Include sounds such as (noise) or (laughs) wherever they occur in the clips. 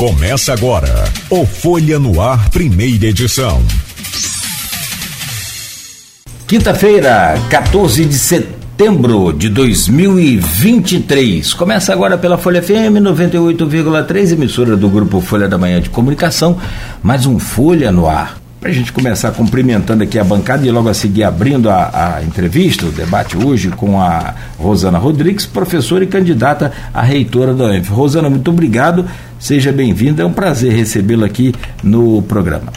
Começa agora o Folha no Ar, primeira edição. Quinta-feira, 14 de setembro de 2023. Começa agora pela Folha FM 98,3, emissora do grupo Folha da Manhã de Comunicação. Mais um Folha no Ar. Para a gente começar cumprimentando aqui a bancada e logo a seguir abrindo a, a, entrevista, o debate hoje com a Rosana Rodrigues, professora e candidata a reitora da UENF. Rosana, muito obrigado, seja bem-vinda, é um prazer recebê-la aqui no programa.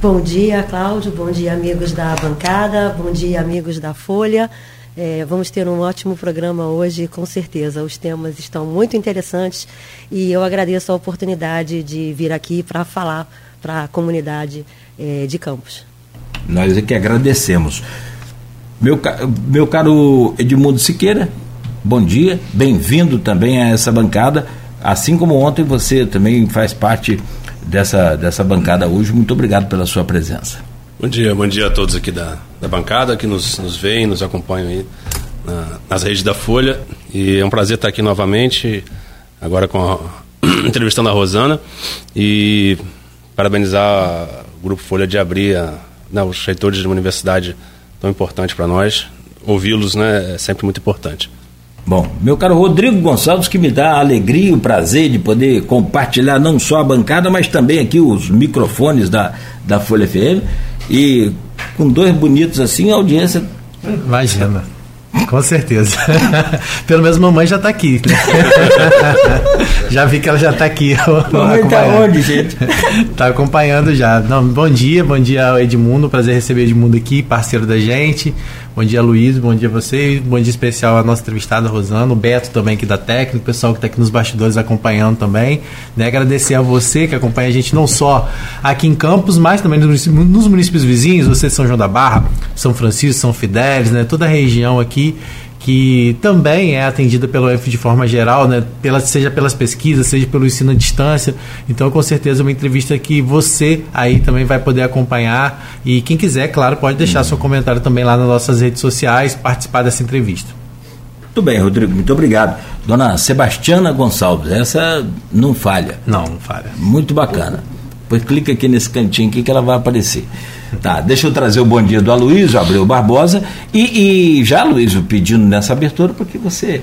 Bom dia, Cláudio, bom dia, amigos da bancada, bom dia, amigos da Folha. É, vamos ter um ótimo programa hoje, com certeza. Os temas estão muito interessantes e eu agradeço a oportunidade de vir aqui para falar para a comunidade eh, de Campos. Nós é que agradecemos. Meu, meu caro Edmundo Siqueira, bom dia, bem-vindo também a essa bancada. Assim como ontem, você também faz parte dessa, dessa bancada hoje. Muito obrigado pela sua presença. Bom dia, bom dia a todos aqui da, da bancada que nos, nos veem, nos acompanham aí na, nas redes da Folha. E é um prazer estar aqui novamente, agora com a, (clears throat) entrevistando a Rosana. E parabenizar o Grupo Folha de abrir a, né, os reitores de uma universidade tão importante para nós. Ouvi-los né, é sempre muito importante. Bom, meu caro Rodrigo Gonçalves, que me dá a alegria e o prazer de poder compartilhar não só a bancada, mas também aqui os microfones da, da Folha FM. E com dois bonitos assim, a audiência. Imagina. Com certeza. (laughs) Pelo menos mamãe já está aqui. (laughs) Já vi que ela já está aqui. (laughs) Mamãe está onde, gente? Está acompanhando já. Não, bom dia, bom dia Edmundo. Prazer receber Edmundo aqui, parceiro da gente. Bom dia, Luiz. Bom dia a você. Bom dia especial à nossa entrevistada Rosana, o Beto também aqui da técnica, o pessoal que está aqui nos bastidores acompanhando também. Né? Agradecer a você que acompanha a gente não só aqui em Campos, mas também nos municípios, nos municípios vizinhos, você de São João da Barra, São Francisco, São Fidélis, né? toda a região aqui que também é atendida pelo UF de forma geral, né? Pela, seja pelas pesquisas, seja pelo ensino à distância. Então, com certeza, é uma entrevista que você aí também vai poder acompanhar. E quem quiser, claro, pode deixar seu comentário também lá nas nossas redes sociais, participar dessa entrevista. Muito bem, Rodrigo, muito obrigado. Dona Sebastiana Gonçalves, essa não falha. Não, não falha. Muito bacana. Depois clica aqui nesse cantinho aqui que ela vai aparecer. Tá, deixa eu trazer o bom dia do Aloysio Abreu Barbosa e, e já, Aloysio, pedindo nessa abertura, porque você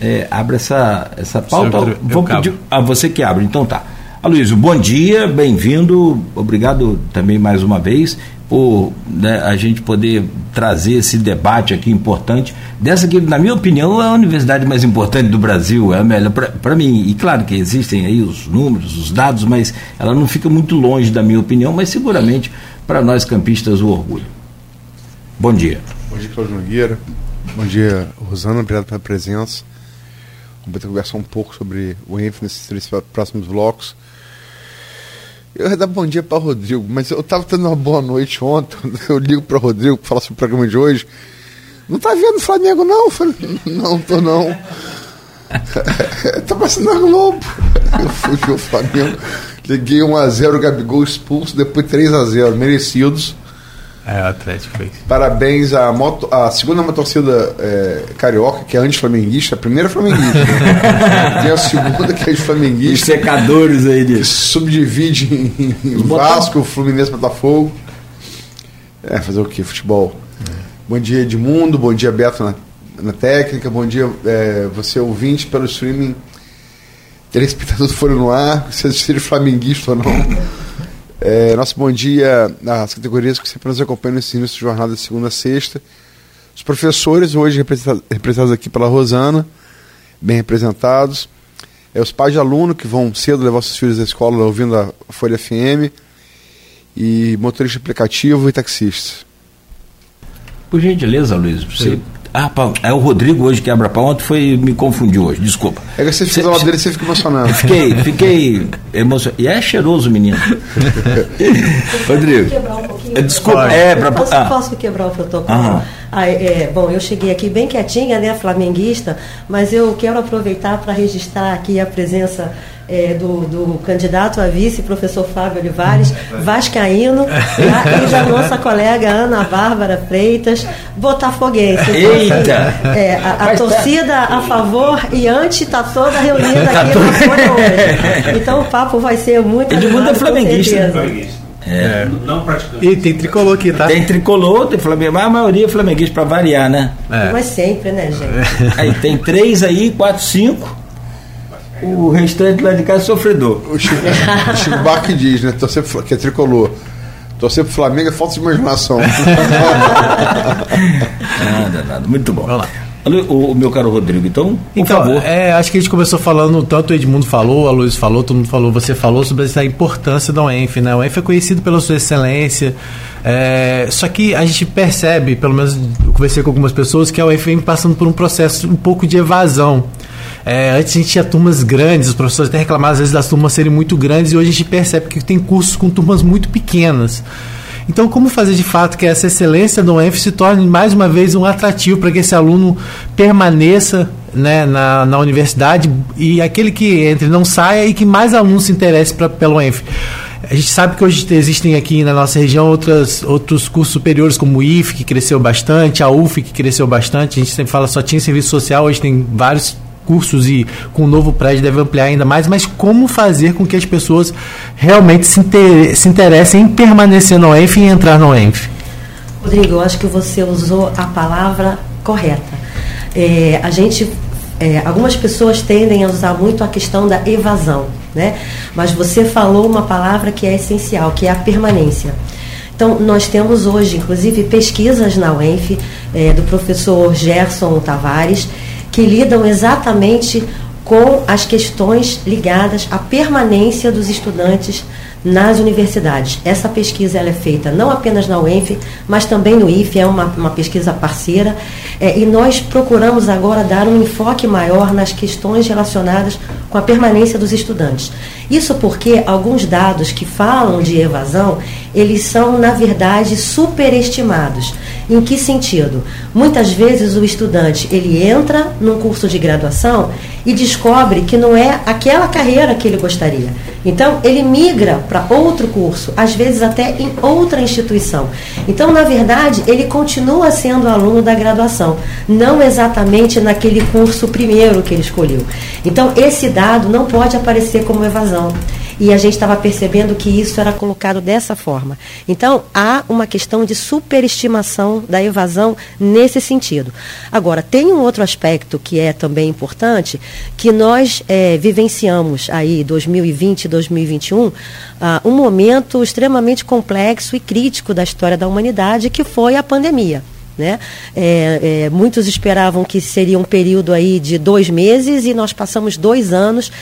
é, abre essa, essa pauta. Senhor, Vou pedir a você que abre, então tá. Aloysio, bom dia, bem-vindo, obrigado também mais uma vez por né, a gente poder trazer esse debate aqui importante, dessa que, na minha opinião, é a universidade mais importante do Brasil, é a melhor para mim. E claro que existem aí os números, os dados, mas ela não fica muito longe da minha opinião, mas seguramente para nós campistas o orgulho. Bom dia. Bom dia, Cláudio Nogueira. Bom dia, Rosana. Obrigado pela presença. Vamos conversar um pouco sobre o ENF nesses três próximos blocos. Eu ia dar bom dia para Rodrigo, mas eu estava tendo uma boa noite ontem. (laughs) Eu ligo para Rodrigo para falar sobre o programa de hoje. Não tá vendo o Flamengo, não? Eu falei, não, tô não. (laughs) tá passando na Globo. (laughs) Eu fui ver o Flamengo. Liguei 1x0, o Gabigol expulso, depois 3x0, merecidos. É, o Atlético fez. Parabéns à moto, a segunda uma torcida é, carioca, que é anti-flamenguista, a primeira é flamenguista. Tem (laughs) a segunda que é anti-flamenguista. Os secadores aí disso. Subdivide em, em Vasco, Fluminense, Botafogo. É, fazer o quê? Futebol. É. Bom dia, Edmundo. Bom dia, Beto na, na técnica. Bom dia, é, você ouvinte pelo streaming telespectador do Folha no Ar, se seja flamenguista ou não. É, nosso bom dia às categorias que sempre nos acompanham nesse início de jornada de segunda a sexta. Os professores, hoje representados aqui pela Rosana, bem representados. É, os pais de aluno que vão cedo levar seus filhos à escola ouvindo a Folha FM. E motorista aplicativo e taxistas. Por gentileza, Luiz, você ah, é o Rodrigo hoje que abre a pau. Ontem foi, me confundiu hoje, desculpa. É que você fez a dele você fica emocionado. Fiquei, fiquei emocionado. E é cheiroso o menino. (laughs) Rodrigo. quebrar um pouquinho Desculpa, é, pra, posso, ah. posso quebrar o protocolo? Aham. Ah, é, bom, eu cheguei aqui bem quietinha, né, flamenguista, mas eu quero aproveitar para registrar aqui a presença é, do, do candidato a vice, professor Fábio Olivares, (laughs) vascaíno, tá? e da nossa colega Ana Bárbara Freitas, botafoguense. Então, assim, Eita! é, a, a tá- torcida a favor e anti está toda reunida Tá aqui na Folha (laughs) hoje. Então o papo vai ser muito Edmundo é animado, com flamenguista, né? certeza. Não praticante. E tem tricolor aqui, tá? Tem tricolor, tem Flamengo, mas a maioria é flamenguista pra variar, né? É. Mas sempre, né, gente? Aí tem três aí, quatro, cinco. O restante lá de casa é sofredor. O Chico, o Chico Buarque diz, né? Torcer pro, Fla- que é tricolor. Torcer pro Flamengo é falta de imaginação. Nada, nada. Muito bom. Vamos lá. O, o meu caro Rodrigo, então, por Então, favor. é, acho que a gente começou falando, tanto o Edmundo falou, a Luiz falou, todo mundo falou, você falou sobre essa importância da UENF, né? O UENF é conhecido pela sua excelência, é, só que a gente percebe, pelo menos eu conversei com algumas pessoas, que a UENF vem passando por um processo um pouco de evasão. É, antes a gente tinha turmas grandes, os professores até reclamavam às vezes das turmas serem muito grandes, e hoje a gente percebe que tem cursos com turmas muito pequenas. Então, como fazer de fato que essa excelência do UENF se torne mais uma vez um atrativo para que esse aluno permaneça né, na, na universidade e aquele que entre não saia e que mais alunos se interessem pra, pelo UENF? A gente sabe que hoje existem aqui na nossa região outras, outros cursos superiores, como o IF, que cresceu bastante, a UF, que cresceu bastante. A gente sempre fala só tinha serviço social, hoje tem vários cursos e com o novo prédio deve ampliar ainda mais, mas como fazer com que as pessoas realmente se, inter- se interessem em permanecer no ENF e entrar no ENF? Rodrigo, eu acho que você usou a palavra correta. É, a gente, é, algumas pessoas tendem a usar muito a questão da evasão, né? Mas você falou uma palavra que é essencial, que é a permanência. Então, nós temos hoje, inclusive, pesquisas na UENF, é, do professor Gerson Tavares, que lidam exatamente com as questões ligadas à permanência dos estudantes nas universidades. Essa pesquisa ela é feita não apenas na UENF, mas também no IFE, é uma, uma pesquisa parceira, é, e nós procuramos agora dar um enfoque maior nas questões relacionadas com a permanência dos estudantes. Isso porque alguns dados que falam de evasão, eles são, na verdade, superestimados. Em que sentido? Muitas vezes o estudante ele entra num curso de graduação e descobre que não é aquela carreira que ele gostaria. Então ele migra para outro curso, às vezes até em outra instituição. Então, na verdade, ele continua sendo aluno da graduação, não exatamente naquele curso primeiro que ele escolheu. Então, esse dado não pode aparecer como evasão e a gente estava percebendo que isso era colocado dessa forma. Então, há uma questão de superestimação da evasão nesse sentido. Agora, tem um outro aspecto que é também importante, que nós eh, vivenciamos aí 2020 e 2021, ah, um momento extremamente complexo e crítico da história da humanidade, que foi a pandemia. Né? É, é, muitos esperavam que seria um período aí de dois meses e nós passamos dois anos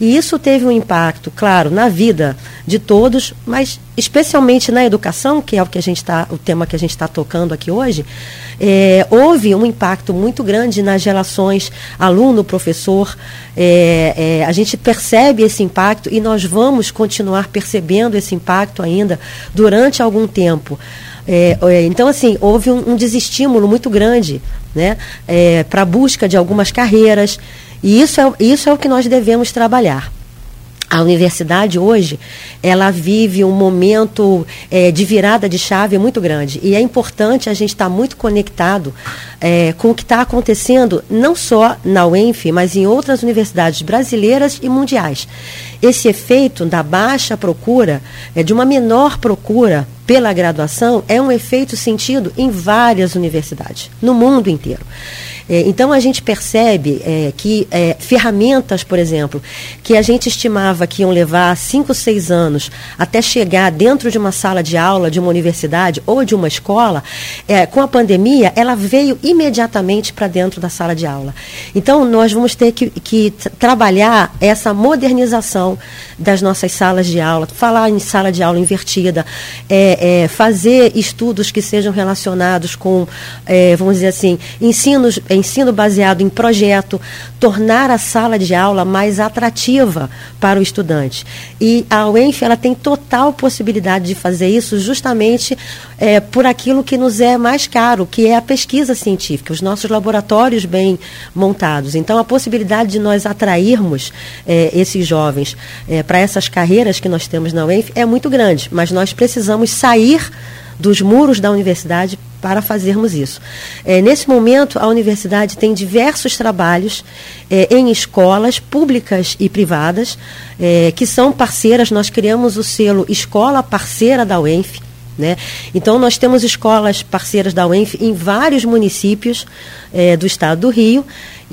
e isso teve um impacto, claro, na vida de todos, mas especialmente na educação, que é o que a gente tá, o tema que a gente está tocando aqui hoje, é, houve um impacto muito grande nas relações aluno-professor. É, é, a gente percebe esse impacto e nós vamos continuar percebendo esse impacto ainda durante algum tempo. É, é, então, assim, houve um, um desestímulo muito grande né, é, para a busca de algumas carreiras, e isso é, isso é o que nós devemos trabalhar. A universidade hoje, ela vive um momento é, de virada de chave muito grande. E é importante a gente estar muito conectado é, com o que está acontecendo, não só na UENF, mas em outras universidades brasileiras e mundiais. Esse efeito da baixa procura, é, de uma menor procura pela graduação, é um efeito sentido em várias universidades, no mundo inteiro. É, então a gente percebe é, que é, ferramentas, por exemplo, que a gente estimava que iam levar 5, 6 anos até chegar dentro de uma sala de aula de uma universidade ou de uma escola, é, com a pandemia, ela veio imediatamente para dentro da sala de aula. Então nós vamos ter que, que trabalhar essa modernização das nossas salas de aula, falar em sala de aula invertida, é, fazer estudos que sejam relacionados com, vamos dizer assim, ensinos ensino baseado em projeto, tornar a sala de aula mais atrativa para o estudante. E a UENF ela tem total possibilidade de fazer isso justamente é, por aquilo que nos é mais caro, que é a pesquisa científica, os nossos laboratórios bem montados. Então, a possibilidade de nós atrairmos é, esses jovens é, para essas carreiras que nós temos na UENF é muito grande, mas nós precisamos sair dos muros da universidade para fazermos isso. É, nesse momento, a universidade tem diversos trabalhos é, em escolas públicas e privadas é, que são parceiras. Nós criamos o selo Escola Parceira da UENF. Né? Então, nós temos escolas parceiras da UENF em vários municípios é, do estado do Rio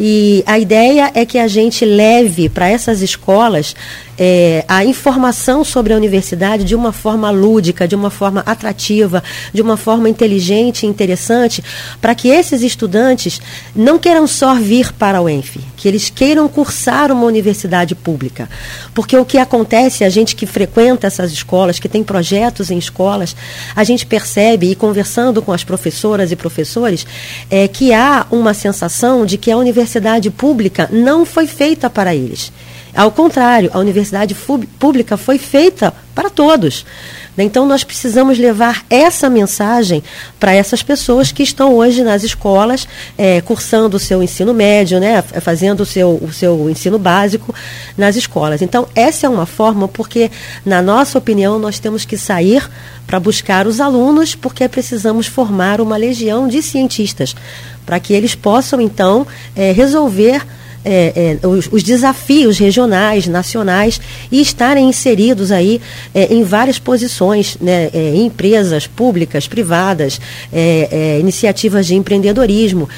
e a ideia é que a gente leve para essas escolas é, a informação sobre a universidade de uma forma lúdica, de uma forma atrativa, de uma forma inteligente e interessante, para que esses estudantes não queiram só vir para a UENF, que eles queiram cursar uma universidade pública. Porque o que acontece, a gente que frequenta essas escolas, que tem projetos em escolas, a gente percebe, e conversando com as professoras e professores, é, que há uma sensação de que a universidade universidade pública não foi feita para eles. Ao contrário, a universidade pública foi feita para todos. Então, nós precisamos levar essa mensagem para essas pessoas que estão hoje nas escolas, é, cursando o seu ensino médio, né, fazendo o seu, o seu ensino básico nas escolas. Então, essa é uma forma, porque, na nossa opinião, nós temos que sair para buscar os alunos, porque precisamos formar uma legião de cientistas, para que eles possam, então, é, resolver é, é, os, os, desafios regionais, nacionais e estarem inseridos aí é, em várias posições, né, é, em empresas públicas, privadas, é, é, iniciativas de empreendedorismo.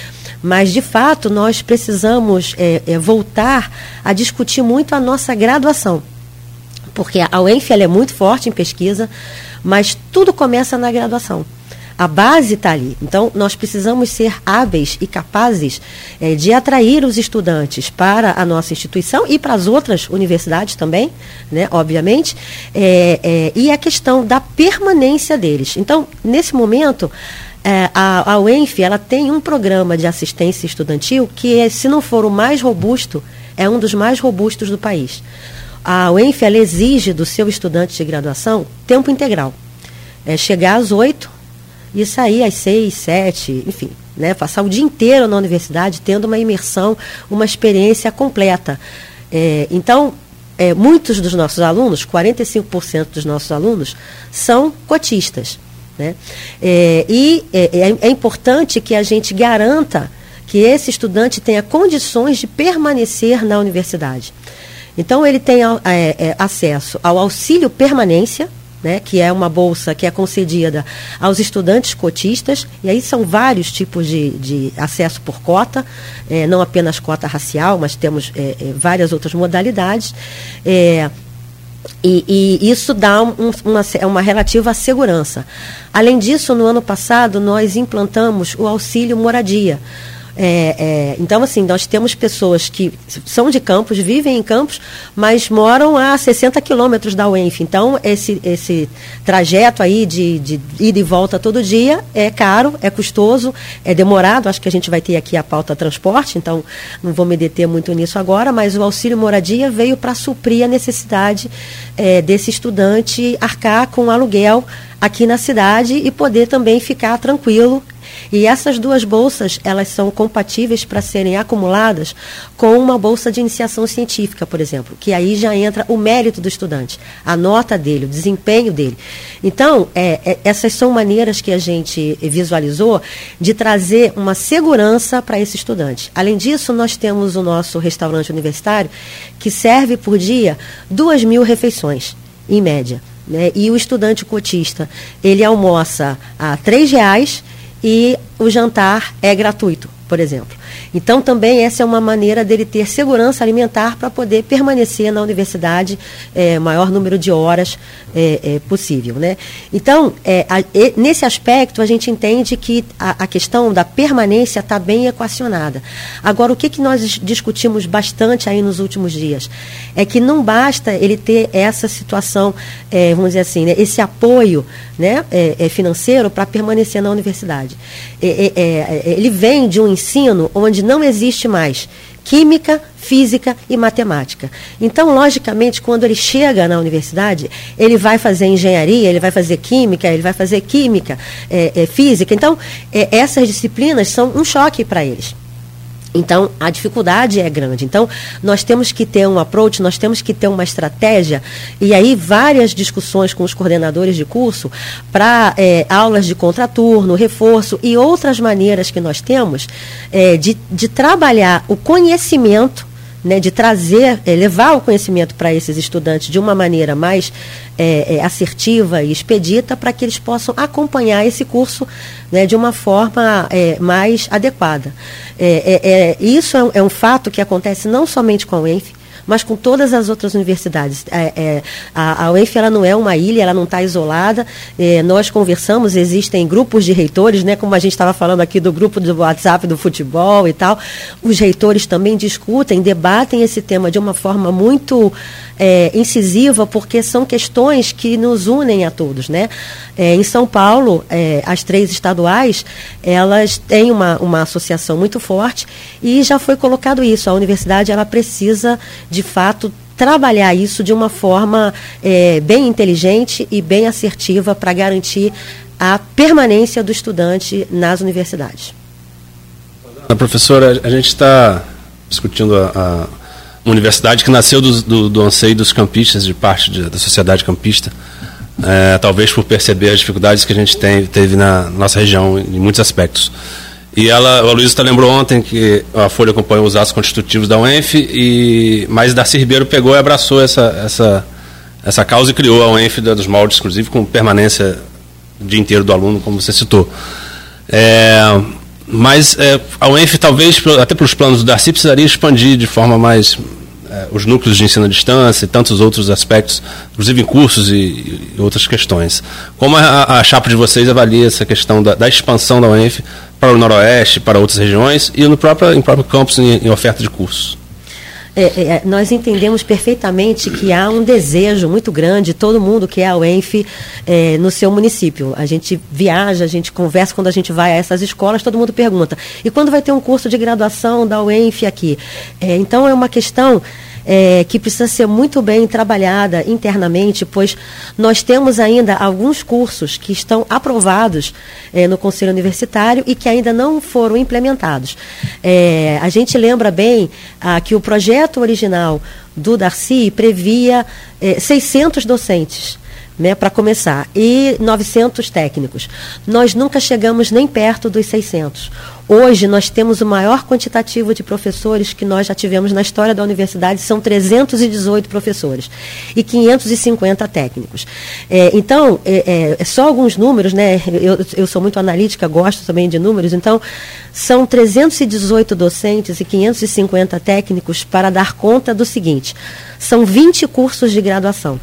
Mas, de fato, nós precisamos voltar a discutir muito a nossa graduação. Porque a UENF é muito forte em pesquisa, mas tudo começa na graduação. A base está ali. Então, nós precisamos ser hábeis e capazes é, de atrair os estudantes para a nossa instituição e para as outras universidades também, né, obviamente, é, é, e a questão da permanência deles. Então, nesse momento, é, a, a UENF ela tem um programa de assistência estudantil que, é, se não for o mais robusto, é um dos mais robustos do país. A UENF ela exige do seu estudante de graduação tempo integral. É chegar às oito e sair às seis, sete, enfim, né, passar o dia inteiro na universidade tendo uma imersão, uma experiência completa. É, então, é, muitos dos nossos alunos, 45% dos nossos alunos, são cotistas. Né? É, e é, é, é importante que a gente garanta que esse estudante tenha condições de permanecer na universidade. Então, ele tem é, é, acesso ao auxílio permanência, né, que é uma bolsa que é concedida aos estudantes cotistas, e aí são vários tipos de, de acesso por cota, é, não apenas cota racial, mas temos é, é, várias outras modalidades. É, e, e, isso dá um, uma, uma relativa segurança. Além disso, no ano passado, nós implantamos o auxílio moradia. É, é, então, assim, nós temos pessoas que são de campos, vivem em campos, mas moram a 60 quilômetros da UENF. Então, esse, esse trajeto aí de, de ida e volta todo dia é caro, é custoso, é demorado. Acho que a gente vai ter aqui a pauta transporte, então não vou me deter muito nisso agora, mas o auxílio moradia veio para suprir a necessidade é, desse estudante arcar com aluguel aqui na cidade e poder também ficar tranquilo e essas duas bolsas, elas são compatíveis para serem acumuladas com uma bolsa de iniciação científica, por exemplo, que aí já entra o mérito do estudante, a nota dele, o desempenho dele. Então, é, é, essas são maneiras que a gente visualizou de trazer uma segurança para esse estudante. Além disso, nós temos o nosso restaurante universitário, que serve por dia duas mil refeições, em média. Né? E o estudante cotista, ele almoça a R$ reais e o jantar é gratuito, por exemplo. Então, também essa é uma maneira dele ter segurança alimentar para poder permanecer na universidade é, maior número de horas é, é, possível. Né? Então, é, a, e, nesse aspecto, a gente entende que a, a questão da permanência está bem equacionada. Agora, o que, que nós discutimos bastante aí nos últimos dias? É que não basta ele ter essa situação, é, vamos dizer assim, né, esse apoio né, é, financeiro para permanecer na universidade. ele vem de um ensino onde não existe mais química, física e matemática. Então, logicamente, quando ele chega na universidade, ele vai fazer engenharia, ele vai fazer química, ele vai fazer química, é, é, física. Então, é, essas disciplinas são um choque para eles. Então, a dificuldade é grande. Então, nós temos que ter um approach, nós temos que ter uma estratégia, e aí várias discussões com os coordenadores de curso para é, aulas de contraturno, reforço e outras maneiras que nós temos é, de, de trabalhar o conhecimento né, de trazer, é, levar o conhecimento para esses estudantes de uma maneira mais é, é, assertiva e expedita para que eles possam acompanhar esse curso né, de uma forma é, mais adequada. É, é, isso é um, fato que acontece não somente com o ENF, mas com todas as outras universidades. É, é, a, a UENF ela não é uma ilha, ela não está isolada. É, nós conversamos, existem grupos de reitores, né, como a gente estava falando aqui do grupo do WhatsApp do futebol e tal. Os reitores também discutem, debatem esse tema de uma forma muito é, incisiva, porque são questões que nos unem a todos. Né? É, em São Paulo, é, as três estaduais, elas têm uma, uma associação muito forte e já foi colocado isso. A universidade ela precisa de fato, trabalhar isso de uma forma é, bem inteligente e bem assertiva para garantir a permanência do estudante nas universidades. Professora, a gente está discutindo a, uma universidade que nasceu do, do, do, anseio dos campistas, de parte de, da sociedade campista, é, talvez por perceber as dificuldades que a gente tem, teve na nossa região em muitos aspectos. E ela, a Luísa lembrou ontem que a Folha acompanhou os atos constitutivos da UENF, e, mas Darcy Ribeiro pegou e abraçou essa, essa, essa causa e criou a UENF dos moldes, inclusive com permanência o dia inteiro do aluno, como você citou. É, mas é, a UENF, talvez, até pelos planos do Darcy, precisaria expandir de forma mais eh, os núcleos de ensino à distância e tantos outros aspectos, inclusive em cursos e, e outras questões. Como a, a, chapa de vocês avalia essa questão da, da, expansão da UENF para o Noroeste, para outras regiões e no próprio, em próprio campus em, em oferta de cursos? É, é, nós entendemos perfeitamente que há um desejo muito grande, todo mundo que é a UENF é, no seu município. A gente viaja, a gente conversa quando a gente vai a essas escolas, todo mundo pergunta: e quando vai ter um curso de graduação da UENF aqui? É, então é uma questão é, que precisa ser muito bem trabalhada internamente, pois nós temos ainda alguns cursos que estão aprovados é, no Conselho Universitário e que ainda não foram implementados. É, a gente lembra bem ah, que o projeto original do Darcy previa 600 é, docentes né, para começar, e 900 técnicos. Nós nunca chegamos nem perto dos 600. Hoje nós temos o maior quantitativo de professores que nós já tivemos na história da universidade, são 318 professores e 550 técnicos. É, então, é, é, só alguns números, né? Eu, eu sou muito analítica, gosto também de números, então são 318 docentes e 550 técnicos para dar conta do seguinte: são 20 cursos de graduação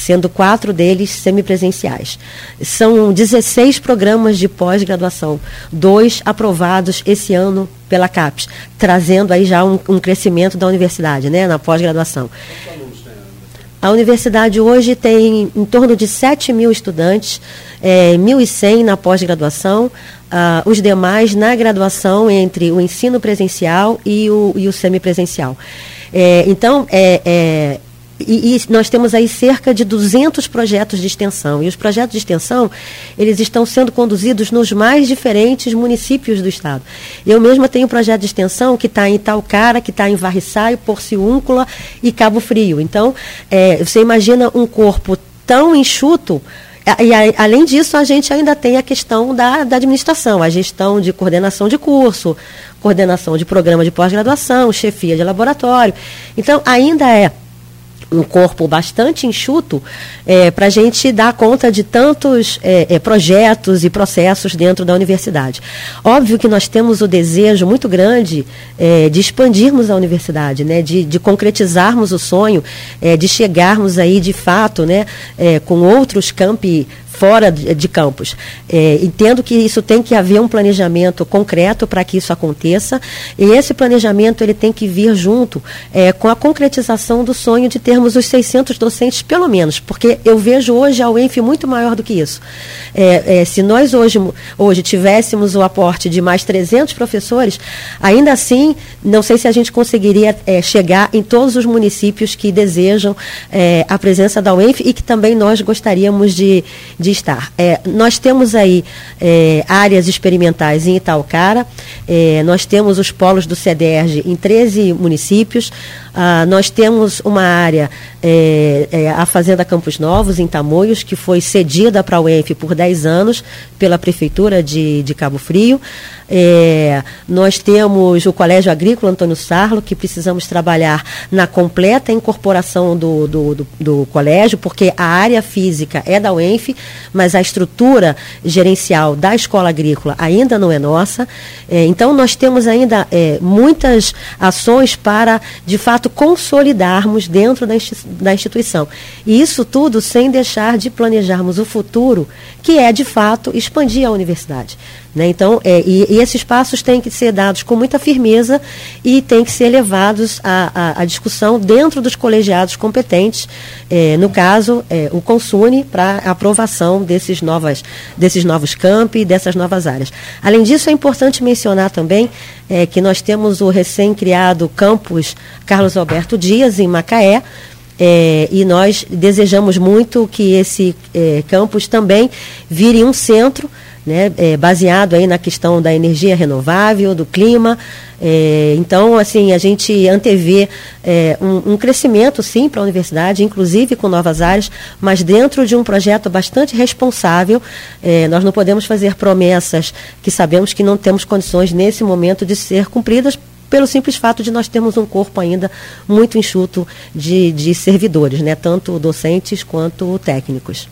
sendo quatro deles semipresenciais. São 16 programas de pós-graduação, dois aprovados esse ano pela CAPES, trazendo aí já um, um crescimento da universidade, né, na pós-graduação. A universidade hoje tem em torno de 7 mil estudantes, é, 1.100 na pós-graduação, uh, os demais na graduação entre o ensino presencial e o, e o semipresencial. É, então, é, é e, e, nós temos aí cerca de 200 projetos de extensão. E os projetos de extensão, eles estão sendo conduzidos nos mais diferentes municípios do estado. Eu mesma tenho um projeto de extensão que está em Itaucara, que está em Varriçaio, Porciúncula e Cabo Frio. Então, é, você imagina um corpo tão enxuto e além disso, a gente ainda tem a questão da, da, administração, a gestão de coordenação de curso, coordenação de programa de pós-graduação, chefia de laboratório. Então, ainda é um corpo bastante enxuto é, para a gente dar conta de tantos é, é, projetos e processos dentro da universidade. Óbvio que nós temos o desejo muito grande é, de expandirmos a universidade, né, de, de concretizarmos o sonho, é, de chegarmos aí de fato né, é, com outros campi fora de, de campos. É, entendo que isso tem que haver um planejamento concreto para que isso aconteça e esse planejamento ele tem que vir junto é, com a concretização do sonho de termos os 600 docentes pelo menos, porque eu vejo hoje a UENF muito maior do que isso. É, é, se nós hoje, hoje tivéssemos o aporte de mais 300 professores, ainda assim, não sei se a gente conseguiria é, chegar em todos os municípios que desejam é, a presença da UENF e que também nós gostaríamos de, de estar. É, nós temos aí é, áreas experimentais em Itaocara, é, nós temos os polos do CEDERJ em 13 municípios, ah, nós temos uma área, é, é, a Fazenda Campos Novos, em Tamoios, que foi cedida para a UENF por 10 anos pela Prefeitura de, de Cabo Frio. É, nós temos o Colégio Agrícola Antônio Sarlo, que precisamos trabalhar na completa incorporação do, do, do, do colégio, porque a área física é da UENF, mas a estrutura gerencial da escola agrícola ainda não é nossa. É, então, nós temos ainda é, muitas ações para, de fato, consolidarmos dentro da, da instituição. E isso tudo sem deixar de planejarmos o futuro, que é, de fato, expandir a universidade. Né? Então, é, e, e, esses passos têm que ser dados com muita firmeza e têm que ser levados à, discussão dentro dos colegiados competentes, é, no caso, é, o Consune, para aprovação desses, novas, desses novos campi, dessas novas áreas. Além disso, é importante mencionar também é, que nós temos o recém-criado campus Carlos Alberto Dias, em Macaé, é, e nós desejamos muito que esse é, campus também vire um centro né, é, baseado aí na questão da energia renovável, do clima. É, então, assim, a gente antevê é, um, um, crescimento, sim, para a universidade, inclusive com novas áreas, mas dentro de um projeto bastante responsável. É, nós não podemos fazer promessas que sabemos que não temos condições nesse momento de ser cumpridas pelo simples fato de nós termos um corpo ainda muito enxuto de, de servidores, né, tanto docentes quanto técnicos.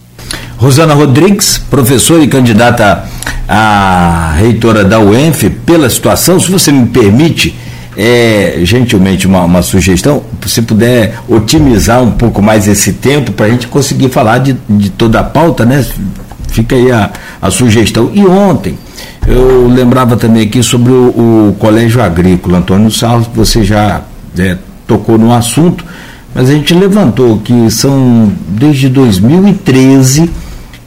Rosana Rodrigues, professora e candidata a reitora da UENF, pela situação, se você me permite, é, gentilmente uma, uma, sugestão, se puder otimizar um pouco mais esse tempo para a gente conseguir falar de, de toda a pauta, né? Fica aí a, a sugestão. E ontem, eu lembrava também aqui sobre o, o Colégio Agrícola, Antônio Salles, você já é, tocou no assunto, mas a gente levantou que são desde 2013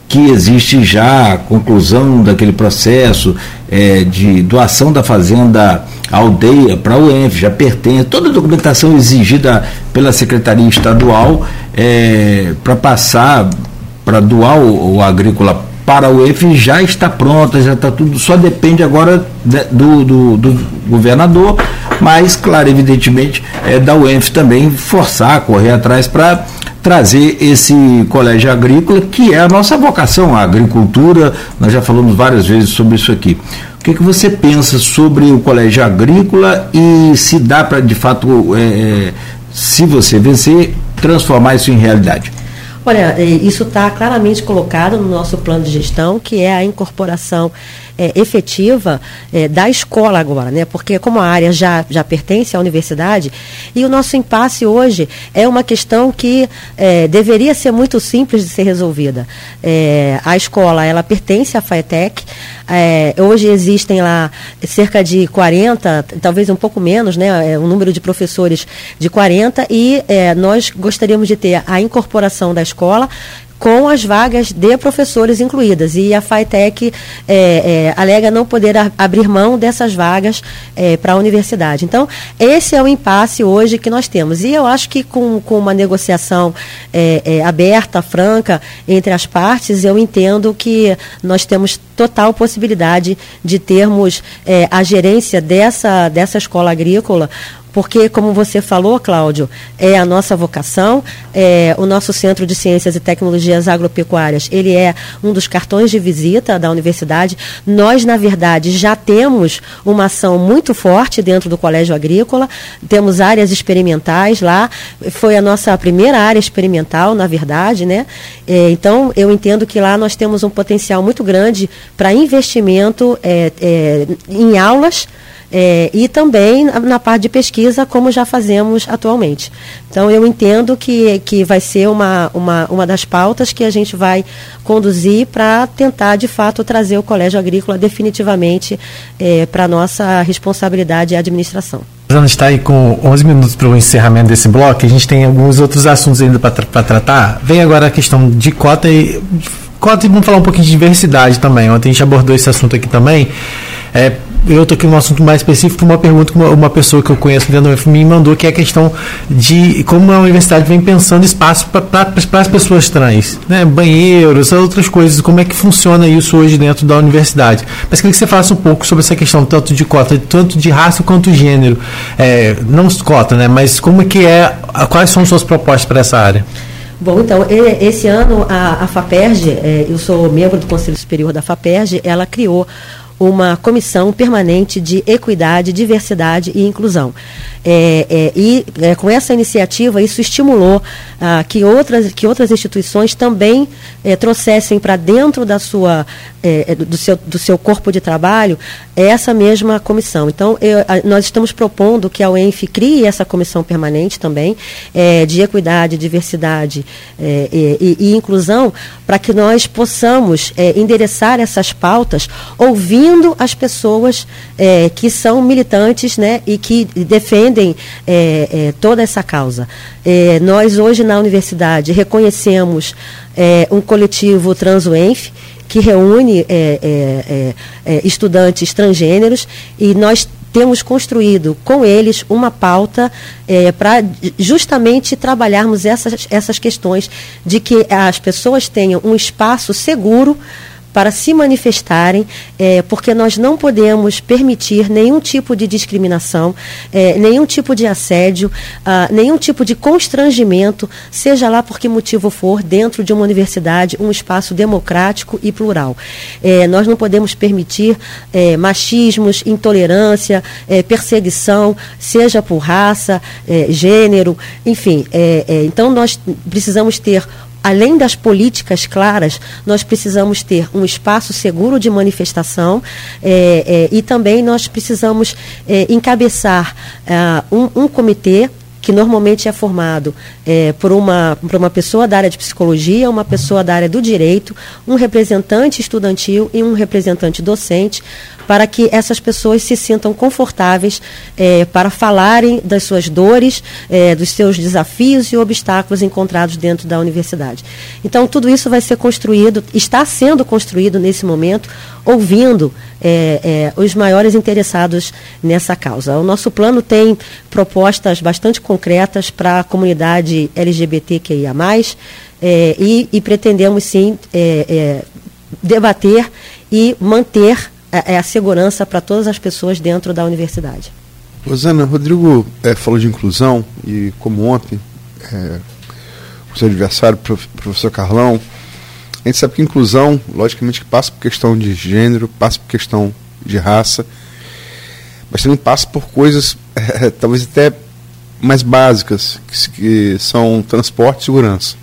que existe já a conclusão daquele processo é, de doação da fazenda aldeia para o ENF, já pertence, toda a documentação exigida pela Secretaria Estadual é, para passar, para doar o, o agrícola para o EF já está pronta, já está tudo, só depende agora do, do, do, governador, mas, claro, evidentemente, é da UENF também forçar, correr atrás para trazer esse colégio agrícola, que é a nossa vocação, a agricultura, nós já falamos várias vezes sobre isso aqui. O que, que você pensa sobre o colégio agrícola e se dá para, de fato, é, é, se você vencer, transformar isso em realidade? Olha, é, isso está claramente colocado no nosso plano de gestão, que é a incorporação é, efetiva é, da escola agora, né? Porque como a área já, já pertence à universidade, e o nosso impasse hoje é uma questão que é, deveria ser muito simples de ser resolvida. É, a escola, ela pertence à FAETEC, é, hoje existem lá cerca de 40, talvez um pouco menos, né? O número de professores de 40, e nós gostaríamos de ter a incorporação da escola com as vagas de professores incluídas. E a FATEC é, é, alega não poder abrir mão dessas vagas é, para a universidade. Então, esse é o impasse hoje que nós temos. E eu acho que com, com uma negociação é, é, aberta, franca, entre as partes, eu entendo que nós temos total possibilidade de termos é, a gerência dessa, dessa escola agrícola porque, como você falou, Cláudio, é a nossa vocação, é, o nosso Centro de Ciências e Tecnologias Agropecuárias, ele é um dos cartões de visita da universidade. Nós, na verdade, já temos uma ação muito forte dentro do Colégio Agrícola, temos áreas experimentais lá, foi a nossa primeira área experimental, na verdade, né? É, então, eu entendo que lá nós temos um potencial muito grande para investimento é, é, em aulas, é, e também na parte de pesquisa, como já fazemos atualmente. Então, eu entendo que, que vai ser uma, uma, uma das pautas que a gente vai conduzir para tentar, de fato, trazer o Colégio Agrícola definitivamente é, para nossa responsabilidade e administração. A gente está aí com 11 minutos para o encerramento desse bloco. A gente tem alguns outros assuntos ainda para tra tratar. Vem agora a questão de cota e cota vamos falar um pouquinho de diversidade também. Ontem a gente abordou esse assunto aqui também. É, eu estou aqui num assunto mais específico, uma pergunta que uma, uma pessoa que eu conheço dentro UF me mandou, que é a questão de como a universidade vem pensando espaço para as pessoas trans, né? banheiros, outras coisas, como é que funciona isso hoje dentro da universidade. Mas queria que você falasse um pouco sobre essa questão, tanto de cota, tanto de raça quanto gênero. É, não cota, né? mas como é que é, quais são suas propostas para essa área? Bom, então, esse ano a, a é, eu sou membro do Conselho Superior da FAPERJ, ela criou uma comissão permanente de equidade, diversidade e inclusão. É, é, e é, com essa iniciativa, isso estimulou ah, que, outras, que outras instituições também é, trouxessem para dentro da sua, é, é, do, seu, do seu corpo de trabalho essa mesma comissão. Então, eu, a, nós estamos propondo que a UENF crie essa comissão permanente também, de equidade, diversidade e, e, inclusão, para que nós possamos endereçar essas pautas ouvindo as pessoas que são militantes né, e que defendem é, é, toda essa causa. É, nós, hoje, na universidade, reconhecemos é, um coletivo TransUENF, que reúne é, é, estudantes transgêneros, e nós temos construído com eles uma pauta é, para justamente trabalharmos essas, essas questões de que as pessoas tenham um espaço seguro para se manifestarem, é, porque nós não podemos permitir nenhum tipo de discriminação, é, nenhum tipo de assédio, ah, nenhum tipo de constrangimento, seja lá por que motivo for, dentro de uma universidade, um espaço democrático e plural. É, nós não podemos permitir é, machismos, intolerância, é, perseguição, seja por raça, é, gênero, enfim. então, nós precisamos ter além das políticas claras, nós precisamos ter um espaço seguro de manifestação é, é, e também nós precisamos é, encabeçar um, um comitê que normalmente é formado é, por, uma, por uma pessoa da área de psicologia, uma pessoa da área do direito, um representante estudantil e um representante docente, para que essas pessoas se sintam confortáveis é, para falarem das suas dores, é, dos seus desafios e obstáculos encontrados dentro da universidade. Então, tudo isso vai ser construído, está sendo construído nesse momento, ouvindo é, é os maiores interessados nessa causa. O nosso plano tem propostas bastante concretas para a comunidade LGBTQIA, é, e, e pretendemos sim é, debater e manter é, é a segurança para todas as pessoas dentro da universidade. Rosana, Rodrigo é, falou de inclusão e como ontem, é, o seu adversário, professor Carlão, a gente sabe que inclusão, logicamente, passa por questão de gênero, passa por questão de raça, mas também passa por coisas (laughs) é, talvez até mais básicas, que, que, são transporte e segurança.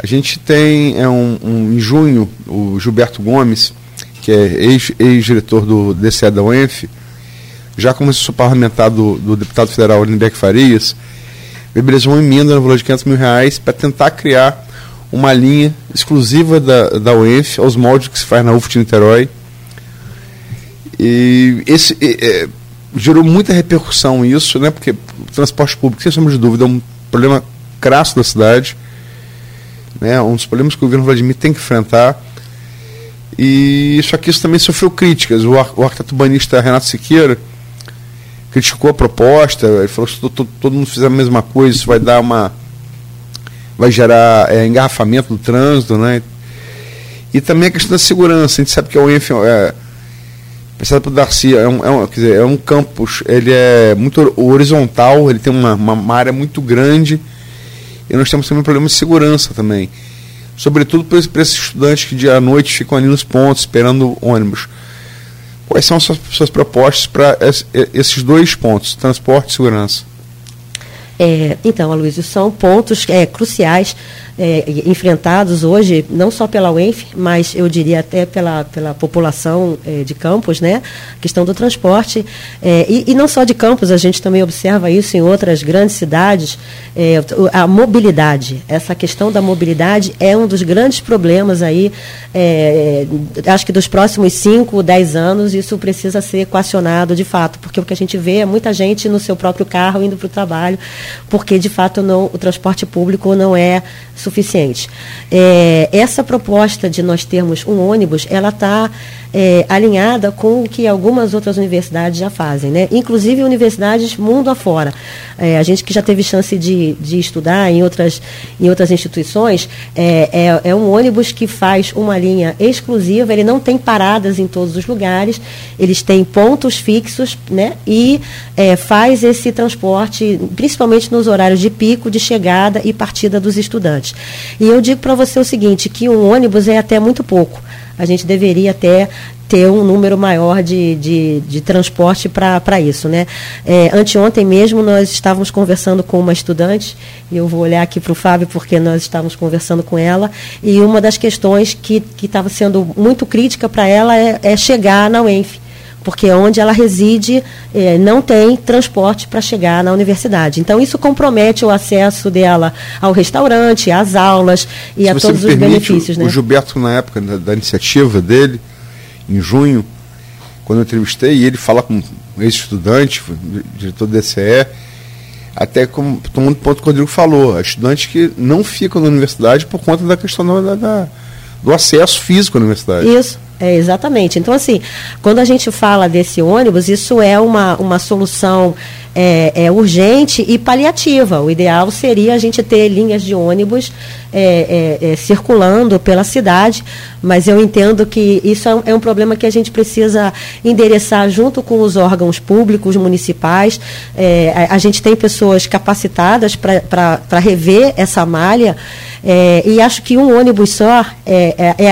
A gente tem, é um, um, em junho, o Gilberto Gomes, que é ex-diretor do DCE da UENF, já como assessor parlamentar do, do deputado federal Lindeck Farias, viabilizou uma emenda no valor de 500 mil reais para tentar criar uma linha exclusiva da, da UENF aos moldes que se faz na UFT Niterói. E esse é, gerou muita repercussão isso, né? Porque o transporte público, sem sombra de dúvida, é um problema crasso da cidade. Né, um dos problemas que o governo Vladimir tem que enfrentar. E só que isso também sofreu críticas. O, o arquiteto urbanista Renato Siqueira criticou a proposta, ele falou que se todo, todo mundo fizer a mesma coisa, isso vai dar uma. vai gerar é, engarrafamento do trânsito, né? E também a questão da segurança. A gente sabe que a UENF é, Pensado por Darcy, é um, é, um, dizer, é um campus, ele é muito horizontal, ele tem uma, uma área muito grande e nós temos também um problema de segurança também. Sobretudo para esses estudantes que dia à noite ficam ali nos pontos esperando ônibus. Quais são as suas, suas propostas para esses dois pontos, transporte e segurança? É, então, Aloysio, são pontos é, cruciais é, enfrentados hoje, não só pela UENF, mas eu diria até pela, pela população é, de Campos, né? A questão do transporte. É, e, e, não só de Campos, a gente também observa isso em outras grandes cidades. É, a mobilidade, essa questão da mobilidade é um dos grandes problemas aí. Acho que dos próximos 5, 10 anos, isso precisa ser equacionado de fato, porque o que a gente vê é muita gente no seu próprio carro indo para o trabalho, porque de fato não, o transporte público não é suficiente. É, essa proposta de nós termos um ônibus, ela está é, alinhada com o que algumas outras universidades já fazem, né? inclusive universidades mundo afora. É, a gente que já teve chance de, de estudar em outras, em outras instituições, é, é, é, um ônibus que faz uma linha exclusiva, ele não tem paradas em todos os lugares, eles têm pontos fixos né? e é, faz esse transporte, principalmente nos horários de pico, de chegada e partida dos estudantes. E eu digo para você o seguinte, que um ônibus é até muito pouco a gente deveria até ter um número maior de, de, de transporte para isso. Né? É, anteontem mesmo nós estávamos conversando com uma estudante, e eu vou olhar aqui para o Fábio porque nós estávamos conversando com ela, e uma das questões que estava sendo muito crítica para ela é, é chegar na UENF porque onde ela reside eh, não tem transporte para chegar na universidade. Então, isso compromete o acesso dela ao restaurante, às aulas e Se a todos os benefícios. O, né? o Gilberto, na época da, da, iniciativa dele, em junho, quando eu entrevistei, ele fala com um ex-estudante, diretor do DCE, até como, tomando ponto que o Rodrigo falou, estudantes que não ficam na universidade por conta da questão da, da do acesso físico à universidade. Isso. É, exatamente. Então, assim, quando a gente fala desse ônibus, isso é uma, uma solução é, é, urgente e paliativa. O ideal seria a gente ter linhas de ônibus é, é, é circulando pela cidade, mas eu entendo que isso é, é um problema que a gente precisa endereçar junto com os órgãos públicos municipais. A, a, gente tem pessoas capacitadas para rever essa malha. e acho que um ônibus só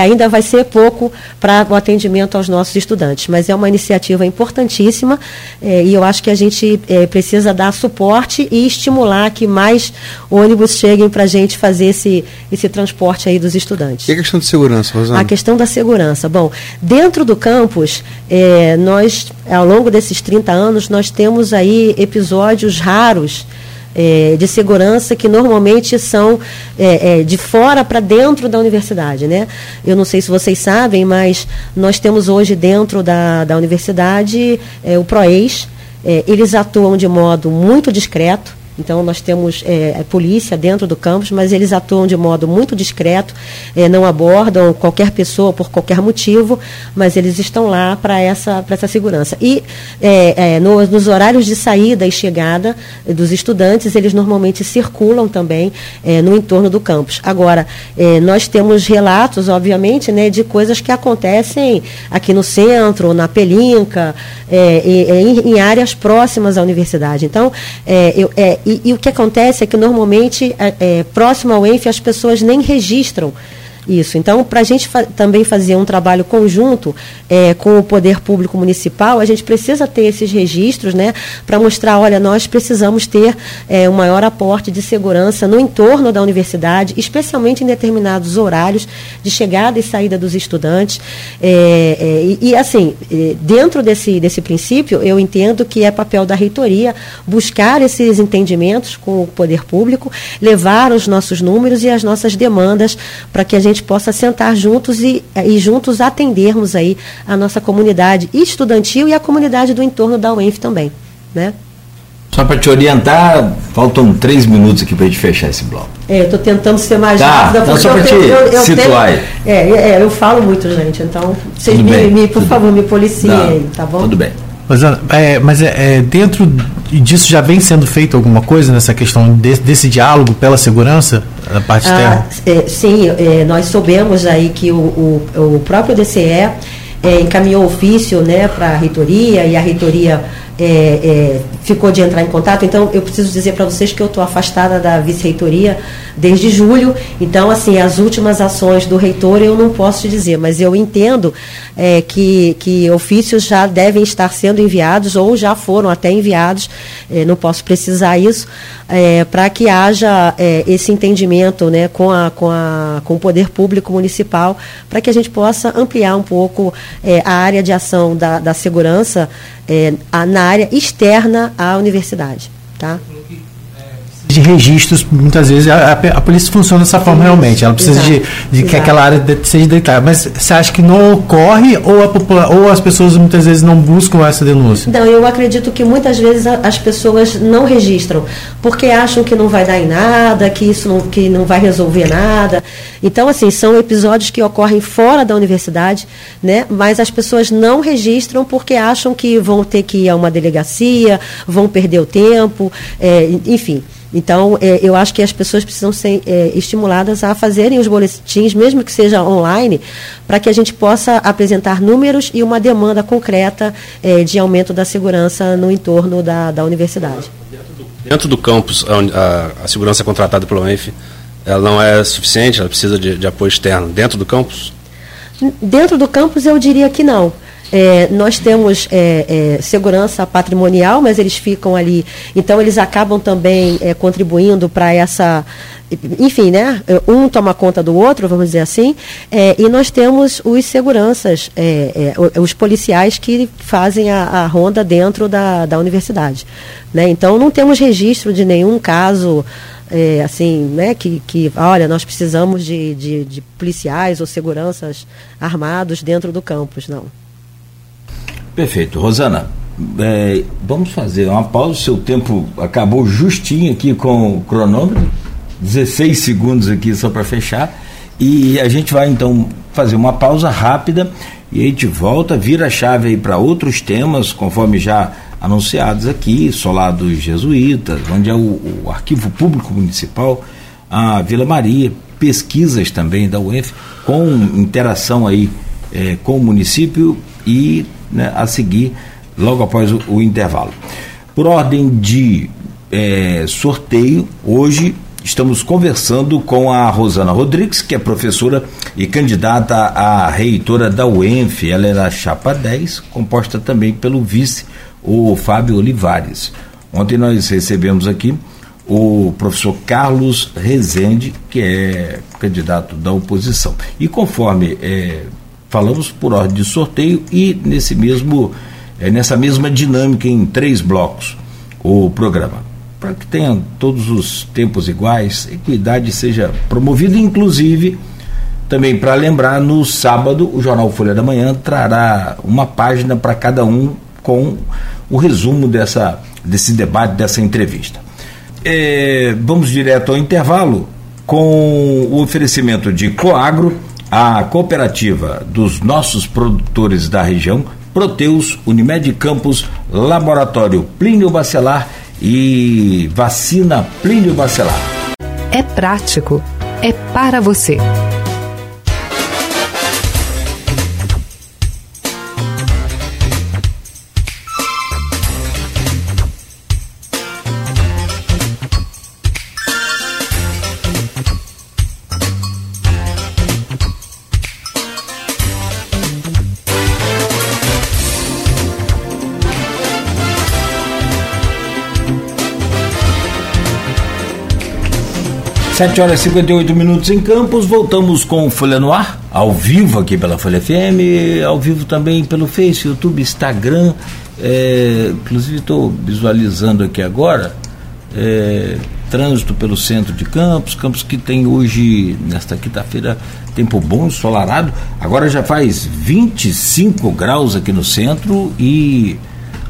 ainda vai ser pouco para o atendimento aos nossos estudantes, mas é uma iniciativa importantíssima e eu acho que a gente precisa dar suporte e estimular que mais ônibus cheguem para a gente fazer esse, esse transporte aí dos estudantes. E a questão de segurança, Rosana? A questão da segurança. Bom, dentro do campus, é, nós, ao longo desses 30 anos, nós temos aí episódios raros é, de segurança que normalmente são é, é, de fora para dentro da universidade. Né? Eu não sei se vocês sabem, mas nós temos hoje dentro da, da universidade é, o PROEX, é, eles atuam de modo muito discreto, então, nós temos é, polícia dentro do campus, mas eles atuam de modo muito discreto, é, não abordam qualquer pessoa por qualquer motivo, mas eles estão lá para essa, essa segurança. E é, é, no, nos horários de saída e chegada dos estudantes, eles normalmente circulam também é, no entorno do campus. Agora, é, nós temos relatos, obviamente, né, de coisas que acontecem aqui no centro, na Pelinca, em, em, áreas próximas à universidade. Então, eu, e, e, o que acontece é que normalmente, é, é, próximo ao ENF, as pessoas nem registram isso. Então, para a gente fa também fazer um trabalho conjunto é, com o poder público municipal, a gente precisa ter esses registros, né, para mostrar, olha, nós precisamos ter é, um maior aporte de segurança no entorno da universidade, especialmente em determinados horários de chegada e saída dos estudantes. É, é e, e, assim, é, dentro desse, desse princípio, eu entendo que é papel da reitoria buscar esses entendimentos com o poder público, levar os nossos números e as nossas demandas para que a gente gente possa sentar juntos e, e juntos atendermos aí a nossa comunidade estudantil e a comunidade do entorno da UENF também, né? Só para te orientar, faltam três minutos aqui para a gente fechar esse bloco. É, eu estou tentando ser mais tá, rápida. Só para te eu, eu situar tenho, é, é, eu falo muito, gente, então vocês me, me, por favor, me policiem aí, tá bom? Tudo bem. Mas, é, mas é, é, dentro disso já vem sendo feito alguma coisa nessa questão de, desse diálogo pela segurança da parte ah, É, sim, é, nós soubemos aí que o, o, o próprio DCE é, encaminhou ofício né, para a reitoria e a reitoria é, é, ficou de entrar em contato. Então, eu preciso dizer para vocês que eu estou afastada da vice-reitoria desde julho. Então, assim, as últimas ações do reitor eu não posso te dizer, mas eu entendo é, que, que ofícios já devem estar sendo enviados ou já foram até enviados, é, não posso precisar isso, é, para que haja é, esse entendimento né, com, a, com, a, com o poder público municipal, para que a gente possa ampliar um pouco a área de ação da, da segurança na área externa à universidade. Tá? De registros, muitas vezes a, a, polícia funciona dessa forma realmente. Ela precisa Exato. de, de que aquela área seja deitada. Mas você acha que não ocorre ou, a ou as pessoas muitas vezes não buscam essa denúncia? Não, eu acredito que muitas vezes as pessoas não registram, porque acham que não vai dar em nada, que isso não, que não vai resolver nada. Então, assim, são episódios que ocorrem fora da universidade, né? mas as pessoas não registram porque acham que vão ter que ir a uma delegacia, vão perder o tempo, é, enfim. Então, é, eu acho que as pessoas precisam ser é, estimuladas a fazerem os boletins, mesmo que seja online, para que a gente possa apresentar números e uma demanda concreta é, de aumento da segurança no entorno da, da universidade. Dentro do campus, a, a, a segurança contratada pela UENF, ela não é suficiente, ela precisa de, de apoio externo. Dentro do campus? Dentro do campus, eu diria que não. É, nós temos é, é, segurança patrimonial, mas eles ficam ali. Então, eles acabam também é, contribuindo para essa. Enfim, né? Um toma conta do outro, vamos dizer assim. É, e nós temos os seguranças, é, os policiais que fazem a, a ronda dentro da, da universidade. Né? Então, não temos registro de nenhum caso. É, assim, né, que, que, olha, nós precisamos de, de, de policiais ou seguranças armados dentro do campus, não. Perfeito. Rosana, é, vamos fazer uma pausa. Seu tempo acabou justinho aqui com o cronômetro. 16 segundos aqui só para fechar. E a gente vai então fazer uma pausa rápida e a gente volta, vira a chave aí para outros temas, conforme já anunciados aqui, Solar dos Jesuítas, onde é o, o Arquivo Público Municipal, a Vila Maria, pesquisas também da UEF, com interação aí é, com o município e né, a seguir, logo após o, o intervalo. Por ordem de é, sorteio, hoje estamos conversando com a Rosana Rodrigues, que é professora e candidata a reitora da UENF. Ela é da Chapa 10, composta também pelo vice, o Fábio Olivares. Ontem nós recebemos aqui o professor Carlos Rezende, que é candidato da oposição. E conforme é, falamos por ordem de sorteio e nesse mesmo, é, nessa mesma dinâmica em três blocos o programa. Para que tenha todos os tempos iguais, equidade seja promovida, inclusive também para lembrar, no sábado o Jornal Folha da Manhã trará uma página para cada um com o resumo dessa, desse debate, dessa entrevista. É, vamos direto ao intervalo com o oferecimento de Coagro a cooperativa dos nossos produtores da região, Proteus, Unimed Campos, Laboratório Plínio Bacelar e Vacina Plínio Bacelar. É prático, é para você. 7 horas e 58 minutos em Campos, voltamos com Folha no Ar, ao vivo aqui pela Folha FM, ao vivo também pelo Face, YouTube, Instagram. É, inclusive estou visualizando aqui agora é, trânsito pelo centro de Campos, Campos que tem hoje, nesta quinta-feira, tempo bom, ensolarado. Agora já faz 25 graus aqui no centro e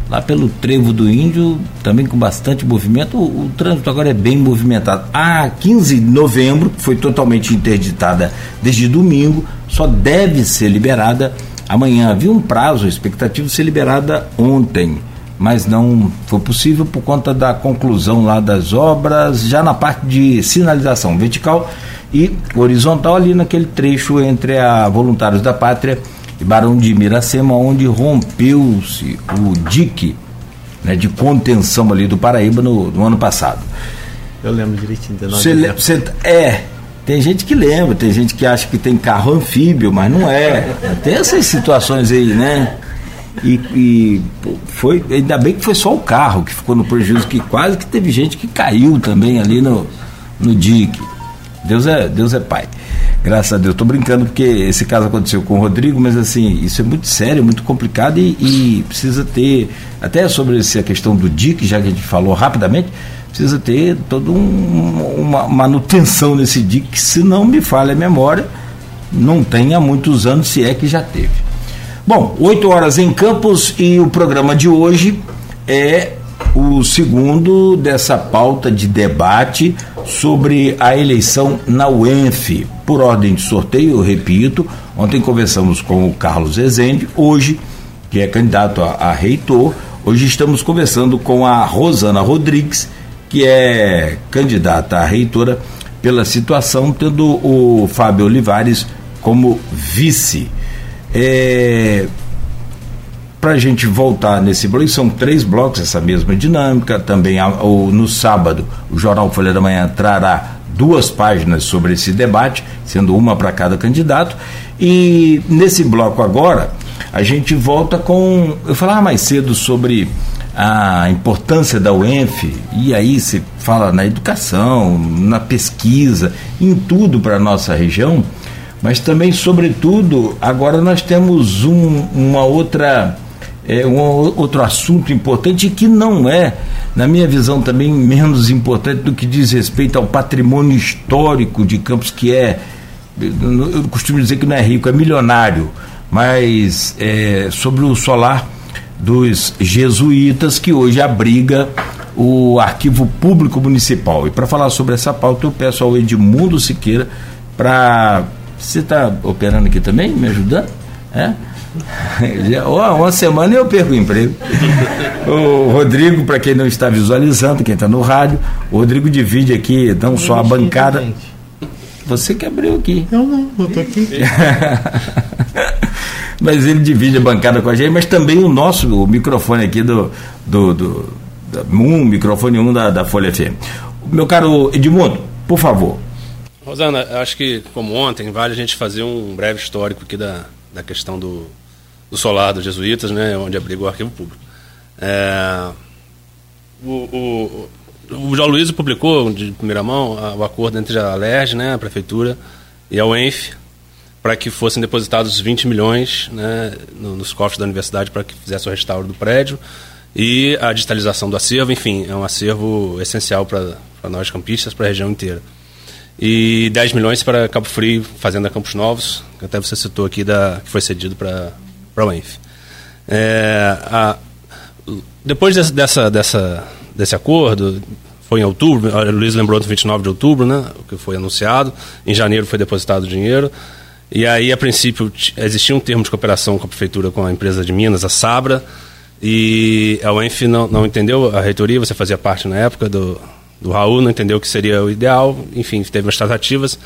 lá pelo Trevo do Índio, também com bastante movimento. O, o, trânsito agora é bem movimentado. A 15 de novembro, foi totalmente interditada desde domingo, só deve ser liberada amanhã. Havia um prazo, expectativa de ser liberada ontem, mas não foi possível por conta da conclusão lá das obras, já na parte de sinalização vertical e horizontal ali naquele trecho entre a Voluntários da Pátria e Barão de Miracema, onde rompeu-se o dique né, de contenção ali do Paraíba no, no ano passado. Eu lembro direitinho. Você, le, você, é, tem gente que lembra, tem gente que acha que tem carro anfíbio, mas não é. Tem essas situações aí, né? E, e, foi, ainda bem que foi só o carro que ficou no prejuízo, que quase que teve gente que caiu também ali no, no dique. Deus é, Deus é pai. Graças a Deus. Estou brincando porque esse caso aconteceu com o Rodrigo, mas assim, isso é muito sério, muito complicado e, e precisa ter, até sobre essa questão do DIC, já que a gente falou rapidamente, precisa ter toda um, uma manutenção nesse DIC, se não me falha a memória, não tem há muitos anos, se é que já teve. Bom, 8 horas em Campos e o programa de hoje é o segundo dessa pauta de debate sobre a eleição na UENF. Por ordem de sorteio, eu repito, ontem conversamos com o Carlos Rezende, hoje, que é candidato a, a reitor, hoje estamos conversando com a Rosana Rodrigues, que é candidata a reitora pela situação, tendo o Fábio Olivares como vice. É, para a gente voltar nesse bloco, são três blocos, essa mesma dinâmica. Também no sábado, o Jornal Folha da Manhã trará duas páginas sobre esse debate, sendo uma para cada candidato. E nesse bloco agora, a gente volta com. Eu falava mais cedo sobre a importância da UENF, e aí se fala na educação, na pesquisa, em tudo para a nossa região, mas também, sobretudo, agora nós temos um, uma outra é, um outro assunto importante que não é, na minha visão, também menos importante do que diz respeito ao patrimônio histórico de Campos, que é, eu costumo dizer que não é rico, é milionário, mas é, sobre o solar dos jesuítas, que hoje abriga o Arquivo Público Municipal. E para falar sobre essa pauta, eu peço ao Edmundo Siqueira para. Você está operando aqui também, me ajudando? É? (laughs) Uma semana eu perco o emprego. O Rodrigo, para quem não está visualizando, quem está no rádio, o Rodrigo divide aqui não só a bancada. Você que abriu aqui. Eu não, eu estou aqui. (laughs) mas ele divide a bancada com a gente, mas também o nosso o microfone aqui do, do, do, do um microfone 1 um da, da Folha FM. Meu caro Edmundo, por favor. Rosana, acho que como ontem, vale a gente fazer um breve histórico aqui da, da questão do, do solar dos jesuítas, né, onde abriga o arquivo público. É, o, o, o João Luiz publicou de primeira mão o acordo entre a LERJ, né, a prefeitura, e a UENF, para que fossem depositados 20 milhões né, nos cofres da universidade para que fizesse o restauro do prédio e a digitalização do acervo, enfim, é um acervo essencial para nós campistas, para a região inteira. E 10 milhões para Cabo Frio, Fazenda Campos Novos, que até você citou aqui, da, que foi cedido para a UENF. É, a, depois desse, dessa, dessa, desse acordo, foi em outubro, o Luiz lembrou do 29 de outubro, né, que foi anunciado, em janeiro foi depositado o dinheiro, e aí, a princípio, existia um termo de cooperação com a prefeitura, com a empresa de Minas, a Sabra, e a UENF não, não entendeu, a reitoria, você fazia parte na época do, do Raul, não entendeu que seria o ideal, enfim, teve umas tratativas,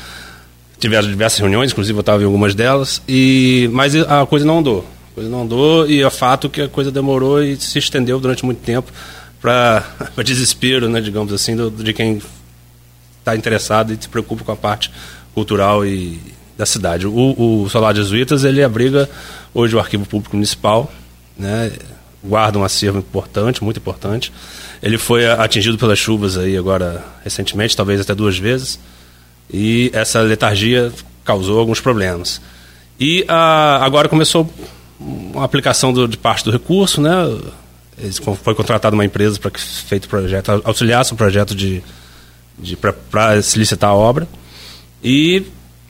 tiveram diversas reuniões, inclusive eu estava em algumas delas, e, mas a coisa não andou. Coisa não andou e é fato que a coisa demorou e se estendeu durante muito tempo para (laughs) desespero, né, digamos assim, do, de quem está interessado e se preocupa com a parte cultural e da cidade. O, o Solar Jesuítas ele abriga hoje o Arquivo Público Municipal, né, guarda um acervo importante, muito importante. Ele foi atingido pelas chuvas aí agora recentemente, talvez até duas vezes, e essa letargia causou alguns problemas. E a, agora começou uma aplicação do, de parte do recurso, né? Foi contratada uma empresa para que feito projeto, auxiliasse o projeto de, de para se licitar a obra. E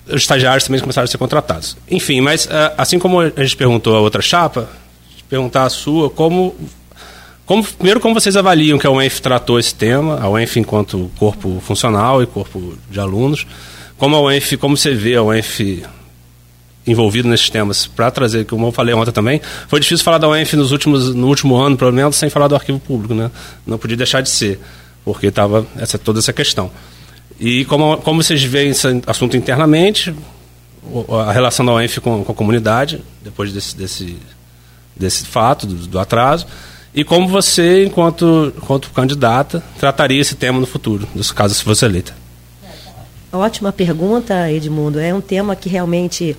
os estagiários também começaram a ser contratados. Enfim, mas eh, assim como a gente perguntou a outra chapa, perguntar a sua, como, como primeiro como vocês avaliam que a UENF tratou esse tema, a UENF enquanto corpo funcional e corpo de alunos, como a UENF, como você vê a UENF envolvido nesses temas para trazer, como eu falei ontem também, foi difícil falar da UENF nos últimos, no último ano, pelo menos, sem falar do arquivo público, né? Não podia deixar de ser, porque estava essa, toda essa questão. E como, como vocês veem esse assunto internamente, a relação da UENF com, com a comunidade, depois desse, desse, desse fato, do, do atraso, e como você, enquanto, enquanto candidata, trataria esse tema no futuro, dos casos se fosse eleita. Ótima pergunta, Edmundo. É um tema que realmente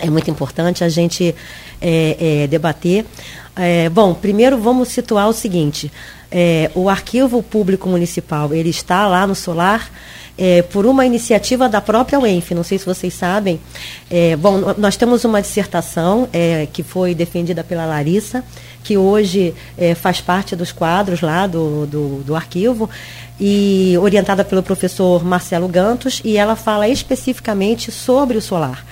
é muito importante a gente é, é, debater. É, bom, primeiro vamos situar o seguinte: é, o Arquivo Público Municipal ele está lá no Solar. é, por uma iniciativa da própria UENF, não sei se vocês sabem. É, bom, nós temos uma dissertação que foi defendida pela Larissa, que hoje faz parte dos quadros lá do, do, do arquivo, e orientada pelo professor Marcelo Gantos, e ela fala especificamente sobre o solar.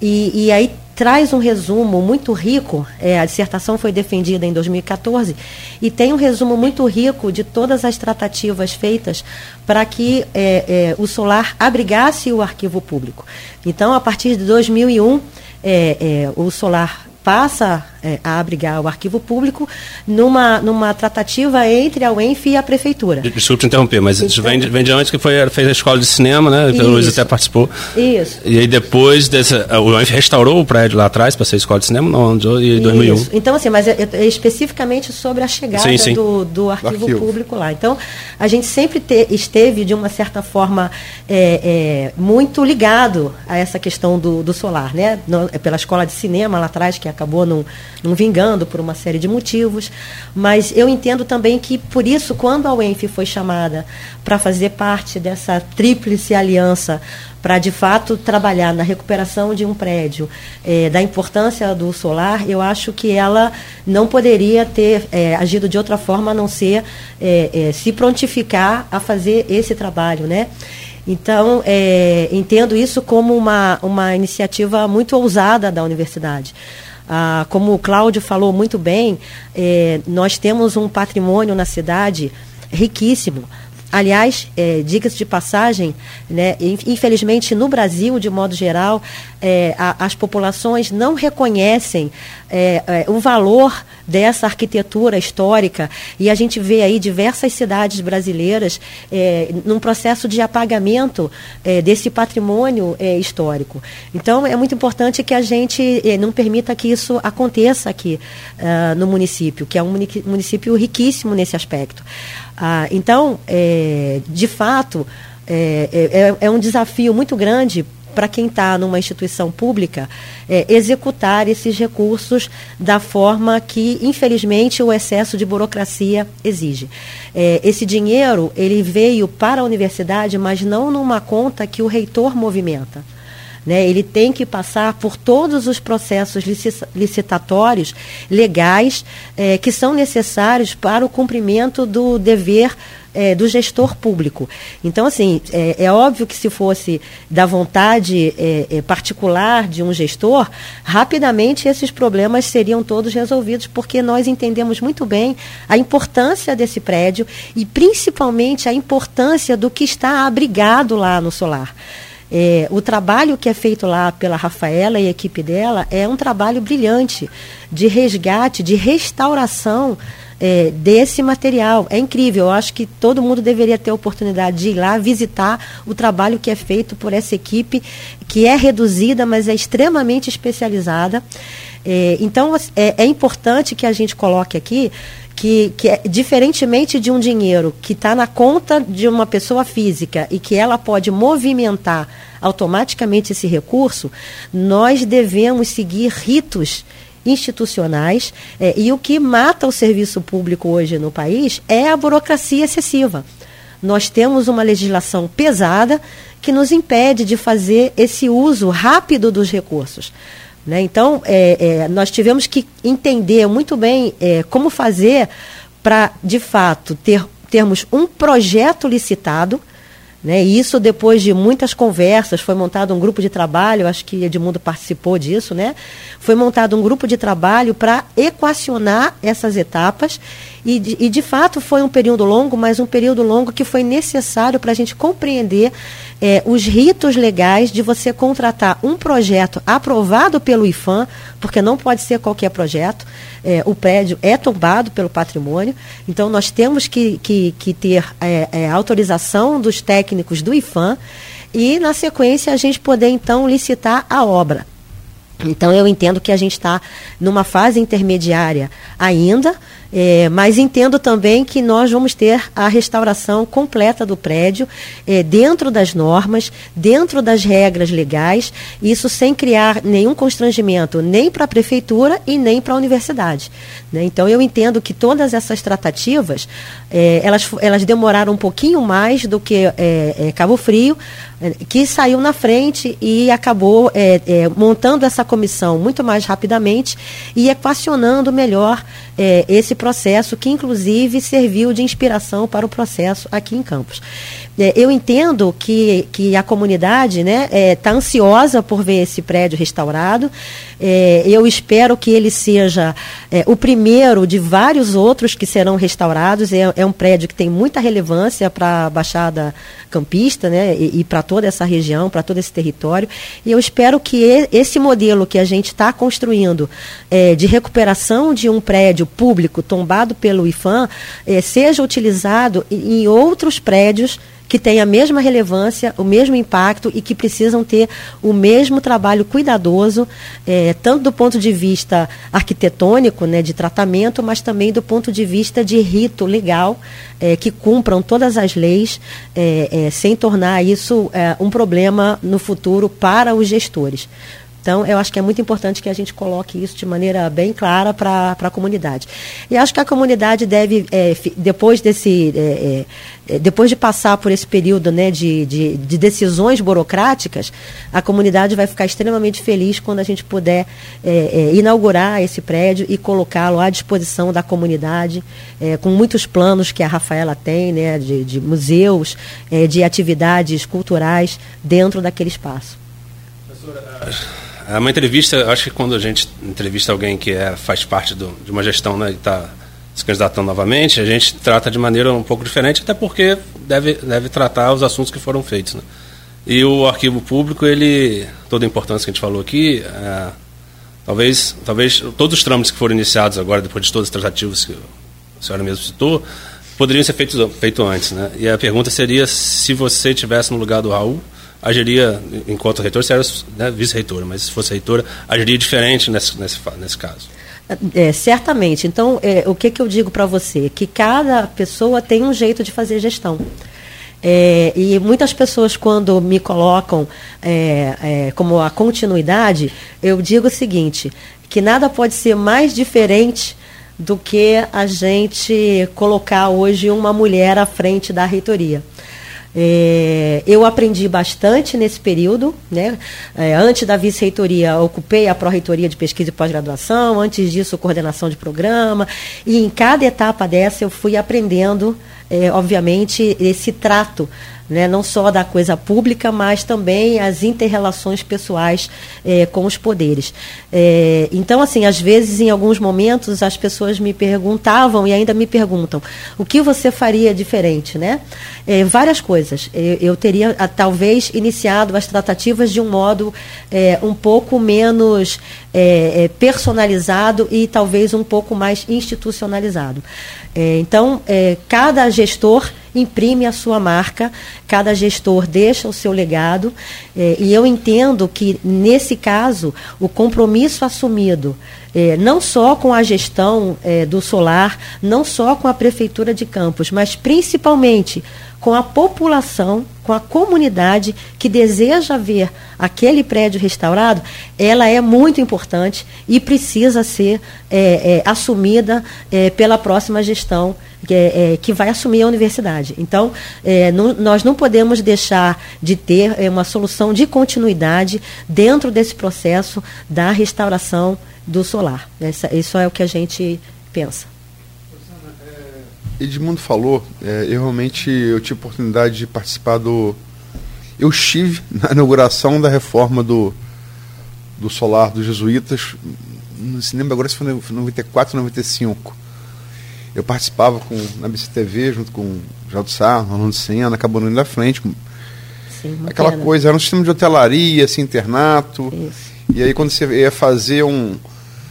E, e aí traz um resumo muito rico. é, a dissertação foi defendida em 2014 e tem um resumo muito rico de todas as tratativas feitas para que é, é, o solar abrigasse o arquivo público. Então, a partir de 2001, é, é, o solar passa é, a abrigar o arquivo público numa, numa tratativa entre a UENF e a prefeitura. Desculpe te interromper, mas isso vem, de- vem de antes que foi, fez a escola de cinema, né? O Luiz Isso. até participou. Isso. E aí depois dessa. O UENF restaurou o prédio lá atrás para ser escola de cinema, não, em 2001. Isso. Então, assim, mas é, é especificamente sobre a chegada Sim, sim. Do, do arquivo, arquivo. público lá. Então, a gente sempre te- esteve, de uma certa forma, é, é, muito ligado a essa questão do, do solar, né? No- é pela escola de cinema lá atrás, que acabou não, não vingando por uma série de motivos. Mas eu entendo também que, por isso, quando a UENF foi chamada para fazer parte dessa tríplice aliança para de fato trabalhar na recuperação de um prédio, eh, da importância do solar, eu acho que ela não poderia ter eh, agido de outra forma a não ser eh, se prontificar a fazer esse trabalho, né? Então, entendo isso como uma, uma iniciativa muito ousada da universidade. Ah, como o Cláudio falou muito bem, eh, nós temos um patrimônio na cidade riquíssimo. Aliás, é, diga-se de passagem, né, in- infelizmente no Brasil, de modo geral, é, a- as populações não reconhecem é, é, o valor dessa arquitetura histórica e a gente vê aí diversas cidades brasileiras é, num processo de apagamento é, desse patrimônio histórico. Então, é muito importante que a gente não permita que isso aconteça aqui ah, no município, que é um município riquíssimo nesse aspecto. Ah, então, é, de fato, é, é- é um desafio muito grande para quem está numa instituição pública é, executar esses recursos da forma que, infelizmente, o excesso de burocracia exige. É, esse dinheiro ele veio para a universidade, mas não numa conta que o reitor movimenta. Né, ele tem que passar por todos os processos lici- licitatórios legais eh, que são necessários para o cumprimento do dever eh, do gestor público. Então, assim, é, é óbvio que se fosse da vontade particular de um gestor, rapidamente esses problemas seriam todos resolvidos, porque nós entendemos muito bem a importância desse prédio e principalmente a importância do que está abrigado lá no solar. É, o trabalho que é feito lá pela Rafaela e a equipe dela é um trabalho brilhante de resgate, de restauração é, desse material. É incrível, eu acho que todo mundo deveria ter a oportunidade de ir lá visitar o trabalho que é feito por essa equipe, que é reduzida, mas é extremamente especializada. É, então, é, é importante que a gente coloque aqui que, que é, diferentemente de um dinheiro que está na conta de uma pessoa física e que ela pode movimentar automaticamente esse recurso, nós devemos seguir ritos institucionais eh, e o que mata o serviço público hoje no país é a burocracia excessiva. Nós temos uma legislação pesada que nos impede de fazer esse uso rápido dos recursos. Né? Então, é, é, nós tivemos que entender muito bem é, como fazer para, de fato, ter, termos um projeto licitado. Né? E isso, depois de muitas conversas, foi montado um grupo de trabalho, acho que Edmundo participou disso, né? Foi montado um grupo de trabalho para equacionar essas etapas. E de, e, de fato, foi um período longo, mas um período longo que foi necessário para a gente compreender é, os ritos legais de você contratar um projeto aprovado pelo IFAM, porque não pode ser qualquer projeto. É, o prédio é tombado pelo patrimônio, então nós temos que, que, que ter é, autorização dos técnicos do IFAM. e, na sequência, a gente poder então licitar a obra. Então eu entendo que a gente está numa fase intermediária ainda, é, mas entendo também que nós vamos ter a restauração completa do prédio, é, dentro das normas, dentro das regras legais, isso sem criar nenhum constrangimento nem para a prefeitura e nem para a universidade. Né? Então eu entendo que todas essas tratativas, é, elas, elas demoraram um pouquinho mais do que é, é, Cabo Frio, que saiu na frente e acabou montando essa comissão muito mais rapidamente e equacionando melhor esse processo, que inclusive serviu de inspiração para o processo aqui em Campos. É, eu entendo que, que a comunidade está né, é, tá ansiosa por ver esse prédio restaurado. É, eu espero que ele seja é, o primeiro de vários outros que serão restaurados. É, um prédio que tem muita relevância para a Baixada Campista né, e, e para toda essa região, para todo esse território. E eu espero que esse modelo que a gente está construindo de recuperação de um prédio público tombado pelo IFAM seja utilizado em outros prédios que têm a mesma relevância, o mesmo impacto e que precisam ter o mesmo trabalho cuidadoso, é, tanto do ponto de vista arquitetônico, né, de tratamento, mas também do ponto de vista de rito legal, é, que cumpram todas as leis, é, sem tornar isso um problema no futuro para os gestores. Então, eu acho que é muito importante que a gente coloque isso de maneira bem clara para a comunidade. E acho que a comunidade deve, é, depois desse. É, é, depois de passar por esse período né, de, de, de, decisões burocráticas, a comunidade vai ficar extremamente feliz quando a gente puder é, é, inaugurar esse prédio e colocá-lo à disposição da comunidade, é, com muitos planos que a Rafaela tem, né, de, de museus, de atividades culturais dentro daquele espaço. Professora, é uma entrevista, acho que quando a gente entrevista alguém que é, faz parte do, de uma gestão né, e está se candidatando novamente, a gente trata de maneira um pouco diferente, até porque deve, deve tratar os assuntos que foram feitos. Né? E o arquivo público, ele, toda a importância que a gente falou aqui, é, talvez, talvez todos os trâmites que foram iniciados agora, depois de todas as tratativas que a senhora mesmo citou, poderiam ser feitos feito antes. Né? E a pergunta seria se você estivesse no lugar do Raul, agiria, enquanto reitor, você era né, vice-reitora, mas se fosse reitora, agiria diferente nesse, nesse, nesse caso. É, certamente. Então, é, o que, que eu digo para você? Que cada pessoa tem um jeito de fazer gestão. É, e muitas pessoas, quando me colocam é, é, como a continuidade, eu digo o seguinte: que nada pode ser mais diferente do que a gente colocar hoje uma mulher à frente da reitoria. É, eu aprendi bastante nesse período. Né? É, antes da vice-reitoria, ocupei a pró-reitoria de pesquisa e pós-graduação, antes disso, coordenação de programa. E em cada etapa dessa, eu fui aprendendo, é, obviamente, esse trato né, não só da coisa pública, mas também as interrelações pessoais é, com os poderes. É, então, assim, às vezes, em alguns momentos, as pessoas me perguntavam e ainda me perguntam o que você faria diferente, né? É, várias coisas. Eu, eu teria, talvez, iniciado as tratativas de um modo um pouco menos personalizado e talvez um pouco mais institucionalizado. Então, cada gestor imprime a sua marca, cada gestor deixa o seu legado, eh, e eu entendo que, nesse caso, o compromisso assumido, eh, não só com a gestão eh, do solar, não só com a Prefeitura de Campos, mas principalmente com a população, com a comunidade que deseja ver aquele prédio restaurado, ela é muito importante e precisa ser é, é, assumida é, pela próxima gestão que, é, é, vai assumir a universidade. Então, é, não, nós não podemos deixar de ter é, uma solução de continuidade dentro desse processo da restauração do solar. Essa, isso é o que a gente pensa. Edmundo falou, é, eu realmente eu tive a oportunidade de participar do. Eu estive (laughs) na inauguração da reforma do, do solar dos jesuítas, não se lembra agora se foi em 94 ou 95 eu participava com, na BCTV junto com o Jaldo Sá, Rolando Senna, acabou indo da frente. Com, Sim, aquela pena. coisa, era um sistema de hotelaria, assim, internato. Isso. E aí quando você ia fazer um.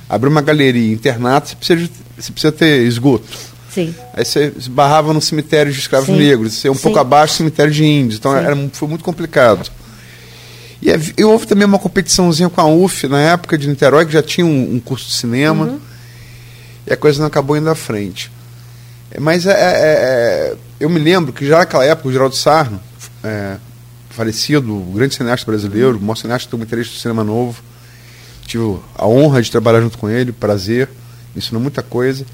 Abrir uma galeria, internato, você precisa, você precisa ter esgoto. Sim. Aí você esbarrava no cemitério de escravos Sim. negros, você um Sim. pouco abaixo do cemitério de índios. Então era, foi muito complicado. E, e houve também uma competiçãozinha com a UF na época de Niterói, que já tinha um, um curso de cinema. Uhum. E a coisa não acabou indo à frente. É, Mas é, é- é- eu me lembro que já naquela época o Geraldo Sarno, é, falecido, grande cineasta brasileiro, o maior cineasta documentarista do cinema novo, tive a honra de trabalhar junto com ele, prazer, me ensinou muita coisa.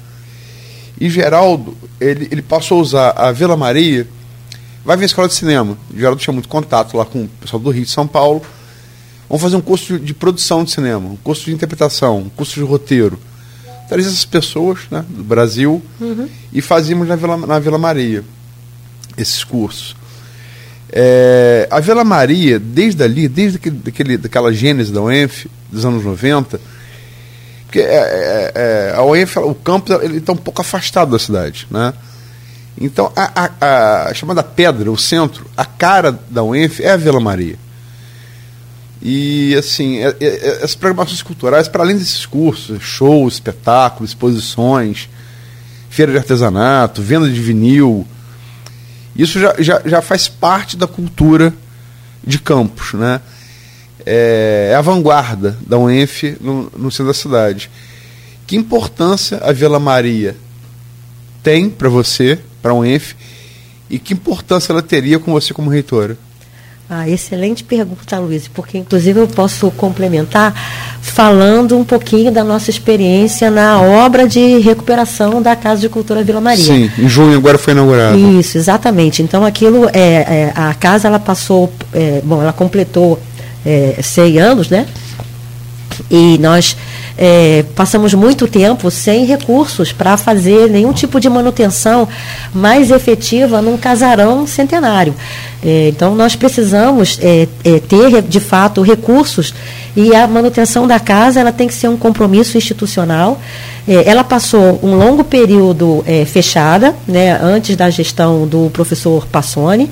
E Geraldo, ele, ele passou a usar a Vila Maria, vai vir à escola de cinema. Geraldo tinha muito contato lá com o pessoal do Rio de São Paulo. Vamos fazer um curso de, produção de cinema, um curso de interpretação, um curso de roteiro. Trazia essas pessoas né, do Brasil e fazíamos na Vila, na Vila Maria esses cursos. É, a Vila Maria, desde ali, desde aquele, daquele, daquela gênese da UENF, dos anos 90, porque é, é, é, a UENF, o campus, ele está um pouco afastado da cidade, né? Então, a, a- a chamada pedra, o centro, a cara da UENF é a Vila Maria. E, assim, é- é- é- as programações culturais, para além desses cursos, shows, espetáculos, exposições, feira de artesanato, venda de vinil, isso já, já, já faz parte da cultura de Campos, né? É, é a vanguarda da UENF no, no centro da cidade. Que importância a Vila Maria tem para você, para a UENF, e que importância ela teria com você como reitora? Ah, excelente pergunta, Luiz, porque inclusive eu posso complementar falando um pouquinho da nossa experiência na obra de recuperação da Casa de Cultura Vila Maria. Sim, em junho agora foi inaugurado. Isso, exatamente. Então aquilo é, é, a casa ela passou, é, bom, ela completou é, 100 anos, né? E nós é, passamos muito tempo sem recursos para fazer nenhum tipo de manutenção mais efetiva num casarão centenário. É, então, nós precisamos é, é, ter, de fato, recursos e a manutenção da casa ela tem que ser um compromisso institucional. É, ela passou um longo período é, fechada, né, antes da gestão do professor Passoni.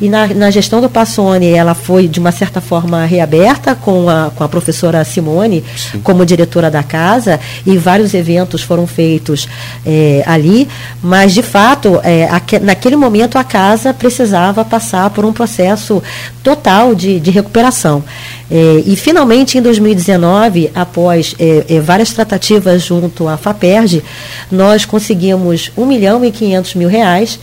E na, na gestão do Passoni, ela foi, de uma certa forma, reaberta com a, com a professora Simone como diretora da casa, e vários eventos foram feitos eh, ali, mas, de fato, eh, aque- naquele momento a casa precisava passar por um processo total de, de recuperação. Eh, e, finalmente, em 2019, após várias tratativas junto à FAPERJ, nós conseguimos 1 milhão e 500 mil reais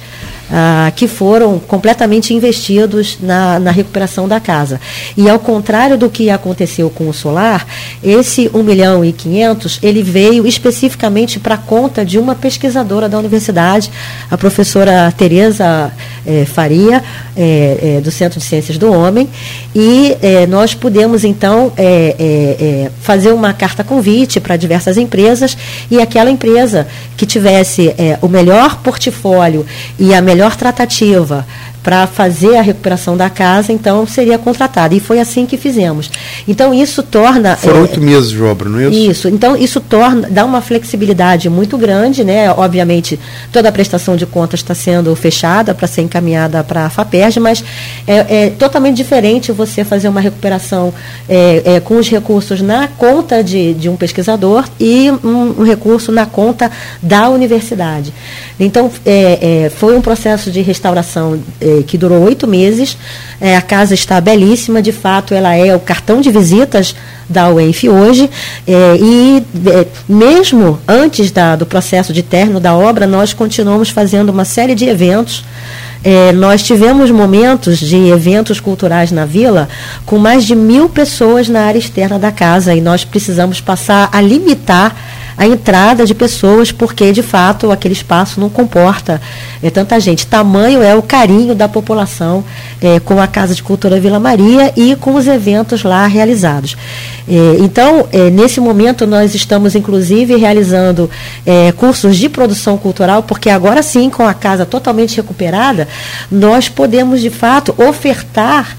ah, que foram completamente investidos na, na recuperação da casa. E ao contrário do que aconteceu com o solar, esse 1 milhão e 500, ele veio especificamente para conta de uma pesquisadora da universidade, a professora Tereza eh, Faria, eh, eh, do Centro de Ciências do Homem, e eh, nós pudemos então eh, fazer uma carta convite para diversas empresas e aquela empresa que tivesse o melhor portfólio e a melhor tratativa para fazer a recuperação da casa, então seria contratada. E foi assim que fizemos. Então isso torna. Foram eh, oito meses de obra, não é isso? isso, então isso torna, dá uma flexibilidade muito grande, né? Obviamente, toda a prestação de contas está sendo fechada para ser encaminhada para a FAPERJ, mas é, é totalmente diferente você fazer uma recuperação é, é, com os recursos na conta de, de um pesquisador e um, um recurso na conta da universidade. Então, é, é, foi um processo de restauração que durou oito meses. É, a casa está belíssima, de fato, ela é o cartão de visitas da UENF hoje. É, e é, mesmo antes da- do processo de término da obra, nós continuamos fazendo uma série de eventos. É, nós tivemos momentos de eventos culturais na vila com mais de mil pessoas na área externa da casa e nós precisamos passar a limitar a entrada de pessoas, porque de fato aquele espaço não comporta é, tanta gente. Tamanho é o carinho da população é, com a Casa de Cultura Vila Maria e com os eventos lá realizados. É, então, nesse momento, nós estamos inclusive realizando cursos de produção cultural, porque agora sim, com a casa totalmente recuperada, nós podemos de fato ofertar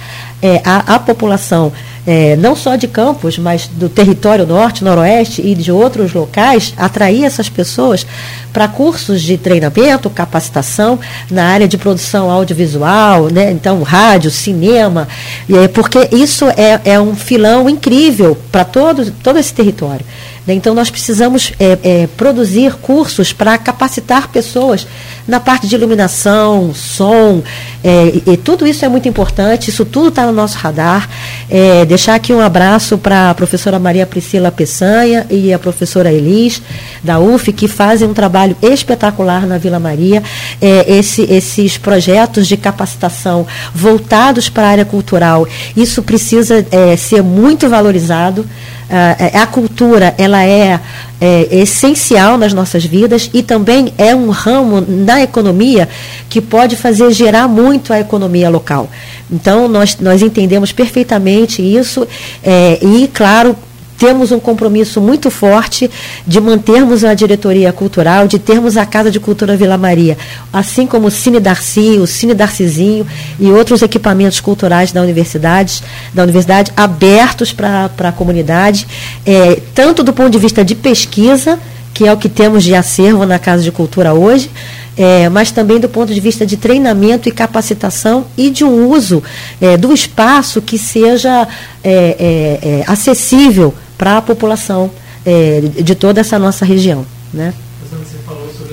à população é, não só de Campos, mas do território norte, noroeste e de outros locais, atrair essas pessoas para cursos de treinamento, capacitação na área de produção audiovisual, né? então rádio, cinema, é porque isso é, é um filão incrível para todo, todo esse território. Né? Então, nós precisamos é, é, produzir cursos para capacitar pessoas na parte de iluminação, som, é, e, tudo isso é muito importante, isso tudo está no nosso radar. É, deixar aqui um abraço para a professora Maria Priscila Peçanha e a professora Elis, da UF, que fazem um trabalho espetacular na Vila Maria. É, esse, esses projetos de capacitação voltados para a área cultural, isso precisa é, ser muito valorizado. Uh, a cultura ela é, é, essencial nas nossas vidas e também é um ramo na economia que pode fazer gerar muito a economia local. Então, nós, nós entendemos perfeitamente isso é, e, claro, temos um compromisso muito forte de mantermos a diretoria cultural, de termos a Casa de Cultura Vila Maria, assim como o Cine Darcy, o Cine Darcizinho e outros equipamentos culturais da universidade, da universidade abertos para a comunidade, é, tanto do ponto de vista de pesquisa, que é o que temos de acervo na Casa de Cultura hoje, é, mas também do ponto de vista de treinamento e capacitação e de um uso é, do espaço que seja é, é, é acessível para a população é, de toda essa nossa região. Né?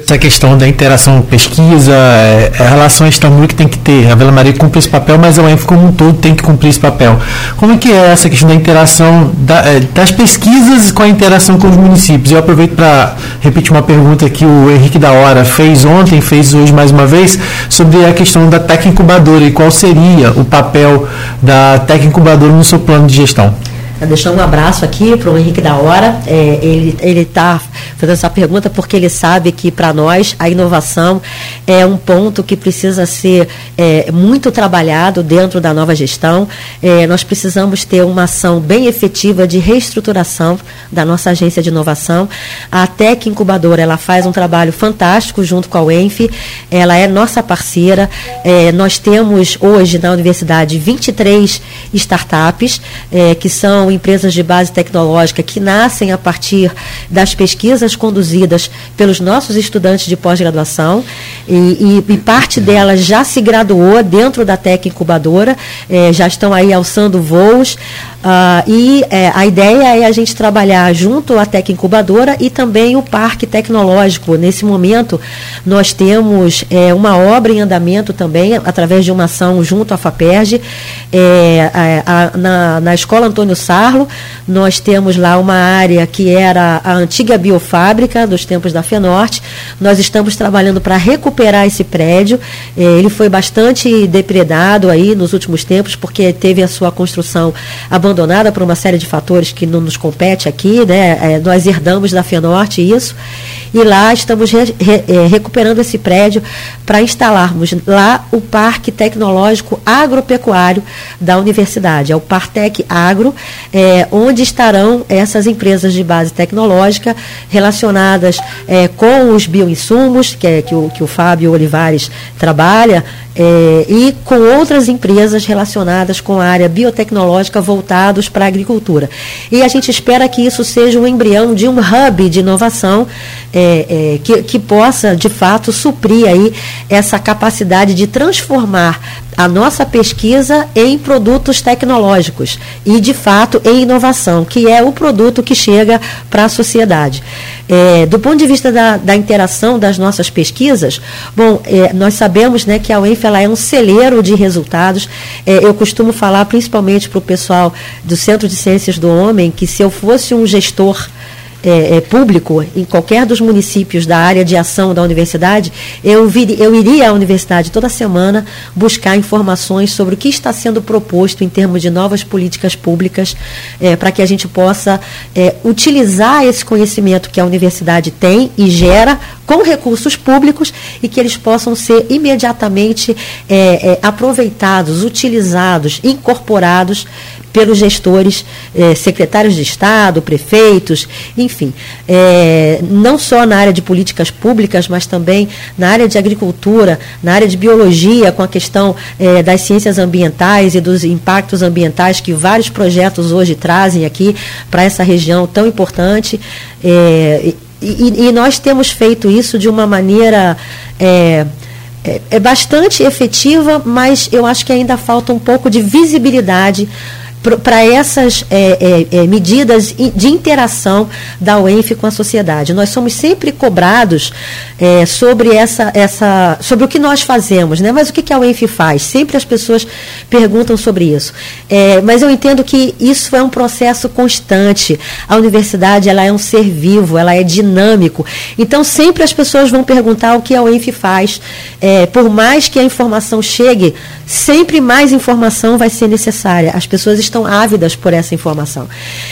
essa questão da interação pesquisa, é, é, relações também que tem que ter. A Vila Maria cumpre esse papel, mas a UENF como um todo tem que cumprir esse papel. Como é que é essa questão da interação da, é, das pesquisas com a interação com os municípios? Eu aproveito para repetir uma pergunta que o Henrique da Hora fez ontem, fez hoje mais uma vez, sobre a questão da técnica incubadora e qual seria o papel da técnica incubadora no seu plano de gestão. Deixar um abraço aqui para o Henrique da Hora. É, ele está fazendo essa pergunta porque ele sabe que para nós a inovação é um ponto que precisa ser é, muito trabalhado dentro da nova gestão. É, nós precisamos ter uma ação bem efetiva de reestruturação da nossa agência de inovação. A Tec Incubadora ela faz um trabalho fantástico junto com a UENF. Ela é nossa parceira. É, nós temos hoje na universidade 23 startups é, que são são empresas de base tecnológica que nascem a partir das pesquisas conduzidas pelos nossos estudantes de pós-graduação e, e, e, parte delas já se graduou dentro da Tec Incubadora, eh, já estão aí alçando voos. Uh, e é, a ideia é a gente trabalhar junto à Tec Incubadora e também o Parque Tecnológico. Nesse momento, nós temos é, uma obra em andamento também, através de uma ação junto à FAPERJ. É, a, a, na, na Escola Antônio Sarlo, nós temos lá uma área que era a antiga biofábrica dos tempos da FENORTE. Nós estamos trabalhando para recuperar esse prédio. É, ele foi bastante depredado aí nos últimos tempos, porque teve a sua construção abandonada abandonada por uma série de fatores que não nos compete aqui, né? É, nós herdamos da FENORTE isso, e lá estamos re, re, é, recuperando esse prédio para instalarmos lá o Parque Tecnológico Agropecuário da Universidade, é o Partec Agro, é, onde estarão essas empresas de base tecnológica relacionadas é, com os bioinsumos, que, é, que, o, que o Fábio Olivares trabalha, é, e com outras empresas relacionadas com a área biotecnológica voltados para a agricultura. E a gente espera que isso seja um embrião de um hub de inovação é, é, que, que possa, de fato, suprir aí essa capacidade de transformar a nossa pesquisa em produtos tecnológicos e, de fato, em inovação, que é o produto que chega para a sociedade. É, do ponto de vista da, da, interação das nossas pesquisas, bom, é, nós sabemos né, que a UENF ela é um celeiro de resultados. É, eu costumo falar, principalmente para o pessoal do Centro de Ciências do Homem, que se eu fosse um gestor é, é, público em qualquer dos municípios da área de ação da universidade, eu, vir, eu iria à universidade toda semana buscar informações sobre o que está sendo proposto em termos de novas políticas públicas, é, para que a gente possa é, utilizar esse conhecimento que a universidade tem e gera com recursos públicos e que eles possam ser imediatamente é, é, aproveitados, utilizados, incorporados pelos gestores, eh, secretários de Estado, prefeitos, enfim, eh, não só na área de políticas públicas, mas também na área de agricultura, na área de biologia, com a questão eh, das ciências ambientais e dos impactos ambientais que vários projetos hoje trazem aqui para essa região tão importante. E, e, nós temos feito isso de uma maneira é, é, bastante efetiva, mas eu acho que ainda falta um pouco de visibilidade para essas é, é, é, medidas de interação da UENF com a sociedade. Nós somos sempre cobrados é, sobre, essa, essa, sobre o que nós fazemos, né? mas o que, que a UENF faz? Sempre as pessoas perguntam sobre isso. É, mas eu entendo que isso é um processo constante. A universidade ela é um ser vivo, ela é dinâmico. Então, sempre as pessoas vão perguntar o que a UENF faz. É, por mais que a informação chegue, sempre mais informação vai ser necessária. As pessoas estão ávidas por essa informação.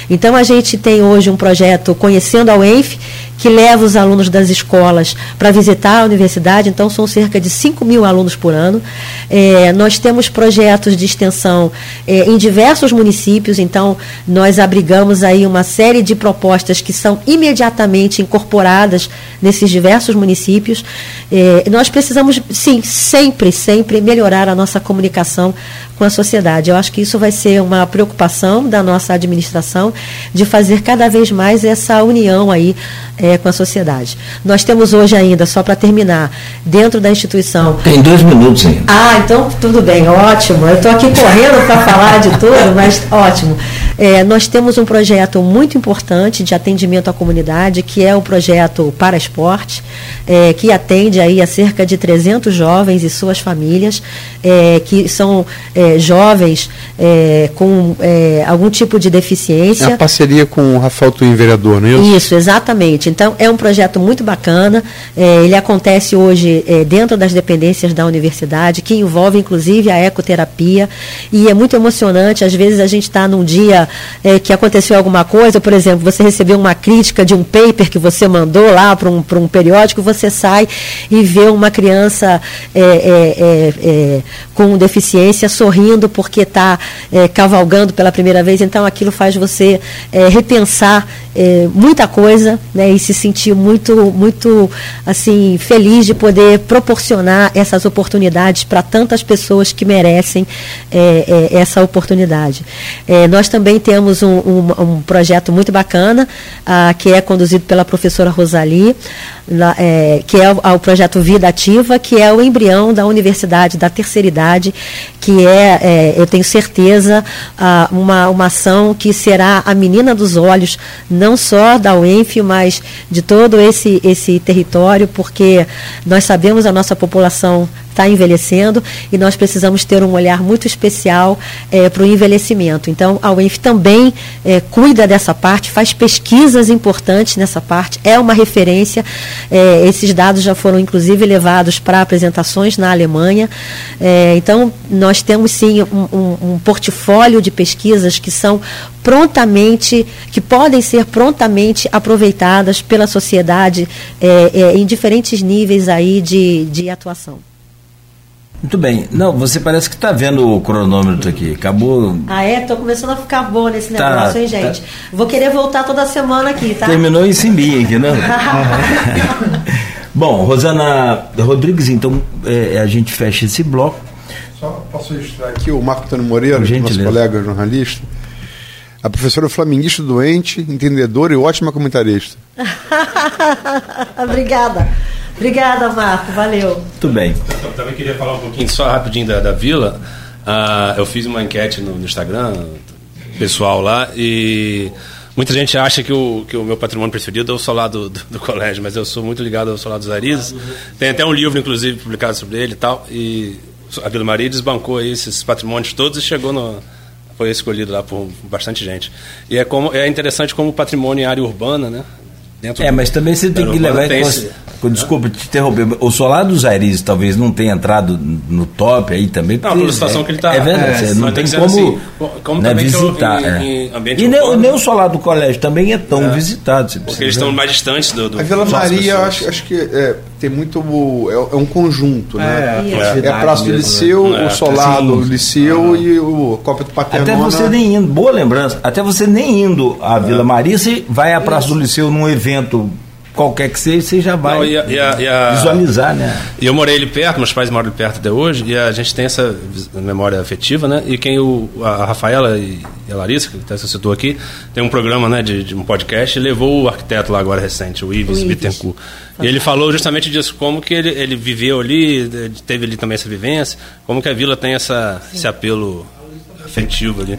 Então, a gente tem hoje um projeto Conhecendo a UENF, que leva os alunos das escolas para visitar a universidade, então são cerca de 5 mil alunos por ano. É, nós temos projetos de extensão é, em diversos municípios, então nós abrigamos aí uma série de propostas que são imediatamente incorporadas nesses diversos municípios. É, nós precisamos, sim, sempre, sempre melhorar a nossa comunicação com a sociedade. Eu acho que isso vai ser uma preocupação da nossa administração de fazer cada vez mais essa união aí é, com a sociedade. Nós temos hoje ainda, só para terminar, dentro da instituição. Tem dois minutos ainda. Ah, então tudo bem, ótimo. Eu estou aqui correndo para falar de tudo, mas ótimo. É, nós temos um projeto muito importante de atendimento à comunidade, que é o projeto Para Esporte, é, que atende aí a cerca de 300 jovens e suas famílias, é, que são é, jovens é, com é, algum tipo de deficiência. É a parceria com o Rafael Twin, vereador, não é isso? Isso, exatamente. Então, é um projeto muito bacana. ele acontece hoje dentro das dependências da universidade, que envolve inclusive a ecoterapia, e é muito emocionante. Às vezes a gente está num dia é, que aconteceu alguma coisa, por exemplo, você recebeu uma crítica de um paper que você mandou lá para um, um periódico, você sai e vê uma criança é, é, é, é com deficiência sorrindo porque está é, cavalgando pela primeira vez, então aquilo faz você repensar muita coisa né, e se sentir muito, muito assim, feliz de poder proporcionar essas oportunidades para tantas pessoas que merecem essa oportunidade. nós também temos um, um, um projeto muito bacana, uh, que é conduzido pela professora Rosali, na, é, que é o, o, projeto Vida Ativa, que é o embrião da Universidade da Terceira Idade, que é, é eu tenho certeza, uh, uma, uma ação que será a menina dos olhos, não só da UENF, mas de todo esse, esse território, porque nós sabemos a nossa população está envelhecendo e nós precisamos ter um olhar muito especial é, para o envelhecimento. Então, a UENF também é, cuida dessa parte, faz pesquisas importantes nessa parte, é uma referência. É, esses dados já foram, inclusive, levados para apresentações na Alemanha. É, então, nós temos sim um, um, um portfólio de pesquisas que são prontamente, que podem ser prontamente aproveitadas pela sociedade é, é, em diferentes níveis aí de, de atuação. Muito bem. Não, você parece que está vendo o cronômetro aqui. Acabou. Ah, é? Estou começando a ficar boa nesse tá, negócio, hein, tá. gente? Tá. Vou querer voltar toda semana aqui, tá? Terminou em Simbi aqui, não? (laughs) Bom, Rosana Rodrigues, então é, a gente fecha esse bloco. Só posso registrar aqui o Marco Antônio Moreira, nosso colega jornalista. A professora flamenguista doente, entendedora e ótima comentarista. (laughs) Obrigada. Obrigada, Marco. Valeu. Tudo bem. Eu também queria falar um pouquinho só rapidinho da, da Vila. Uh, eu fiz uma enquete no, no, Instagram, pessoal lá, e muita gente acha que o, que o meu patrimônio preferido é o solar do, do, do colégio, mas eu sou muito ligado ao solar dos Arizes. Tem até um livro, inclusive, publicado sobre ele e tal. E a Vila Maria desbancou esses patrimônios todos e chegou no, foi escolhido lá por bastante gente. E é, como, é interessante como patrimônio em área urbana, né? é, mas também você tem que levar em consideração. Desculpa te interromper. O Solar dos Aires talvez não tenha entrado no top aí também. Não, pela situação é, que ele está. É verdade. É, não tem como, assim, como né, visitar. Em, é. em e nem, nem, o Solar do colégio também é tão é. visitado. Porque eles estão mais distantes do. do a Vila Maria, eu acho, acho que é, tem muito. É, é, um conjunto, né? É, a Praça do né? Liceu, né? o Solar do Liceu e o Copa do Paternona. Até você nem indo, boa lembrança, até você nem indo à Vila Maria, você vai à Praça do Liceu num evento qualquer que seja, você já vai Não, e a, e a, e a, visualizar, né? E eu morei ali perto, meus pais moram ali perto até hoje, e a gente tem essa memória afetiva, né? E quem o, a Rafaela e a Larissa, que até você citou aqui, tem um programa, né, de, de um podcast, e levou o arquiteto lá agora recente, o Ives, o Bittencourt. E ele falou justamente disso, como que ele, ele viveu ali, teve ali também essa vivência, como que a vila tem essa, esse apelo afetivo ali.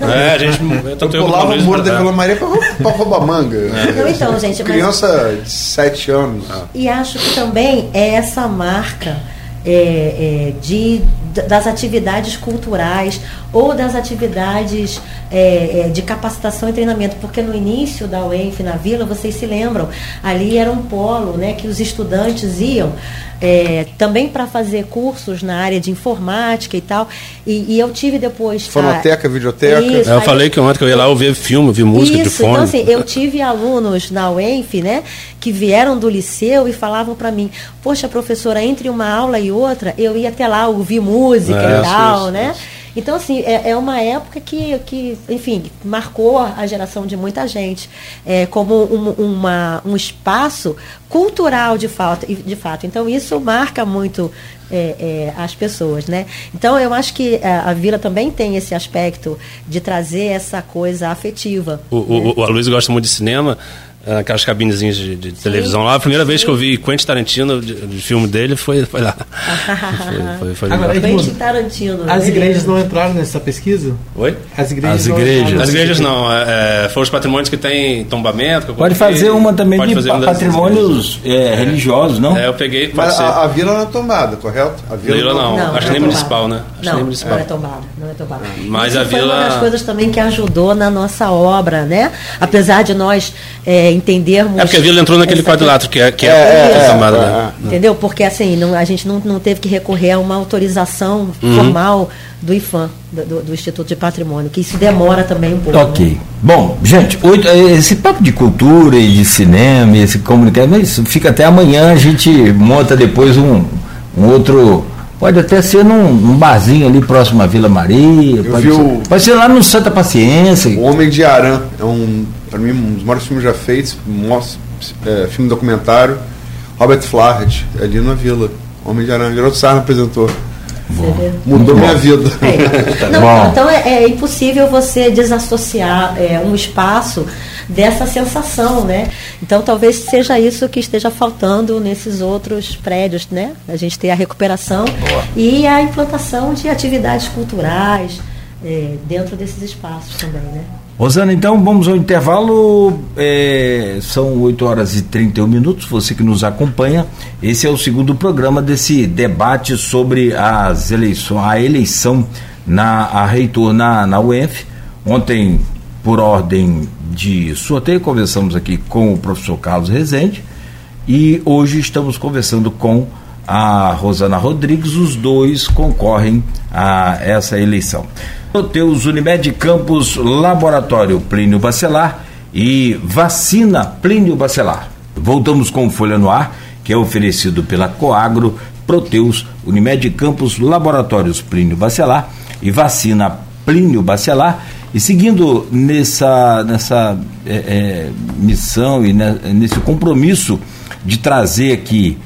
É, (laughs) a gente. Eu eu pulava o muro da é. Vila Maria pra, pra roubar manga. Não, então, gente, mas- Criança de 7 anos. E acho que também é essa marca é, é, de, das atividades culturais ou das atividades é, é, de capacitação e treinamento, porque no início da UENF na Vila, vocês se lembram, ali era um polo né, que os estudantes iam é, também para fazer cursos na área de informática e tal, e, e eu tive depois... Fonoteca, videoteca. Isso, Eu aí- falei que ontem que eu ia lá ouvir filme, ouvir música de isso, fone. então assim, eu tive alunos na UENF, né, que vieram do liceu e falavam para mim, poxa, professora, entre uma aula e outra, eu ia até lá ouvir música É, e tal, isso, né? Então, assim, é, é uma época que, que, enfim, marcou a geração de muita gente é, como um, uma, um espaço cultural de fato, de fato. Então, isso marca muito é, é, as pessoas, né? Então, eu acho que a, a Vila também tem esse aspecto de trazer essa coisa afetiva. O, o, o Aloysio gosta muito de cinema, aquelas cabinezinhas de, de televisão lá. A primeira vez que eu vi Quentin Tarantino, de, de filme dele, foi, foi lá. foi, foi, foi Agora, Quentin Tarantino. As né? igrejas não entraram nessa pesquisa? Oi? As igrejas. As não igrejas. entraram As igrejas não, é, é, foram os patrimônios que tem tombamento. que Pode fazer uma também Pode de fazer pa- uma das patrimônios é, religiosos, não? É, eu peguei, pode Mas ser. a, a vila não é tombada, correto? A Vila não, Não, acho que não nem é municipal, né? Acho que Não, nem não municipal. é tombada, não é tombada. Mas Isso a foi vila- uma das coisas também que ajudou na nossa obra, né? Apesar de nós é, entendermos... É porque a vila entrou naquele quadrilátero que é, que é, É, é, é, tombada, é, né? Entendeu? Porque assim, não- a gente não, não teve que recorrer a uma autorização Uhum. formal do IFAM, do, do- Instituto de Patrimônio, que isso demora também um pouco. Ok. né? Bom, gente, oito- esse papo de cultura e de cinema, esse comunicado, mas isso fica até amanhã, a gente monta depois um, um outro. Pode até ser num, num barzinho ali próximo à Vila Maria. Pode vi ser, o- pode ser lá no Santa Paciência. O Homem de Arã é um, para mim, um dos maiores filmes já feitos, mostra, é, filme documentário. Robert Flaherty, ali na vila. Homem de Arã, Geraldo Sarna apresentou. Vê? Mudou Muito minha bom. vida. É. Não, Bom. então é, é impossível você desassociar é, um espaço dessa sensação, né? Então talvez seja isso que esteja faltando nesses outros prédios, né? A gente ter a recuperação e a implantação de atividades culturais é, dentro desses espaços também, né? Rosana, então vamos ao intervalo. é, são 8 horas e 31 minutos. Você que nos acompanha, esse é o segundo programa desse debate sobre as eleições, a eleição na a reitor na, na UENF. Ontem, por ordem de sorteio, conversamos aqui com o professor Carlos Rezende e hoje estamos conversando com a Rosana Rodrigues. Os dois concorrem a essa eleição. Sorteios Unimed Campos Laboratório Plínio Bacelar e Vacina Plínio Bacelar. Voltamos com Folha no Ar, que é oferecido pela Coagro, Proteus, Unimed Campos Laboratórios Plínio Bacelar e Vacina Plínio Bacelar. E seguindo nessa, nessa é, é, missão e ne- nesse compromisso de trazer aqui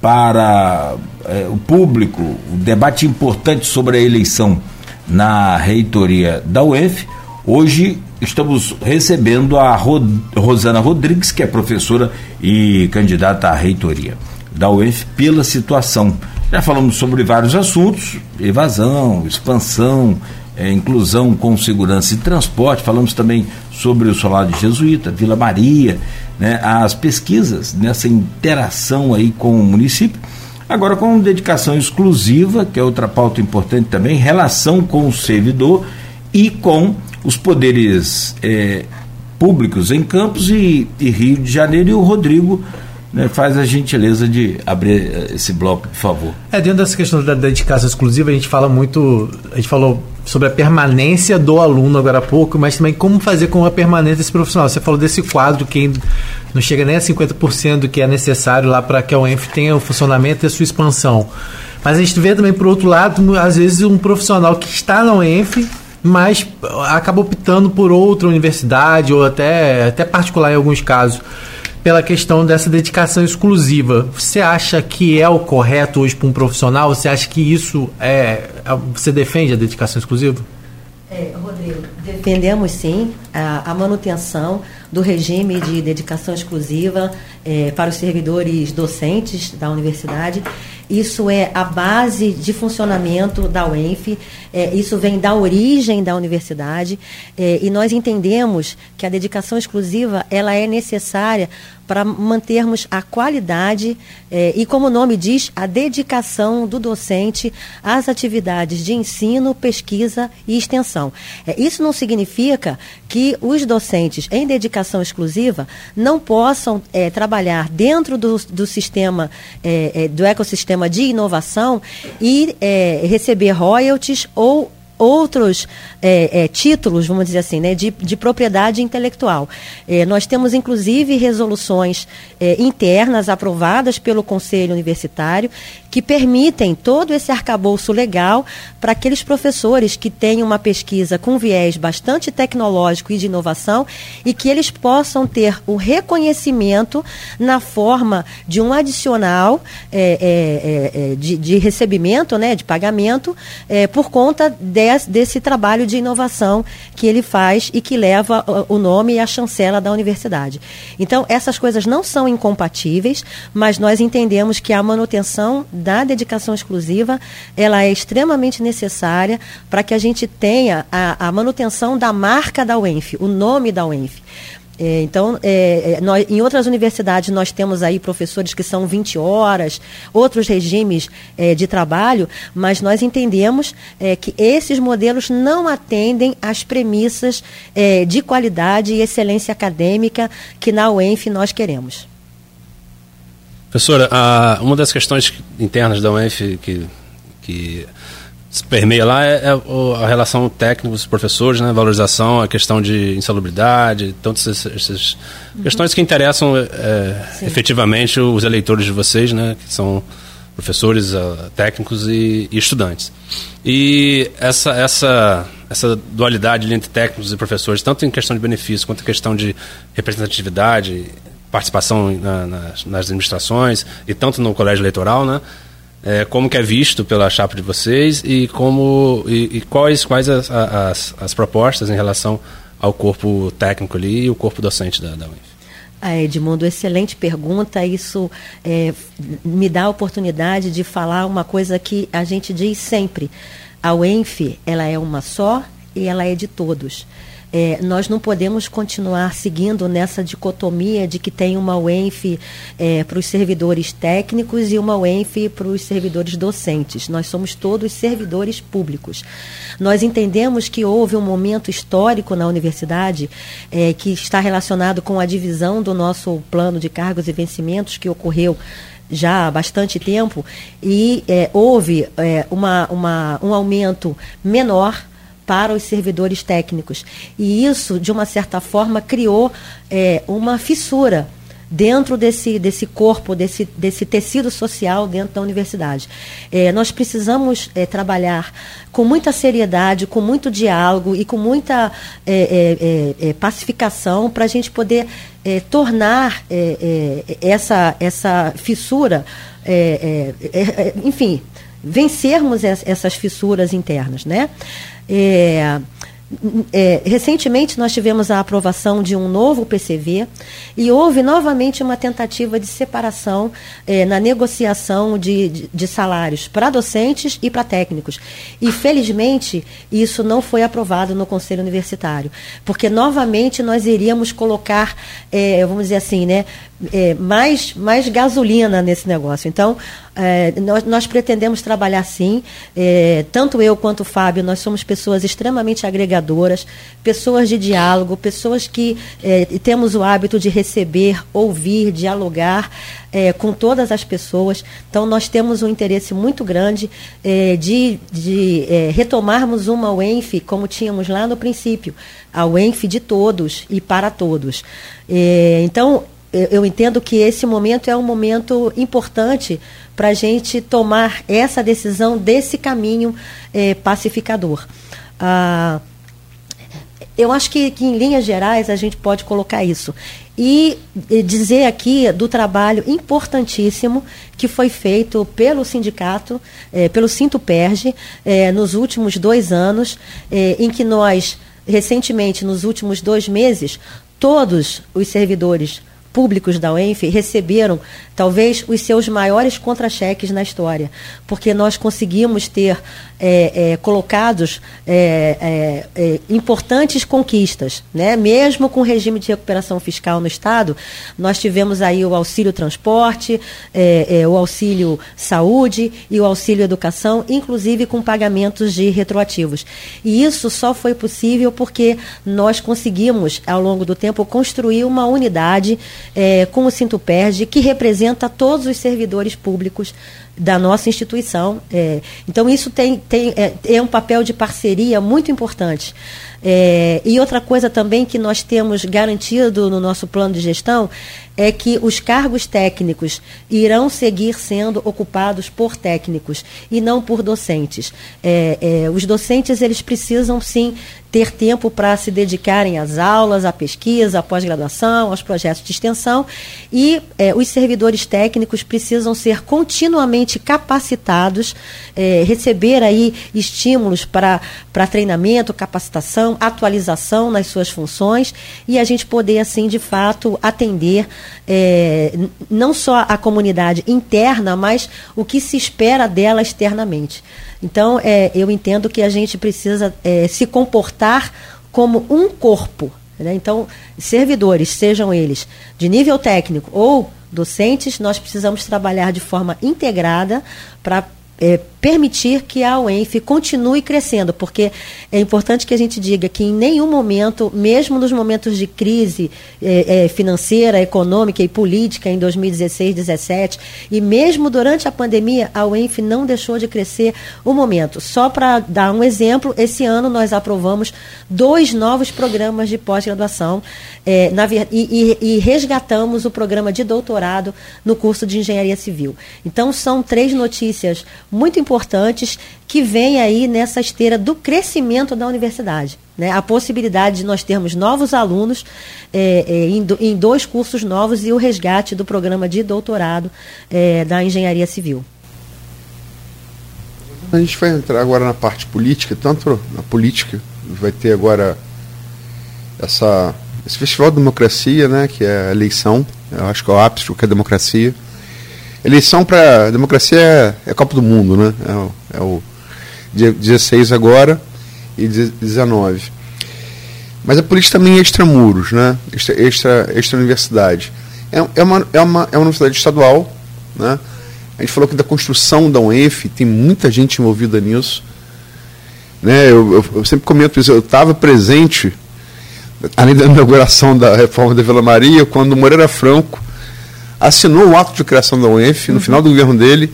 para é, o público o debate importante sobre a eleição na reitoria da UENF, hoje estamos recebendo a Ro- Rosana Rodrigues, que é professora e candidata à reitoria da UENF, pela situação. Já falamos sobre vários assuntos: evasão, expansão, eh, inclusão com segurança e transporte. Falamos também sobre o Solar de Jesuíta, Vila Maria, né, as pesquisas nessa interação aí com o município. Agora com dedicação exclusiva, que é outra pauta importante também, relação com o servidor e com os poderes eh, públicos em Campos e, e Rio de Janeiro. E o Rodrigo né, faz a gentileza de abrir eh, esse bloco, por favor. É, dentro dessa questão da dedicação exclusiva, a gente fala muito, a gente falou sobre a permanência do aluno agora há pouco, mas também como fazer com a permanência desse profissional. Você falou desse quadro que não chega nem a 50% do que é necessário lá para que a UENF tenha o funcionamento e a sua expansão. Mas a gente vê também, por outro lado, às vezes um profissional que está na UENF, mas acaba optando por outra universidade ou até, até particular em alguns casos pela questão dessa dedicação exclusiva. Você acha que é o correto hoje para um profissional? Você acha que isso é. Você defende a dedicação exclusiva? É, Rodrigo, Defendemos sim a, a, manutenção do regime de dedicação exclusiva eh, para os servidores docentes da universidade. Isso é a base de funcionamento da UENF, é, isso vem da origem da universidade é, e nós entendemos que a dedicação exclusiva ela é necessária para mantermos a qualidade é, e, como o nome diz, a dedicação do docente às atividades de ensino, pesquisa e extensão. É, isso não significa que os docentes em dedicação exclusiva não possam é, trabalhar dentro do, do sistema, do ecossistema de inovação e é, receber royalties ou outros é, é, títulos, vamos dizer assim, né, de, de propriedade intelectual. É, nós temos, inclusive, resoluções é, internas aprovadas pelo Conselho Universitário que permitem todo esse arcabouço legal para aqueles professores que têm uma pesquisa com viés bastante tecnológico e de inovação e que eles possam ter o reconhecimento na forma de um adicional é, é, de, de, recebimento, né, de pagamento, por conta de desse trabalho de inovação que ele faz e que leva o nome e a chancela da universidade. Então, essas coisas não são incompatíveis, mas nós entendemos que a manutenção da dedicação exclusiva ela é extremamente necessária para que a gente tenha a, a manutenção da marca da UENF, o nome da UENF. É, então, é, é, nós, em outras universidades nós temos aí professores que são 20 horas, outros regimes é, de trabalho, mas nós entendemos é, que esses modelos não atendem às premissas é, de qualidade e excelência acadêmica que na UENF nós queremos. Professora, uma das questões internas da UENF que, que se permeia lá é, é a relação técnicos-professores, né, valorização, a questão de insalubridade, tantas essas uhum. questões que interessam é, efetivamente os eleitores de vocês, né, que são professores, técnicos e, e, estudantes. E essa, essa, essa dualidade entre técnicos e professores, tanto em questão de benefício quanto em questão de representatividade, participação na, nas, nas administrações e tanto no colégio eleitoral, né, é, como que é visto pela chapa de vocês e como e, e quais quais as, as, as, propostas em relação ao corpo técnico ali e o corpo docente da, da UENF. Ah, Edmundo, excelente pergunta. Isso é, me dá a oportunidade de falar uma coisa que a gente diz sempre. A UENF, ela é uma só e ela é de todos. É, nós não podemos continuar seguindo nessa dicotomia de que tem uma UENF é, para os servidores técnicos e uma UENF para os servidores docentes. Nós somos todos servidores públicos. Nós entendemos que houve um momento histórico na universidade é, que está relacionado com a divisão do nosso plano de cargos e vencimentos que ocorreu já há bastante tempo e é, houve é, uma, uma, um aumento menor para os servidores técnicos. E isso, de uma certa forma, criou é, uma fissura dentro desse, desse corpo, desse, desse tecido social dentro da universidade. É, nós precisamos é, trabalhar com muita seriedade, com muito diálogo e com muita é, é, é, é pacificação para a gente poder tornar essa, essa fissura, enfim, vencermos essas fissuras internas, né? É, é, recentemente nós tivemos a aprovação de um novo PCV e houve novamente uma tentativa de separação é, na negociação de, de, de salários para docentes e para técnicos. E felizmente isso não foi aprovado no Conselho Universitário, porque novamente nós iríamos colocar, é, vamos dizer assim, né, é, mais, mais gasolina nesse negócio. Então, é, nós, nós, pretendemos trabalhar sim, é, tanto eu quanto o Fábio, nós somos pessoas extremamente agregadoras, pessoas de diálogo, pessoas que é, temos o hábito de receber, ouvir, dialogar é, com todas as pessoas. Então, nós temos um interesse muito grande é, de, de retomarmos uma UENF como tínhamos lá no princípio, a UENF de todos e para todos. então, eu entendo que esse momento é um momento importante para a gente tomar essa decisão desse caminho é, pacificador. Ah, eu acho que, que, em linhas gerais, a gente pode colocar isso. E, e dizer aqui do trabalho importantíssimo que foi feito pelo sindicato, é, pelo Sinto Perge, é, nos últimos dois anos, em que nós recentemente, nos últimos dois meses, todos os servidores públicos da UENF receberam talvez os seus maiores contra-cheques na história, porque nós conseguimos ter é, é, colocados é, é, é, importantes conquistas, né? mesmo com o regime de recuperação fiscal no Estado, nós tivemos aí o auxílio transporte, é, o auxílio saúde e o auxílio educação, inclusive com pagamentos de retroativos. E isso só foi possível porque nós conseguimos, ao longo do tempo, construir uma unidade com o Cinto Perde que representa todos os servidores públicos da nossa instituição. É, então, isso tem, tem, é, é, um papel de parceria muito importante. É, e outra coisa também que nós temos garantido no nosso plano de gestão é que os cargos técnicos irão seguir sendo ocupados por técnicos e não por docentes. É, é, os docentes eles precisam sim ter tempo para se dedicarem às aulas, à pesquisa, à pós-graduação, aos projetos de extensão e é, os servidores técnicos precisam ser continuamente capacitados, é, receber aí estímulos para treinamento, capacitação, atualização nas suas funções e a gente poder assim de fato atender é, não só a comunidade interna, mas o que se espera dela externamente. Então, é, eu entendo que a gente precisa é, se comportar como um corpo. Né? Então, servidores, sejam eles de nível técnico ou docentes, nós precisamos trabalhar de forma integrada para é, permitir que a UENF continue crescendo, porque é importante que a gente diga que em nenhum momento, mesmo nos momentos de crise é, é, financeira, econômica e política em 2016, 2017, e mesmo durante a pandemia, a UENF não deixou de crescer um momento. Só para dar um exemplo, esse ano nós aprovamos dois novos programas de pós-graduação é, e, e, e resgatamos o programa de doutorado no curso de engenharia civil. Então, são três notícias muito importantes que vêm aí nessa esteira do crescimento da universidade. Né? A possibilidade de nós termos novos alunos é, é, em, do, em, dois cursos novos e o resgate do programa de doutorado é, da engenharia civil. A gente vai entrar agora na parte política, tanto na política, vai ter agora essa, esse Festival de Democracia, né, que é a eleição, eu acho que é o ápice do que é a democracia Eleição para democracia é, é Copa do Mundo, né? É é o dia 16 agora e 19. Mas a política também é extramuros, né? Extra, extra, extra universidade. É, é, uma, é, uma, é uma universidade estadual, né? A gente falou que da construção da UENF tem muita gente envolvida nisso. Né? Eu, eu, eu sempre comento isso, eu estava presente, além da inauguração da reforma da Vila Maria, quando Moreira Franco assinou o ato de criação da UENF no uhum. final do governo dele,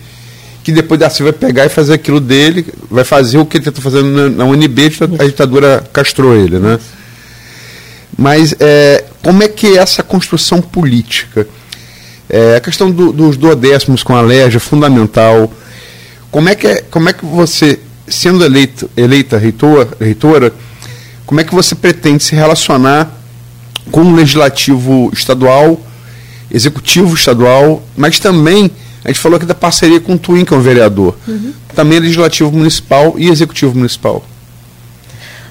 que depois da vai pegar e fazer aquilo dele, vai fazer o que ele tentou fazendo na, na UNB, a ditadura castrou ele, né? Mas é, como é que é essa construção política? É, a questão do, dos duodécimos com a LERJ é fundamental. Como é que, é, como é que você, sendo eleito, eleita reitor, reitora, como é que você pretende se relacionar com o legislativo estadual executivo estadual, mas também a gente falou aqui da parceria com o Twin, que é um vereador. Uhum. Também legislativo municipal e executivo municipal.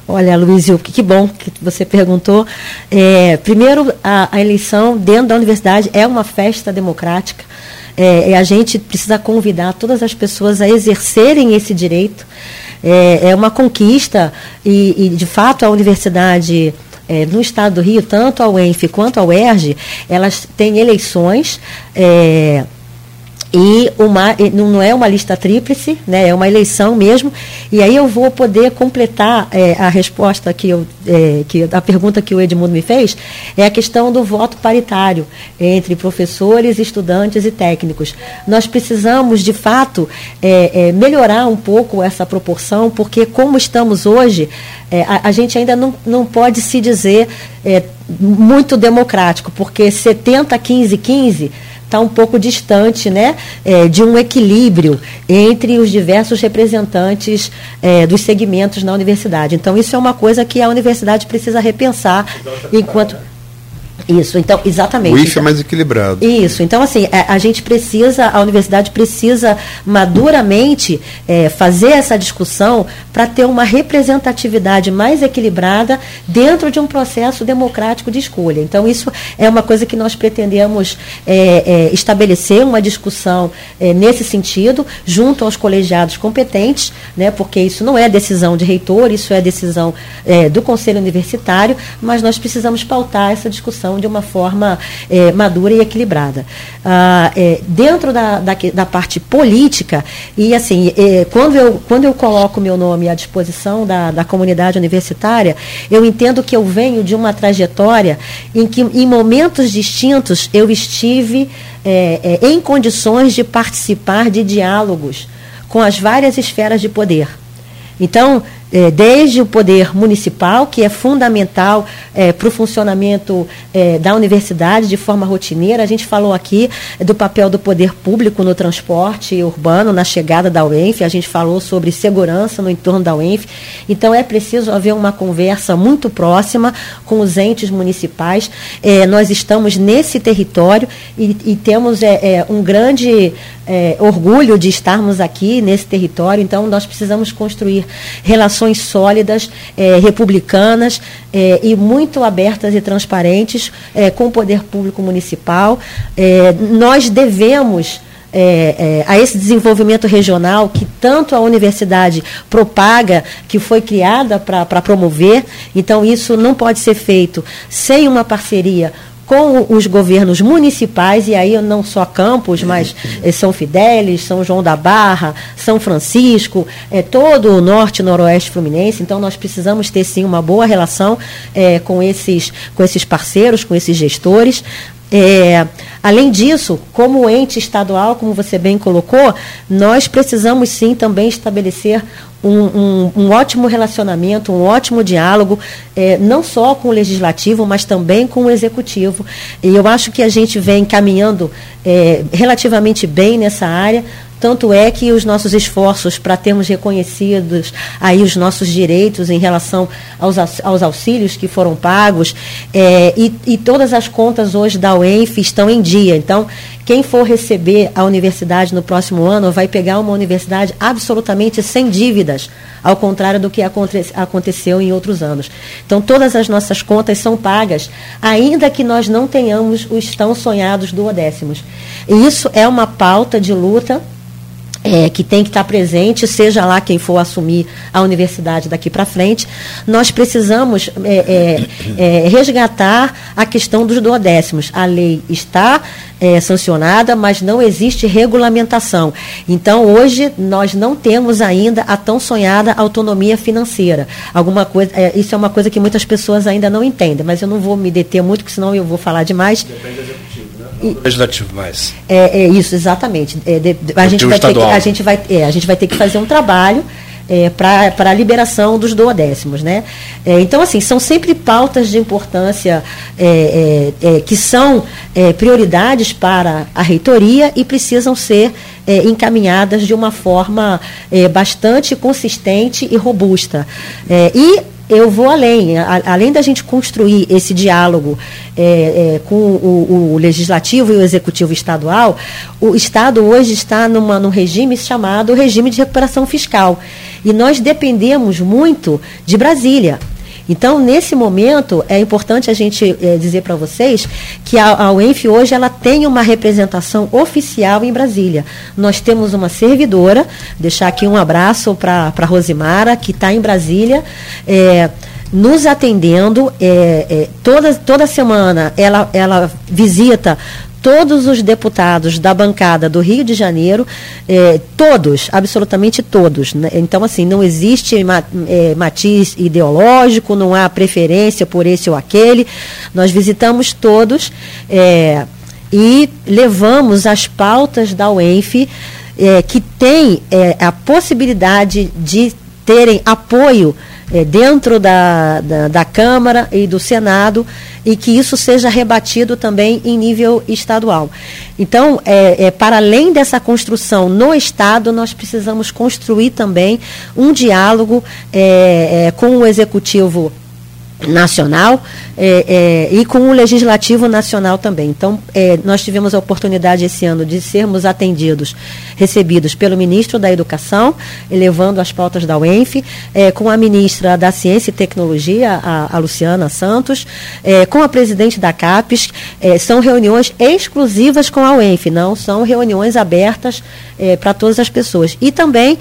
Olha, Luizio, que, que bom que você perguntou. É, primeiro, a, a, eleição dentro da universidade é uma festa democrática. É, a gente precisa convidar todas as pessoas a exercerem esse direito. É, é uma conquista e, e, de fato, a universidade é, no estado do Rio, tanto a UENF quanto a UERJ, elas têm eleições. É, e uma, não é uma lista tríplice, né, é uma eleição mesmo. E aí eu vou poder completar é, a resposta que eu, é, que a pergunta que o Edmundo me fez é a questão do voto paritário entre professores, estudantes e técnicos. Nós precisamos de fato é, é melhorar um pouco essa proporção, porque como estamos hoje, é, a, a, gente ainda não, não pode se dizer é, muito democrático, porque 70, 15, 15 está um pouco distante né, é, de um equilíbrio entre os diversos representantes é, dos segmentos na universidade. Então, isso é uma coisa que a universidade precisa repensar enquanto. Isso, então, exatamente. O IF então, é mais equilibrado. Isso, então assim, a, a, gente precisa, a universidade precisa maduramente é, fazer essa discussão para ter uma representatividade mais equilibrada dentro de um processo democrático de escolha. Então, isso é uma coisa que nós pretendemos é, é, estabelecer uma discussão é, nesse sentido, junto aos colegiados competentes, né, porque isso não é decisão de reitor, isso é decisão é, do Conselho Universitário, mas nós precisamos pautar essa discussão de uma forma é, madura e equilibrada. Ah, é, dentro da, da, da, parte política, e assim, é, quando, eu, quando eu coloco meu nome à disposição da, da comunidade universitária, eu entendo que eu venho de uma trajetória em que, em momentos distintos, eu estive é, é, em condições de participar de diálogos com as várias esferas de poder. Então, é, desde o poder municipal, que é fundamental é, para o funcionamento é, da universidade de forma rotineira. A gente falou aqui do papel do poder público no transporte urbano, na chegada da UENF, a gente falou sobre segurança no entorno da UENF. Então, é preciso haver uma conversa muito próxima com os entes municipais. É, nós estamos nesse território e, e temos é, é, um grande orgulho de estarmos aqui nesse território, então, nós precisamos construir relações sólidas, é, republicanas é, e muito abertas e transparentes é, com o poder público municipal. É, nós devemos. É, é, a esse desenvolvimento regional que tanto a universidade propaga, que foi criada para promover. Então, isso não pode ser feito sem uma parceria com os governos municipais, e aí não só Campos, mas eh, São Fidélis, São João da Barra, São Francisco, é, todo o norte e noroeste fluminense. Então, nós precisamos ter, sim, uma boa relação é, com, esses, com esses parceiros, com esses gestores. É, além disso, como ente estadual, como você bem colocou, nós precisamos sim também estabelecer um, um, um ótimo relacionamento, um ótimo diálogo, é, não só com o legislativo, mas também com o executivo. E eu acho que a gente vem caminhando é, relativamente bem nessa área. Tanto é que os nossos esforços para termos reconhecidos aí os nossos direitos em relação aos, aos auxílios que foram pagos é, e, e, todas as contas hoje da UENF estão em dia. Então, quem for receber a universidade no próximo ano vai pegar uma universidade absolutamente sem dívidas, ao contrário do que aconte aconteceu em outros anos. Então, todas as nossas contas são pagas, ainda que nós não tenhamos os tão sonhados duodécimos. E isso é uma pauta de luta é, que tem que estar presente, seja lá quem for assumir a universidade daqui para frente, nós precisamos é, é, é, resgatar a questão dos duodécimos. A lei está é, sancionada, mas não existe regulamentação. Então, hoje, nós não temos ainda a tão sonhada autonomia financeira. Alguma coisa, é, isso é uma coisa que muitas pessoas ainda não entendem, mas eu não vou me deter muito, porque senão eu vou falar demais. Depende legislativo mais. É, é isso, exatamente. É, de, a, gente vai ter que, a, gente vai, é, a gente vai ter que fazer um trabalho é, para a liberação dos duodécimos. Né? É, então, assim, são sempre pautas de importância é, é, é que são é, prioridades para a reitoria e precisam ser encaminhadas de uma forma bastante consistente e robusta. e eu vou além. A, além da gente construir esse diálogo é, é, com o, o, legislativo e o executivo estadual, o Estado hoje está numa, num regime chamado regime de recuperação fiscal. E nós dependemos muito de Brasília. Então, nesse momento, é importante a gente é, dizer para vocês que a, a UENF hoje ela tem uma representação oficial em Brasília. Nós temos uma servidora, deixar aqui um abraço para a Rosimara, que está em Brasília. É, nos atendendo é, é, toda, toda semana ela, ela visita todos os deputados da bancada do Rio de Janeiro, eh, todos, absolutamente todos. Né? Então, assim, não existe eh, matiz ideológico, não há preferência por esse ou aquele. Nós visitamos todos eh, e levamos as pautas da UENF, que tem a possibilidade de terem apoio é, dentro da, da, da, Câmara e do Senado e que isso seja rebatido também em nível estadual. Então, é, é, para além dessa construção no Estado, nós precisamos construir também um diálogo é, é, com o Executivo nacional é, é, e com o legislativo nacional também. Então, é, nós tivemos a oportunidade esse ano de sermos atendidos, recebidos pelo ministro da Educação, elevando as pautas da UENF, é, com a ministra da Ciência e Tecnologia, a, a Luciana Santos, é, com a presidente da CAPES. É, são reuniões exclusivas com a UENF, não são reuniões abertas para todas as pessoas. E também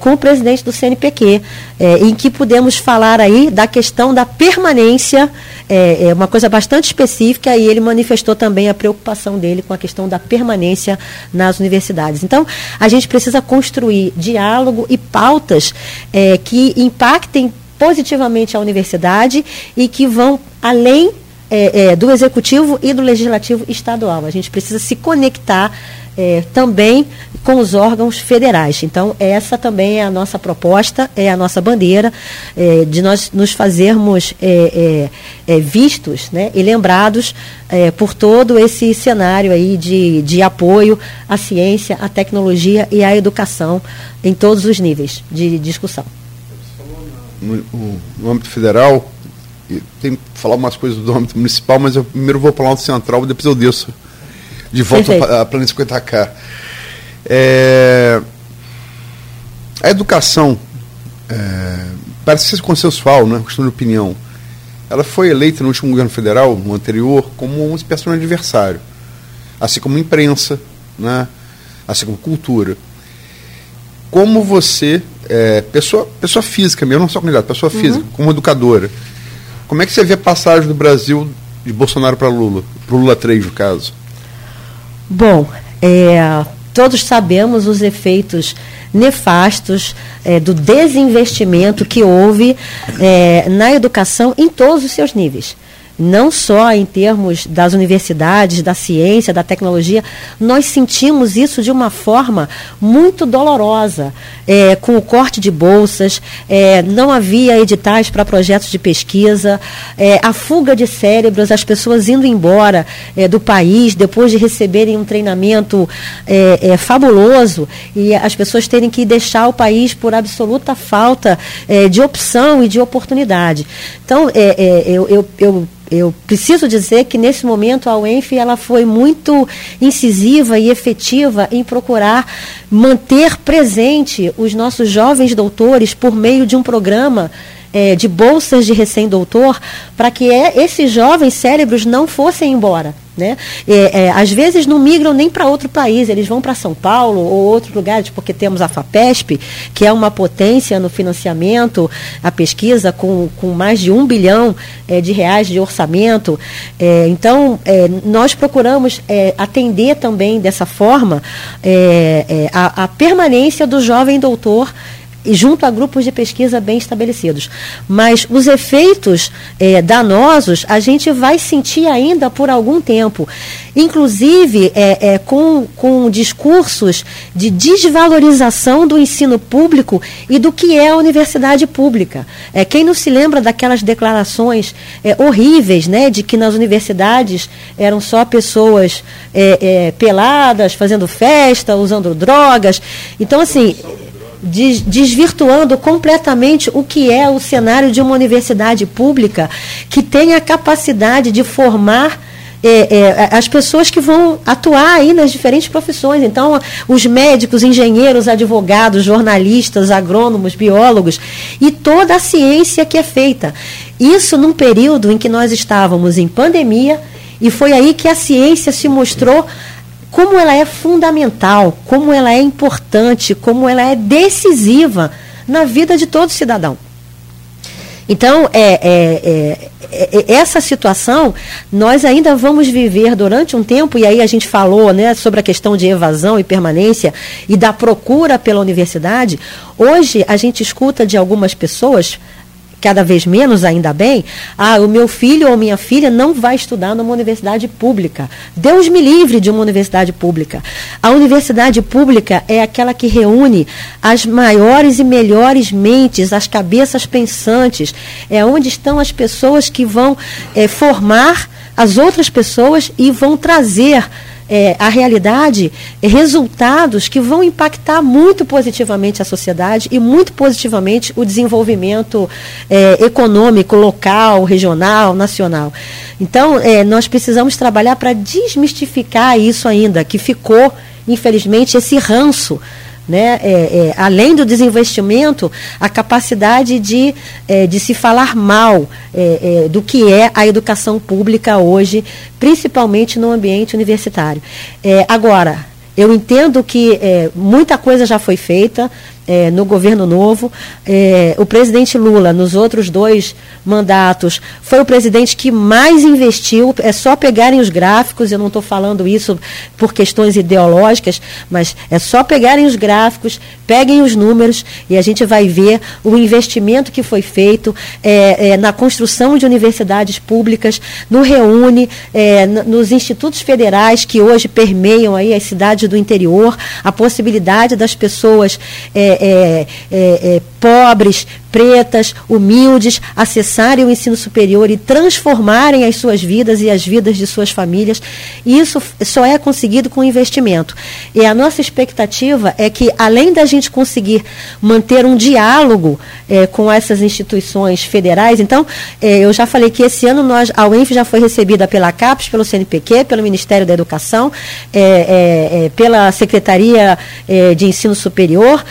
com o presidente do CNPq, em que pudemos falar aí da questão da permanência, é, é, uma coisa bastante específica, e ele manifestou também a preocupação dele com a questão da permanência nas universidades. Então, a gente precisa construir diálogo e pautas é, que impactem positivamente a universidade e que vão além é, é, do executivo e do legislativo estadual. A gente precisa se conectar é, também com os órgãos federais. Então, essa também é a nossa proposta, é a nossa bandeira é, de nós nos fazermos é, é, é vistos né, e lembrados é, por todo esse cenário aí de, de apoio à ciência, à tecnologia e à educação em todos os níveis de discussão. No, no âmbito federal, tem que falar umas coisas do âmbito municipal, mas eu primeiro vou falar do central, depois eu desço de volta à Plano 50K. É, a educação, é, parece ser consensual, né? questão de opinião. Ela foi eleita no último governo federal, no anterior, como uma espécie de adversário. Assim como imprensa, né? assim como cultura. Como você, é, pessoa, pessoa física mesmo, não só candidato, pessoa uhum. física, como educadora, como é que você vê a passagem do Brasil de Bolsonaro para Lula, para Lula 3, no caso? Bom, é, todos sabemos os efeitos nefastos é, do desinvestimento que houve é, na educação em todos os seus níveis não só em termos das universidades, da ciência, da tecnologia, nós sentimos isso de uma forma muito dolorosa, é, com o corte de bolsas, é, não havia editais para projetos de pesquisa, é, a fuga de cérebros, as pessoas indo embora é, do país depois de receberem um treinamento é, é, fabuloso e as pessoas terem que deixar o país por absoluta falta de opção e de oportunidade. Então, eu, eu, eu eu preciso dizer que nesse momento a UENF ela foi muito incisiva e efetiva em procurar manter presente os nossos jovens doutores por meio de um programa é, de bolsas de recém-doutor para que é, esses jovens cérebros não fossem embora. Né? É, é, às vezes não migram nem para outro país, eles vão para São Paulo ou outros lugares, porque temos a FAPESP, que é uma potência no financiamento, a pesquisa com, com mais de um bilhão é, de reais de orçamento. É, então, é, nós procuramos é, atender também dessa forma a, a permanência do jovem doutor junto a grupos de pesquisa bem estabelecidos. Mas os efeitos é, danosos a gente vai sentir ainda por algum tempo. Inclusive é, é, com, com discursos de desvalorização do ensino público e do que é a universidade pública. É, quem não se lembra daquelas declarações é, horríveis né, de que nas universidades eram só pessoas é, é, peladas, fazendo festa, usando drogas. Então, assim desvirtuando completamente o que é o cenário de uma universidade pública que tem a capacidade de formar é, é, as pessoas que vão atuar aí nas diferentes profissões. Então, os médicos, engenheiros, advogados, jornalistas, agrônomos, biólogos e toda a ciência que é feita. Isso num período em que nós estávamos em pandemia e foi aí que a ciência se mostrou como ela é fundamental, como ela é importante, como ela é decisiva na vida de todo cidadão. Então, é, é, é, é, essa situação nós ainda vamos viver durante um tempo, e aí a gente falou né, sobre a questão de evasão e permanência e da procura pela universidade. Hoje a gente escuta de algumas pessoas cada vez menos, ainda bem, ah, o meu filho ou minha filha não vai estudar numa universidade pública. Deus me livre de uma universidade pública. A universidade pública é aquela que reúne as maiores e melhores mentes, as cabeças pensantes, é onde estão as pessoas que vão é, formar as outras pessoas e vão trazer é, a realidade resultados que vão impactar muito positivamente a sociedade e muito positivamente o desenvolvimento é, econômico local, regional, nacional. Então, é, nós precisamos trabalhar para desmistificar isso ainda, que ficou, infelizmente, esse ranço né? É, é, além do desinvestimento, a capacidade de, é, de se falar mal é, é, do que é a educação pública hoje, principalmente no ambiente universitário. É, agora, eu entendo que muita coisa já foi feita, é, no governo novo. É, o presidente Lula, nos outros dois mandatos, foi o presidente que mais investiu. É só pegarem os gráficos, eu não estou falando isso por questões ideológicas, mas é só pegarem os gráficos, peguem os números e a gente vai ver o investimento que foi feito é, é na construção de universidades públicas, no Reúne, é, nos institutos federais que hoje permeiam aí as cidades do interior, a possibilidade das pessoas é, é, é, é, pobres, pretas, humildes, acessarem o ensino superior e transformarem as suas vidas e as vidas de suas famílias. Isso só é conseguido com investimento. E a nossa expectativa é que, além da gente conseguir manter um diálogo é, com essas instituições federais, então, é, eu já falei que esse ano nós, a UENF já foi recebida pela CAPES, pelo CNPq, pelo Ministério da Educação, é, pela Secretaria de Ensino Superior,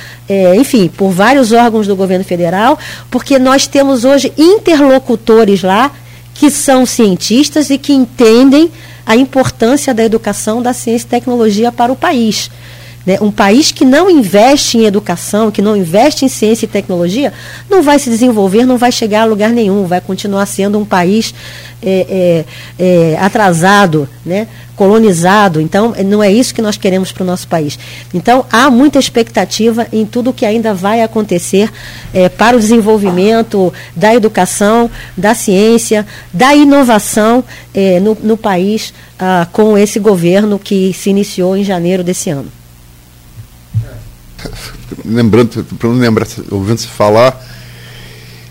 enfim, por vários órgãos do governo federal porque nós temos hoje interlocutores lá que são cientistas e que entendem a importância da educação, da ciência e tecnologia para o país. Né? Um país que não investe em educação, que não investe em ciência e tecnologia, não vai se desenvolver, não vai chegar a lugar nenhum, vai continuar sendo um país é, é, é, atrasado, né? colonizado. Então, não é isso que nós queremos para o nosso país. Então, há muita expectativa em tudo que ainda vai acontecer é, para o desenvolvimento da educação, da ciência, da inovação é, no, no, país ah, com esse governo que se iniciou em janeiro desse ano (laughs) lembrando, para não lembrar, ouvindo se falar,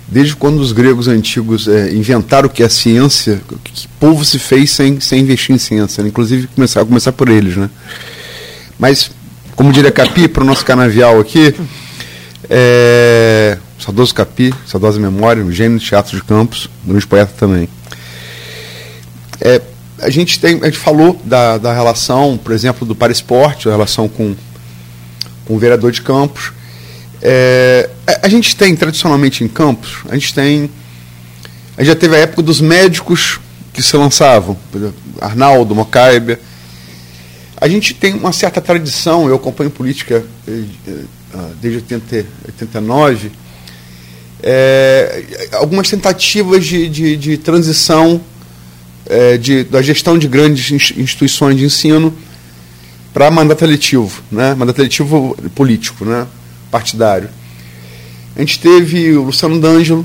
desde quando os gregos antigos é, inventaram o que é ciência, que povo se fez sem, sem investir em ciência, né? inclusive começar, começar por eles. Né? Mas, como diria Capi, para o nosso canavial aqui, é, saudoso Capi, saudosa memória, um gênio de teatro de campos, grande poeta também. É, a gente tem, a gente falou da, da relação, por exemplo, do para esporte, a relação com com o vereador de Campos. É, a gente tem, tradicionalmente em Campos, a gente tem. A gente já teve a época dos médicos que se lançavam, Arnaldo, Mocaibe. A gente tem uma certa tradição, eu acompanho política eh, eh, desde 80, 89, é, algumas tentativas de, de, de transição é, de, da gestão de grandes instituições de ensino para mandato eletivo, né? mandato eletivo político, né? partidário. A gente teve o Luciano D'Angelo,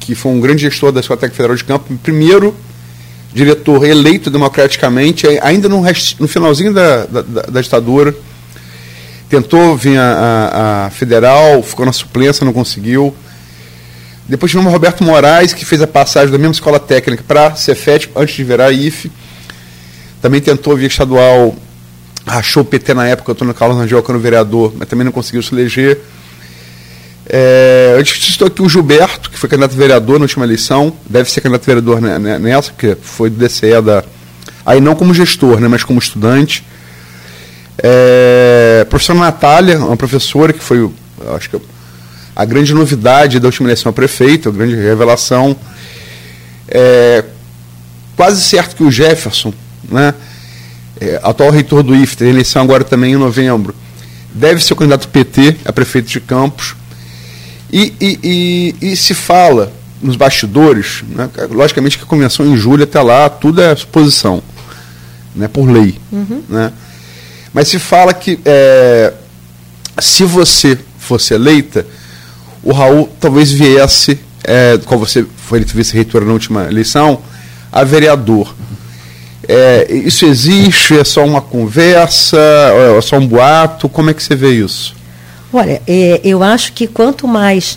que foi um grande gestor da Escola Técnica Federal de Campo, primeiro diretor eleito democraticamente, ainda no, rest, no finalzinho da, da, da, ditadura. Tentou vir a, a, a, federal, ficou na suplência, não conseguiu. Depois tivemos Roberto Moraes, que fez a passagem da mesma escola técnica para a Cefet, antes de virar a IFE. Também tentou via estadual rachou o PT na época, Antônio Carlos Rangel, que era o vereador, mas também não conseguiu se eleger. É, eu estou aqui o Gilberto, que foi candidato a vereador na última eleição, deve ser candidato a vereador nessa, porque foi do DCE da. Aí não como gestor, né, mas como estudante. É, a professora Natália, uma professora que foi, acho que a grande novidade da última eleição a prefeito, a grande revelação. É, quase certo que o Jefferson, né? É, atual reitor do IFE, tem eleição agora também em novembro, deve ser o candidato PT a prefeito de Campos. E, e, e, e se fala nos bastidores, né, logicamente que a convenção em julho até lá, tudo é suposição, né, por lei. Uhum. Né? Mas se fala que é, se você fosse eleita, o Raul talvez viesse, é, qual você foi vice-reitor na última eleição, a vereador. É, isso existe? É só uma conversa? É só um boato? Como é que você vê isso? Olha, é, eu acho que quanto mais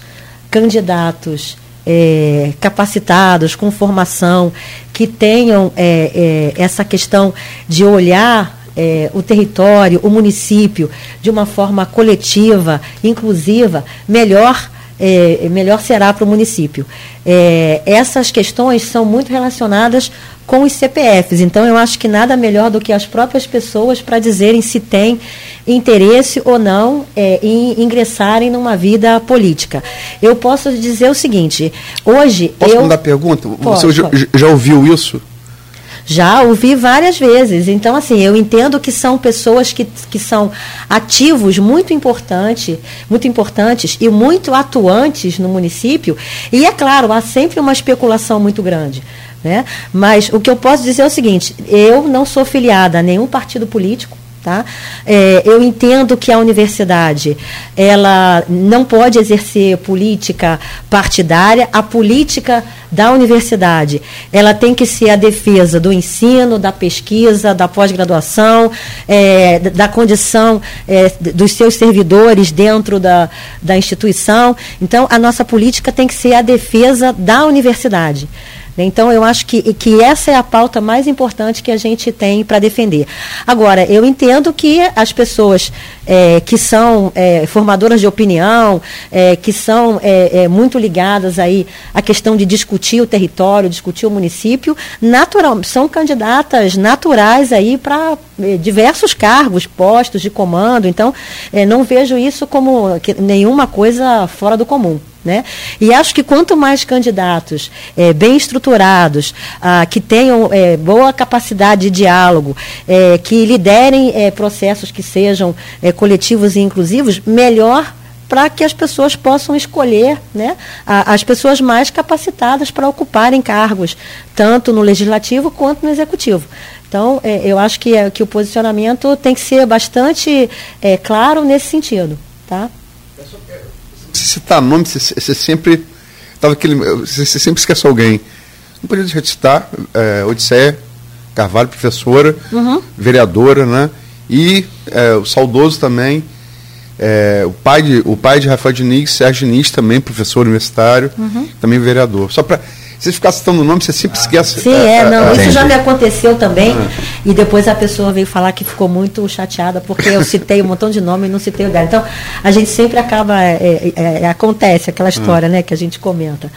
candidatos é, capacitados, com formação, que tenham é, é, essa questão de olhar é, o território, o município, de uma forma coletiva, inclusiva, melhor é, melhor será para o município. É, essas questões são muito relacionadas com os CPFs, então eu acho que nada melhor do que as próprias pessoas para dizerem se tem interesse ou não é, em ingressarem numa vida política. Eu posso dizer o seguinte: hoje. Posso eu... mandar pergunta? Você pode. já ouviu isso? Já ouvi várias vezes. Então, assim, eu entendo que são pessoas que, que são ativos muito importante, muito importantes e muito atuantes no município. E é claro, há sempre uma especulação muito grande. Né? Mas o que eu posso dizer é o seguinte: eu não sou filiada a nenhum partido político. Tá? É, eu entendo que a universidade ela não pode exercer política partidária. A política da universidade ela tem que ser a defesa do ensino, da pesquisa, da pós-graduação, é, da condição é, dos seus servidores dentro da, da instituição. Então, a nossa política tem que ser a defesa da universidade. Então, eu acho que, que essa é a pauta mais importante que a gente tem para defender. Agora, eu entendo que as pessoas é, que são é, formadoras de opinião, é, que são é, é, muito ligadas aí à questão de discutir o território, discutir o município, natural, são candidatas naturais aí para diversos cargos, postos de comando. Então, não vejo isso como nenhuma coisa fora do comum. Né? E acho que quanto mais candidatos é, bem estruturados, ah, que tenham é, boa capacidade de diálogo, é, que liderem processos que sejam coletivos e inclusivos, melhor para que as pessoas possam escolher né, as pessoas mais capacitadas para ocuparem cargos, tanto no legislativo quanto no executivo. Então, eu acho que, que o posicionamento tem que ser bastante claro nesse sentido. Tá? se citar nome, você, você sempre. Tava aquele, você, você sempre esquece alguém. Não podia deixar de citar é, Odisseia Carvalho, professora, Uhum. vereadora, né? E é, o saudoso também, é, o, pai de, o pai de Rafael Diniz, Sérgio Diniz, também professor universitário, Uhum. também vereador. Só para. Se você ficar citando o nome, você sempre esquece. Sim, é, não, isso já me aconteceu também. E depois a pessoa veio falar que ficou muito chateada porque eu citei um montão de nome e não citei o dela. Então, a gente sempre acaba. é, é, é, acontece aquela história né, que a gente comenta.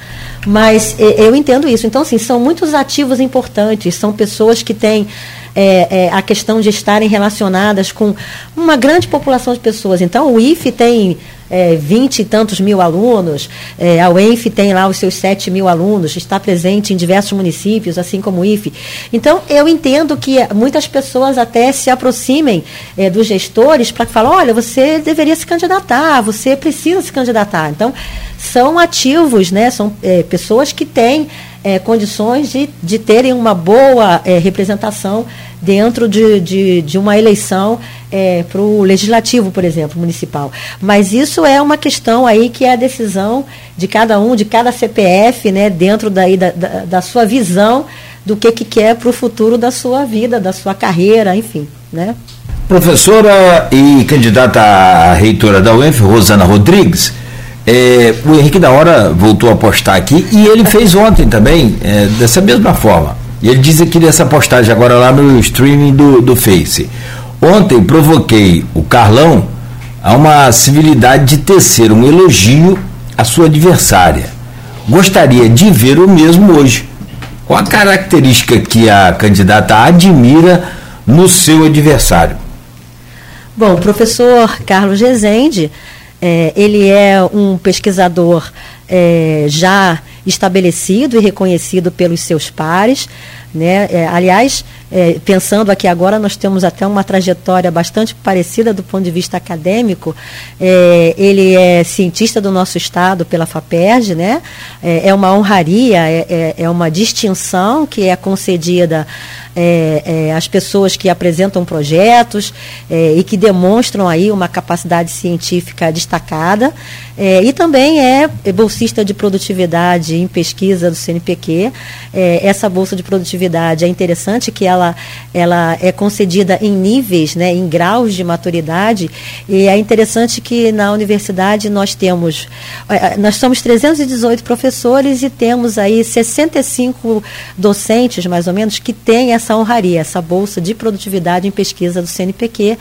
Mas é, eu entendo isso. Então, assim, são muitos ativos importantes, são pessoas que têm. é, é, a questão de estarem relacionadas com uma grande população de pessoas. Então, o IFE tem é, 20 e tantos mil alunos, é, a UENF tem lá os seus 7 mil alunos, está presente em diversos municípios, assim como o IFE. Então, eu entendo que muitas pessoas até se aproximem é, dos gestores para falar, olha, você deveria se candidatar, você precisa se candidatar. Então, são ativos, né? são é, pessoas que têm é, condições de, de terem uma boa é, representação dentro de, de, de uma eleição é, para o legislativo, por exemplo, municipal. Mas isso é uma questão aí que é a decisão de cada um, de cada CPF, né, dentro daí da, da, da sua visão do que, que quer para o futuro da sua vida, da sua carreira, enfim. Né? Professora e candidata à reitora da UENF, Rosana Rodrigues, é, o Henrique da Hora voltou a postar aqui e ele fez ontem também, é, dessa mesma forma. E ele diz aqui dessa postagem agora lá no streaming do, do Face. Ontem provoquei o Carlão a uma civilidade de tecer um elogio à sua adversária. Gostaria de ver o mesmo hoje. Qual a característica que a candidata admira no seu adversário? Bom, o professor Carlos Rezende, é, ele é um pesquisador é, já estabelecido e reconhecido pelos seus pares. Né? É, aliás, é, pensando aqui agora, nós temos até uma trajetória bastante parecida do ponto de vista acadêmico. É, ele é cientista do nosso estado pela FAPERJ, né? é, é uma honraria, é, é, é uma distinção que é concedida é, às pessoas que apresentam projetos e que demonstram aí uma capacidade científica destacada. E também é bolsista de produtividade em pesquisa do CNPq. Essa bolsa de produtividade é interessante que ela ela, ela é concedida em níveis, né, em graus de maturidade, e é interessante que na universidade nós temos, eh, nós somos 318 professores e temos aí 65 docentes, mais ou menos, que têm essa honraria, essa bolsa de produtividade em pesquisa do CNPq,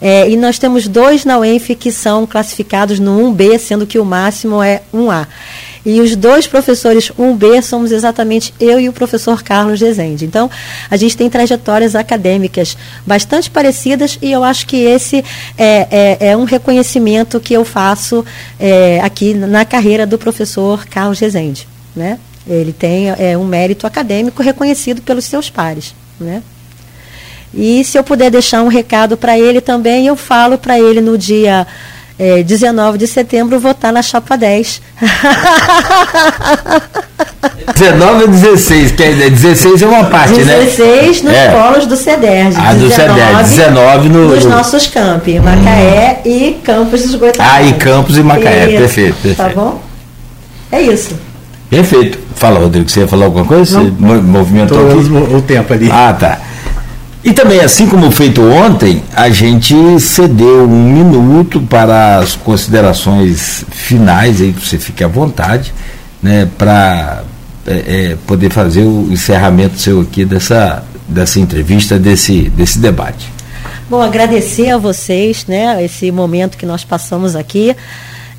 é, e nós temos dois na UENF que são classificados no 1B, sendo que o máximo é 1A. E os dois professores 1B somos exatamente eu e o professor Carlos Rezende. Então, a gente tem trajetórias acadêmicas bastante parecidas e eu acho que esse é, é, é um reconhecimento que eu faço é, aqui na carreira do professor Carlos Rezende. Né? Ele tem é, um mérito acadêmico reconhecido pelos seus pares. Né? E se eu puder deixar um recado para ele também, eu falo para ele no dia é, 19 de setembro votar na chapa 10. 19 (laughs) ou 16, que é, 16 é uma parte, 16 né? 16 nos É. polos do CEDERJ. Ah, do CEDERJ, 19 no- nos no- nossos campi, Macaé e Campos dos Goitacazes. Ah, e Campos e Macaé, Isso, perfeito, Tá perfeito. bom? É isso. Perfeito. Fala, Rodrigo, você ia falar alguma coisa? Você mo- movimentou aqui? O tempo ali. Ah, tá. E também, assim como feito ontem, a gente cedeu um minuto para as considerações finais, aí você fique à vontade, né, para poder fazer o encerramento seu aqui dessa, dessa entrevista, desse, desse debate. Bom, agradecer a vocês, né, esse momento que nós passamos aqui.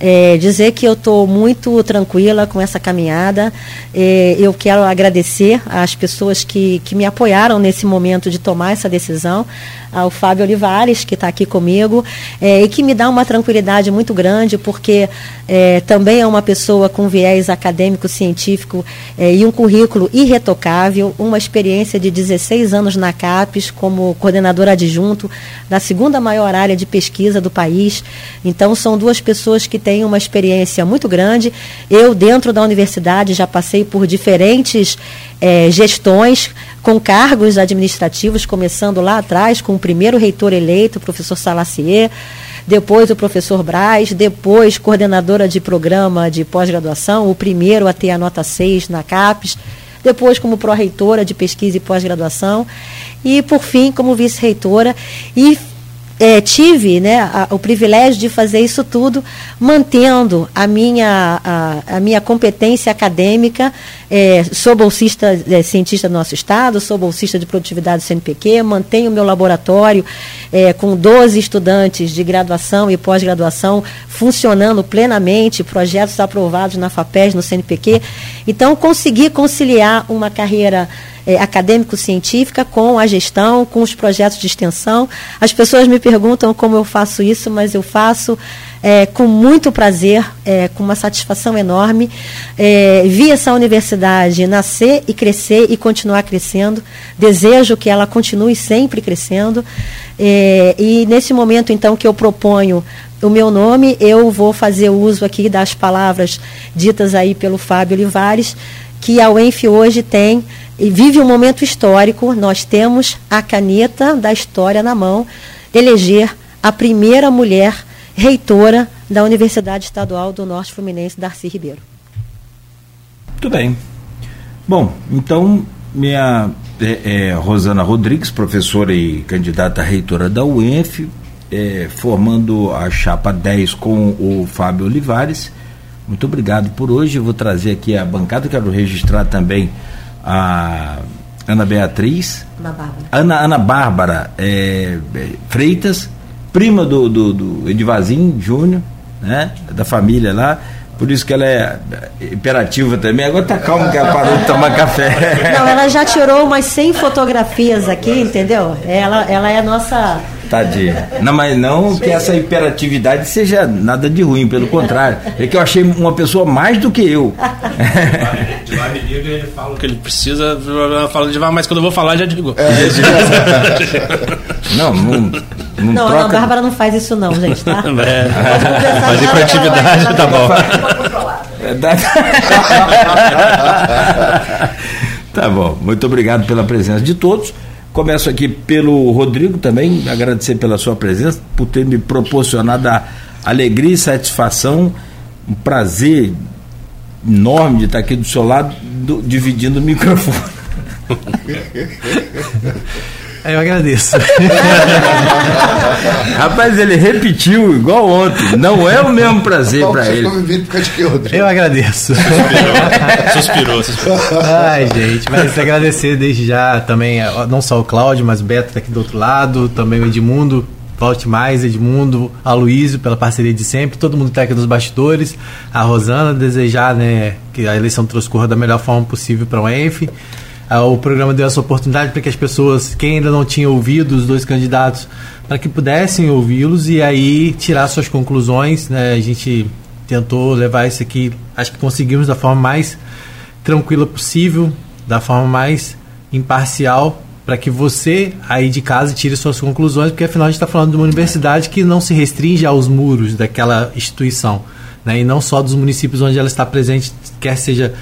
É, dizer que eu estou muito tranquila com essa caminhada. É, eu quero agradecer às pessoas que, que me apoiaram nesse momento de tomar essa decisão, ao Fábio Olivares, que está aqui comigo, é, e que me dá uma tranquilidade muito grande, porque é, também é uma pessoa com viés acadêmico, científico é, e um currículo irretocável, uma experiência de 16 anos na CAPES como coordenador adjunto da segunda maior área de pesquisa do país. Então, são duas pessoas que têm uma experiência muito grande. Eu, dentro da universidade, já passei por diferentes eh, gestões com cargos administrativos, começando lá atrás com o primeiro reitor eleito, o professor Salacier, depois o professor Braz, depois coordenadora de programa de pós-graduação, o primeiro a ter a nota 6 na CAPES, depois como pró-reitora de pesquisa e pós-graduação, e por fim como vice-reitora, e é, tive né, a, o privilégio de fazer isso tudo mantendo a minha, a, a minha competência acadêmica. É, sou bolsista é, cientista do nosso estado, sou bolsista de produtividade do CNPq, mantenho o meu laboratório é, com 12 estudantes de graduação e pós-graduação funcionando plenamente, projetos aprovados na FAPES, no CNPq. Então, consegui conciliar uma carreira é, acadêmico-científica com a gestão, com os projetos de extensão. As pessoas me perguntam como eu faço isso, mas eu faço é, com muito prazer, é, com uma satisfação enorme. É, vi essa universidade nascer e crescer e continuar crescendo. Desejo que ela continue sempre crescendo. É, e nesse momento, então, que eu proponho o meu nome, eu vou fazer uso aqui das palavras ditas aí pelo Fábio Olivares, que a UENF hoje tem e vive um momento histórico. Nós temos a caneta da história na mão, eleger a primeira mulher reitora da Universidade Estadual do Norte Fluminense, Darcy Ribeiro. Muito bem. Bom, então, minha é, é, Rosana Rodrigues, professora e candidata reitora da UENF, é, formando a chapa 10 com o Fábio Olivares. Muito obrigado por hoje. Vou trazer aqui a bancada, quero registrar também a Ana Beatriz, Ana Bárbara. Ana, Ana Bárbara é, é, Freitas, prima do, do, do Edivazinho Júnior, né? Da família lá. Por isso que ela é imperativa também. Agora tá calmo que ela parou de tomar café. Não, ela já tirou umas 100 fotografias aqui, entendeu? Ela, ela é a nossa. Tadinha. Não, mas não que essa hiperatividade seja nada de ruim, pelo contrário. É que eu achei uma pessoa mais do que eu. Me liga e ele fala o que ele precisa, fala de lá, mas quando eu vou falar já digo. Não, não, não, Não, a Ana troca. Bárbara não faz isso, não, gente, tá? (laughs) É, fazer com atividade, tá bom. É (laughs) tá bom, muito obrigado pela presença de todos. Começo aqui pelo Rodrigo também, agradecer pela sua presença, por ter me proporcionado a alegria e satisfação, um prazer enorme de estar aqui do seu lado, do- dividindo o microfone. (laughs) Eu agradeço. (laughs) Rapaz, ele repetiu igual ontem. Não é o mesmo prazer para ele. Eu agradeço. Suspirou, suspirou. Ai, gente, mas agradecer desde já também, não só o Cláudio, mas o Beto tá aqui do outro lado, também o Edmundo, volte mais, Edmundo, a Luísio pela parceria de sempre, todo mundo que tá aqui dos bastidores, a Rosana, desejar né, que a eleição transcorra da melhor forma possível para o ENF. Ah, o programa deu essa oportunidade para que as pessoas, quem ainda não tinha ouvido os dois candidatos, para que pudessem ouvi-los e aí tirar suas conclusões. Né? A gente tentou levar isso aqui, acho que conseguimos da forma mais tranquila possível, da forma mais imparcial, para que você aí de casa tire suas conclusões, porque afinal a gente está falando de uma universidade que não se restringe aos muros daquela instituição, né? e não só dos municípios onde ela está presente, quer seja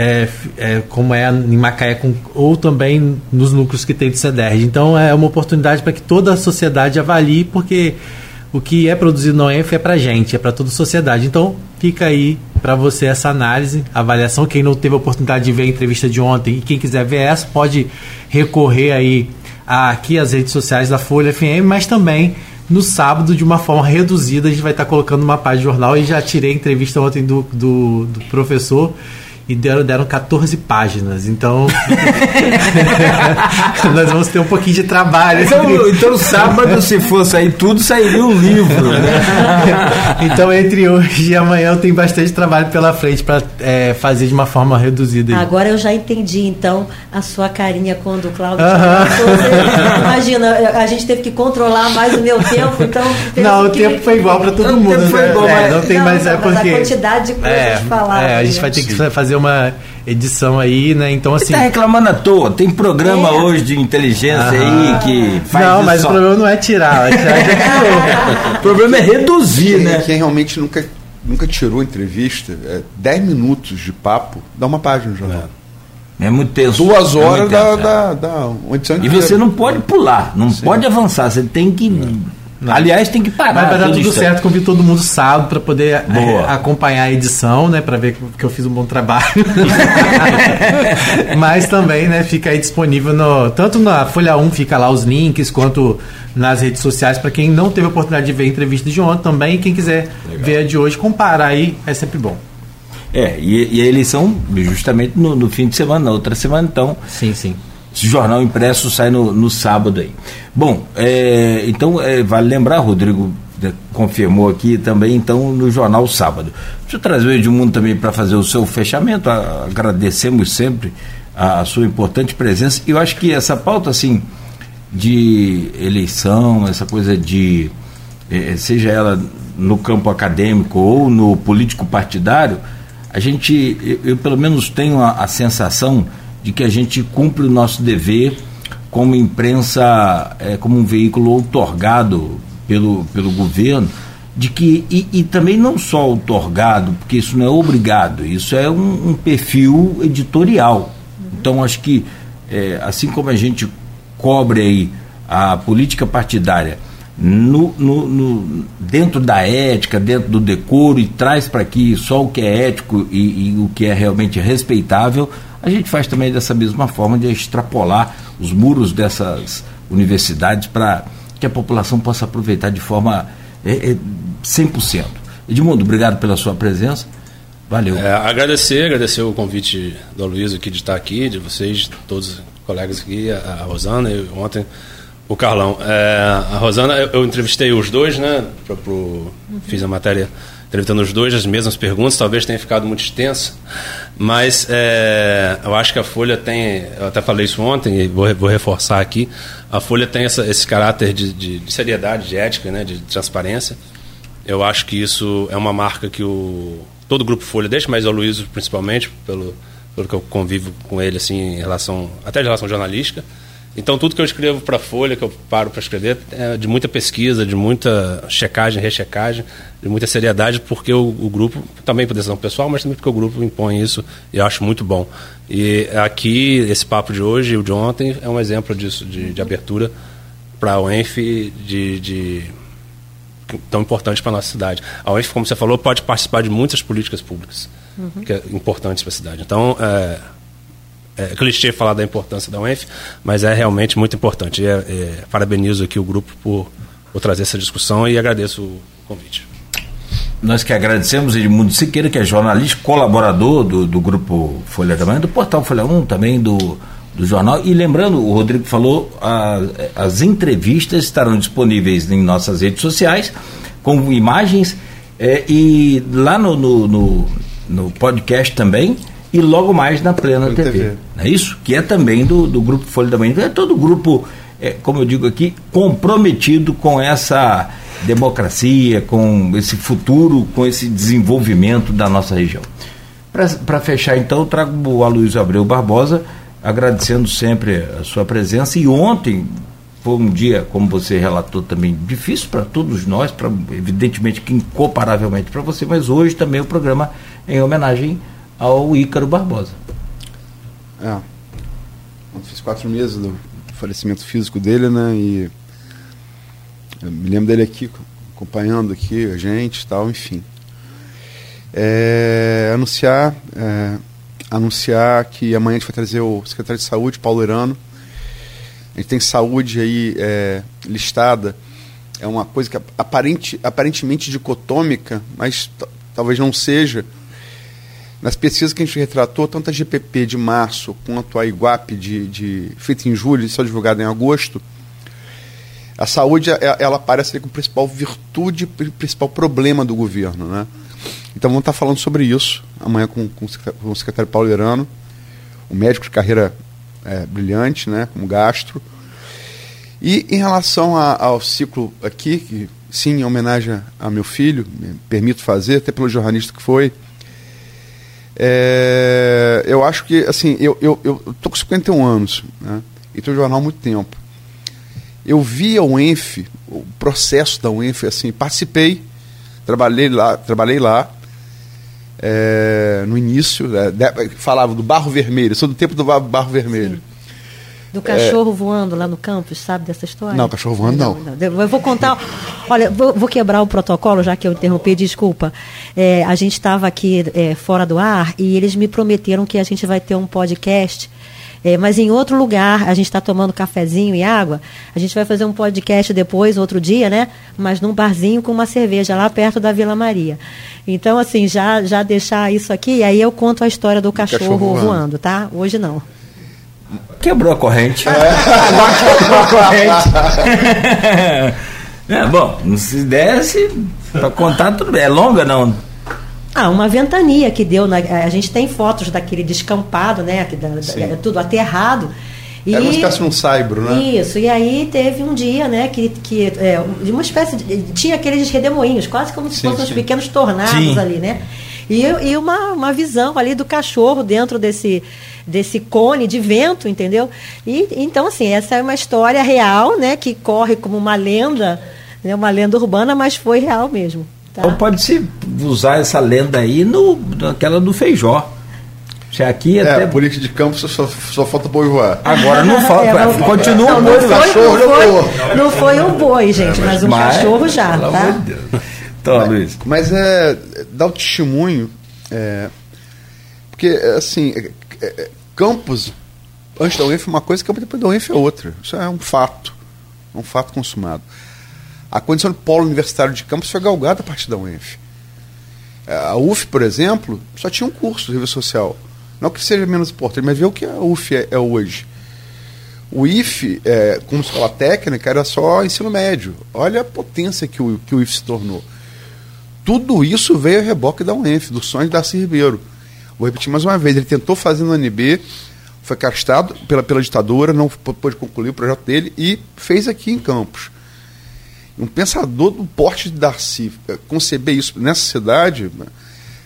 é, é, como é em Macaé, com, ou também nos núcleos que tem de CEDERJ. Então é uma oportunidade para que toda a sociedade avalie, porque o que é produzido no ENF é para gente, é para toda a sociedade. Então fica aí para você essa análise, avaliação. Quem não teve a oportunidade de ver a entrevista de ontem e quem quiser ver essa, pode recorrer aí a, aqui às redes sociais da Folha FM, mas também no sábado, de uma forma reduzida, a gente vai estar colocando uma página de jornal e já tirei a entrevista ontem do, do, do professor e deram, deram 14 páginas. Então, (laughs) nós vamos ter um pouquinho de trabalho. Então, então sábado, se for sair tudo, sairia um livro. Né? (laughs) então, entre hoje e amanhã, eu tenho bastante trabalho pela frente para é, fazer de uma forma reduzida. Agora eu já entendi, então, a sua carinha quando o Cláudio. Uh -huh. Imagina, a gente teve que controlar mais o meu tempo, então. Não, o tempo foi igual para todo mundo. Né? Igual, é, não tem não, mais. Não, é porque. a quantidade de coisas é, falar. É, a gente vai ter que fazer uma edição aí, né? Então assim. Você tá reclamando à toa. Tem programa é. hoje de inteligência ah, aí que faz Não, mas só. o problema não é tirar, é tirar (laughs) o problema é reduzir, quem, né? Quem realmente nunca, nunca tirou entrevista, é 10 minutos de papo, dá uma página no jornal. É. é muito tenso. Duas horas é da, da, da, uma edição E você não pode pular, não Sim. pode avançar, você tem que. Não. Aliás, tem que parar. Mas vai dar tudo instante. certo, convido todo mundo sábado para poder é, acompanhar a edição, né? Para ver que eu fiz um bom trabalho. (laughs) Mas também, né? Fica aí disponível no, tanto na Folha 1, fica lá os links, quanto nas redes sociais para quem não teve a oportunidade de ver a entrevista de ontem também. Quem quiser Legal. ver a de hoje, comparar aí, é sempre bom. É, e, e a eleição justamente no, no fim de semana, na outra semana, então. Sim, sim. Esse jornal impresso sai no, no sábado aí. Bom, é, então é, vale lembrar, Rodrigo né, confirmou aqui também, então, no jornal sábado. Deixa eu trazer o Edmundo também para fazer o seu fechamento. agradecemos sempre a, a, sua importante presença. E eu acho que essa pauta, assim, de eleição, essa coisa de. É, seja ela no campo acadêmico ou no político partidário, a gente, eu, eu pelo menos tenho a, a sensação de que a gente cumpre o nosso dever como imprensa, é, como um veículo outorgado pelo, pelo governo, de que, e, e, também não só outorgado, porque isso não é obrigado, isso é um, um perfil editorial. Então, acho que, é, assim como a gente cobre aí a política partidária no, no, no, dentro da ética, dentro do decoro e traz para aqui só o que é ético e, e o que é realmente respeitável, a gente faz também dessa mesma forma de extrapolar os muros dessas universidades para que a população possa aproveitar de forma é, é, 100%. Edmundo, obrigado pela sua presença. Valeu. É, agradecer, agradecer o convite do Luiz aqui de estar aqui, de vocês, todos os colegas aqui, a, a Rosana, e ontem o Carlão. É, a Rosana, eu, eu, entrevistei os dois, né? Pro, pro, uhum. Fiz a matéria entrevistando os dois, as mesmas perguntas, talvez tenha ficado muito extenso, mas é, eu acho que a Folha tem, eu até falei isso ontem e vou, vou reforçar aqui, a Folha tem essa, esse caráter de, de, de, seriedade, de ética, né, de transparência. Eu acho que isso é uma marca que o, todo o Grupo Folha deixa, mas o Luiz principalmente, pelo, pelo que eu convivo com ele, assim, em relação, até em relação jornalística, então, tudo que eu escrevo para a Folha, que eu paro para escrever, é de muita pesquisa, de muita checagem, rechecagem, de muita seriedade, porque o, o grupo, também por decisão pessoal, mas também porque o grupo impõe isso e eu acho muito bom. E aqui, esse papo de hoje, o de ontem, é um exemplo disso, de, de abertura para a UENF, de, de tão importante para a nossa cidade. A UENF, como você falou, pode participar de muitas políticas públicas uhum. que é importantes para a cidade. Então, é, é clichê falar da importância da UENF, mas é realmente muito importante. É, é, parabenizo aqui o grupo por, por trazer essa discussão e agradeço o convite. Nós que agradecemos Edmundo Siqueira, que é jornalista, colaborador do, do grupo Folha da Manhã, do portal Folha 1, também do, do jornal. E lembrando, o Rodrigo falou, a, as entrevistas estarão disponíveis em nossas redes sociais, com imagens, é, e lá no, no, no, no, podcast também, e logo mais na Plena TV. TV. Não é isso? Que é também do, do grupo Folha da Manhã. É todo o grupo, é, como eu digo aqui, comprometido com essa democracia, com esse futuro, com esse desenvolvimento da nossa região. Para fechar, então, eu trago o Aloysio Abreu Barbosa, agradecendo sempre a sua presença. E ontem foi um dia, como você relatou também, difícil para todos nós, pra, evidentemente que incomparavelmente para você, mas hoje também o programa em homenagem ao Ícaro Barbosa. É. Fiz quatro meses do falecimento físico dele, né? E eu me lembro dele aqui, acompanhando aqui a gente tal, enfim. É, anunciar, é, anunciar que amanhã a gente vai trazer o secretário de saúde, Paulo Irano. A gente tem saúde aí é, listada, é uma coisa que aparente, aparentemente dicotômica, mas talvez não seja. Nas pesquisas que a gente retratou, tanto a GPP de março quanto a IGUAP de, de feita em julho, só divulgada em agosto, a saúde é, ela aparece como principal virtude, principal problema do governo, né? Então vamos estar falando sobre isso amanhã com, com, o secretário Paulo Irano, um médico de carreira é, brilhante, né, como gastro. E em relação a, ao ciclo aqui, que sim, em homenagem a meu filho, me permito fazer, até pelo jornalista que foi, é, eu acho que, assim, eu, eu, eu tô com 51 anos, né, e estou no jornal há muito tempo eu vi a UENF, o processo da UENF, assim, participei, trabalhei lá, trabalhei lá é, no início, é, de, falava do barro vermelho, sou do tempo do barro, barro vermelho. Sim. Do cachorro é... voando lá no campus, sabe dessa história? Não, cachorro voando não. não. não. Eu vou contar. Olha, vou, vou, quebrar o protocolo, já que eu interrompi, desculpa. É, a gente estava aqui é, fora do ar e eles me prometeram que a gente vai ter um podcast é, mas em outro lugar, a gente está tomando cafezinho e água. A gente vai fazer um podcast depois, outro dia, né? Mas num barzinho com uma cerveja lá perto da Vila Maria. Então, assim, já, já deixar isso aqui, e aí eu conto a história do cachorro, cachorro voando. voando, tá? Hoje não. Quebrou a corrente. É. Agora quebrou a corrente. (laughs) é, bom, não se desse, para contar tudo bem. É longa, não? Ah, uma ventania que deu. Na, a gente tem fotos daquele descampado, né? Que da, da, tudo aterrado. E, Era uma espécie de um saibro, né? Isso, e aí teve um dia, né, que, que é, uma espécie de, Tinha aqueles redemoinhos, quase como se fossem uns pequenos tornados sim. ali, né? E, e uma, uma visão ali do cachorro dentro desse, desse cone de vento, entendeu? E então, assim, essa é uma história real, né, que corre como uma lenda, né, uma lenda urbana, mas foi real mesmo. Tá? Ou pode-se usar essa lenda aí no, naquela do feijó. Se aqui é, até... política de campo só, só falta boi voar. Agora não falta, (laughs) é, não, continua não, o boi. Não, cachorro não, foi, não foi um boi, gente, é, mas, mas um mas, cachorro já, tá? De então, mas, Luiz. Mas é, dá o testemunho, é, porque assim, é, é, Campos, antes da UENF é uma coisa, Campos depois da UENF é outra. Isso é um fato, um fato consumado. A condição de polo universitário de campus foi galgada a partir da UENF. É, a UF, por exemplo, só tinha um curso de nível social. Não que seja menos importante, mas vê o que a UF é, é hoje. O IF, é, como escola técnica, era só ensino médio. Olha a potência que o, que o IF se tornou. Tudo isso veio a reboque da UENF, do sonho de Darcy Ribeiro. Vou repetir mais uma vez, ele tentou fazer no UNB, foi castrado pela, pela ditadura, não pôde concluir o projeto dele e fez aqui em Campos um pensador do porte de Darcy eh, conceber isso nessa cidade, né,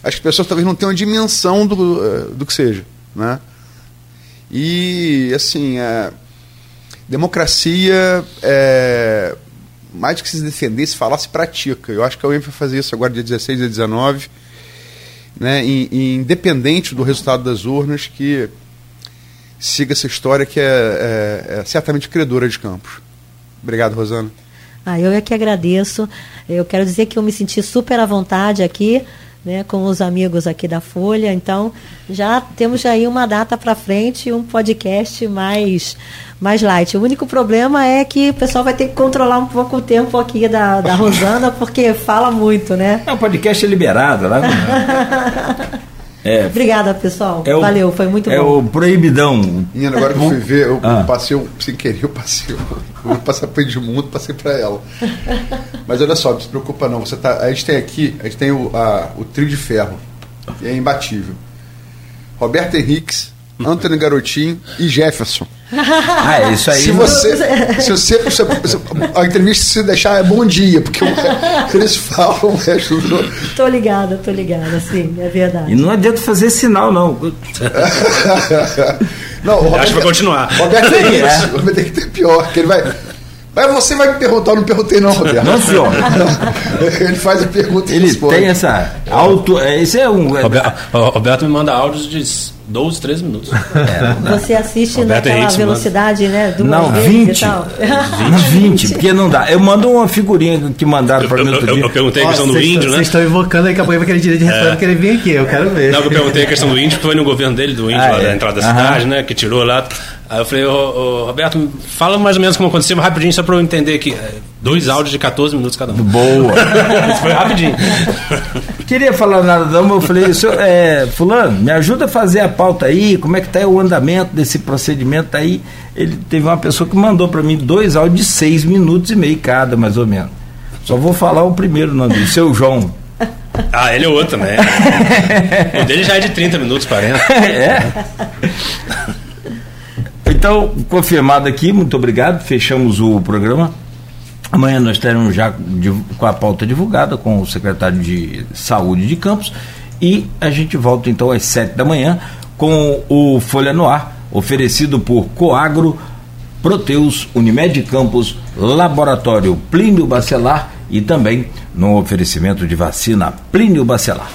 as pessoas talvez não tenham a dimensão do, eh, do que seja. Né? E, assim, a democracia, é, mais do que se defender, se falar, se pratica. Eu acho que a UEM vai fazer isso agora, dia 16 e 19, né, e, e independente do resultado das urnas, que siga essa história que é, é, é certamente credora de campos. Obrigado, Rosana. Ah, eu é que agradeço. Eu quero dizer que eu me senti super à vontade aqui, né, com os amigos aqui da Folha. Então, já temos aí uma data para frente, um podcast mais mais light. O único problema é que o pessoal vai ter que controlar um pouco o tempo aqui da, da Rosana, porque fala muito, né? É, o podcast é liberado, lá. (laughs) É, Obrigada, pessoal. É o, Valeu, foi muito é bom. É o proibidão. Menina, agora que eu fui ver, eu ah. passei, sem querer, eu passei, eu passei para Edmundo, passei para ela. (laughs) Mas olha só, não se preocupa não, você tá, a gente tem aqui, a gente tem o, a, o trio de ferro, que é imbatível. Roberto Henriques, Antônio Garotinho e Jefferson. (laughs) Ah, é isso aí. Se você, se você, se a entrevista se deixar é bom dia, porque (laughs) eles falam o resto do... Tô ligada, tô ligada, sim, é verdade. E não adianta fazer sinal, não. (laughs) não, Roberto, Acho que vai continuar. Roberto Henriques, é. tem que ter pior, que ele vai mas você vai me perguntar, eu não perguntei não, Roberto. Não, senhor. Ele faz a pergunta e Ele responde. tem essa auto... Esse é um... Roberto, Roberto me manda áudios de 12, 13 minutos. (laughs) É, você assiste Roberto naquela Henrique velocidade, manda. né? Não, 20. 20. 20, porque não dá. Eu mando uma figurinha que mandaram para mim outro eu, dia. Eu perguntei a questão do índio, né? Vocês estão invocando daqui a pouco aquele direito de resposta é. que ele vem aqui, eu quero ver. Não, eu perguntei a questão do índio, que foi no governo dele, do índio, ah, lá é. da entrada da cidade, né? Que tirou lá. Aí eu falei, ô, ô, Roberto, fala mais ou menos como aconteceu, rapidinho, só para eu entender aqui. É, dois áudios de 14 minutos cada um. Boa. (laughs) foi rapidinho. (laughs) Queria falar nada não, mas eu falei, é, fulano, me ajuda a fazer a pauta aí, como é que está o andamento desse procedimento aí. Ele teve uma pessoa que mandou para mim dois áudios de seis minutos e meio cada, mais ou menos. Só vou falar o primeiro nome dele, seu João. (laughs) Ah, ele é outro também. (laughs) o dele já é de 30 minutos, 40. É. Então, confirmado aqui, muito obrigado. Fechamos o programa. Amanhã nós teremos já com a pauta divulgada com o secretário de Saúde de Campos. E a gente volta então às sete da manhã com o Folha no Ar, oferecido por Coagro, Proteus, Unimed Campos, Laboratório Plínio Bacelar e também no oferecimento de vacina Plínio Bacelar.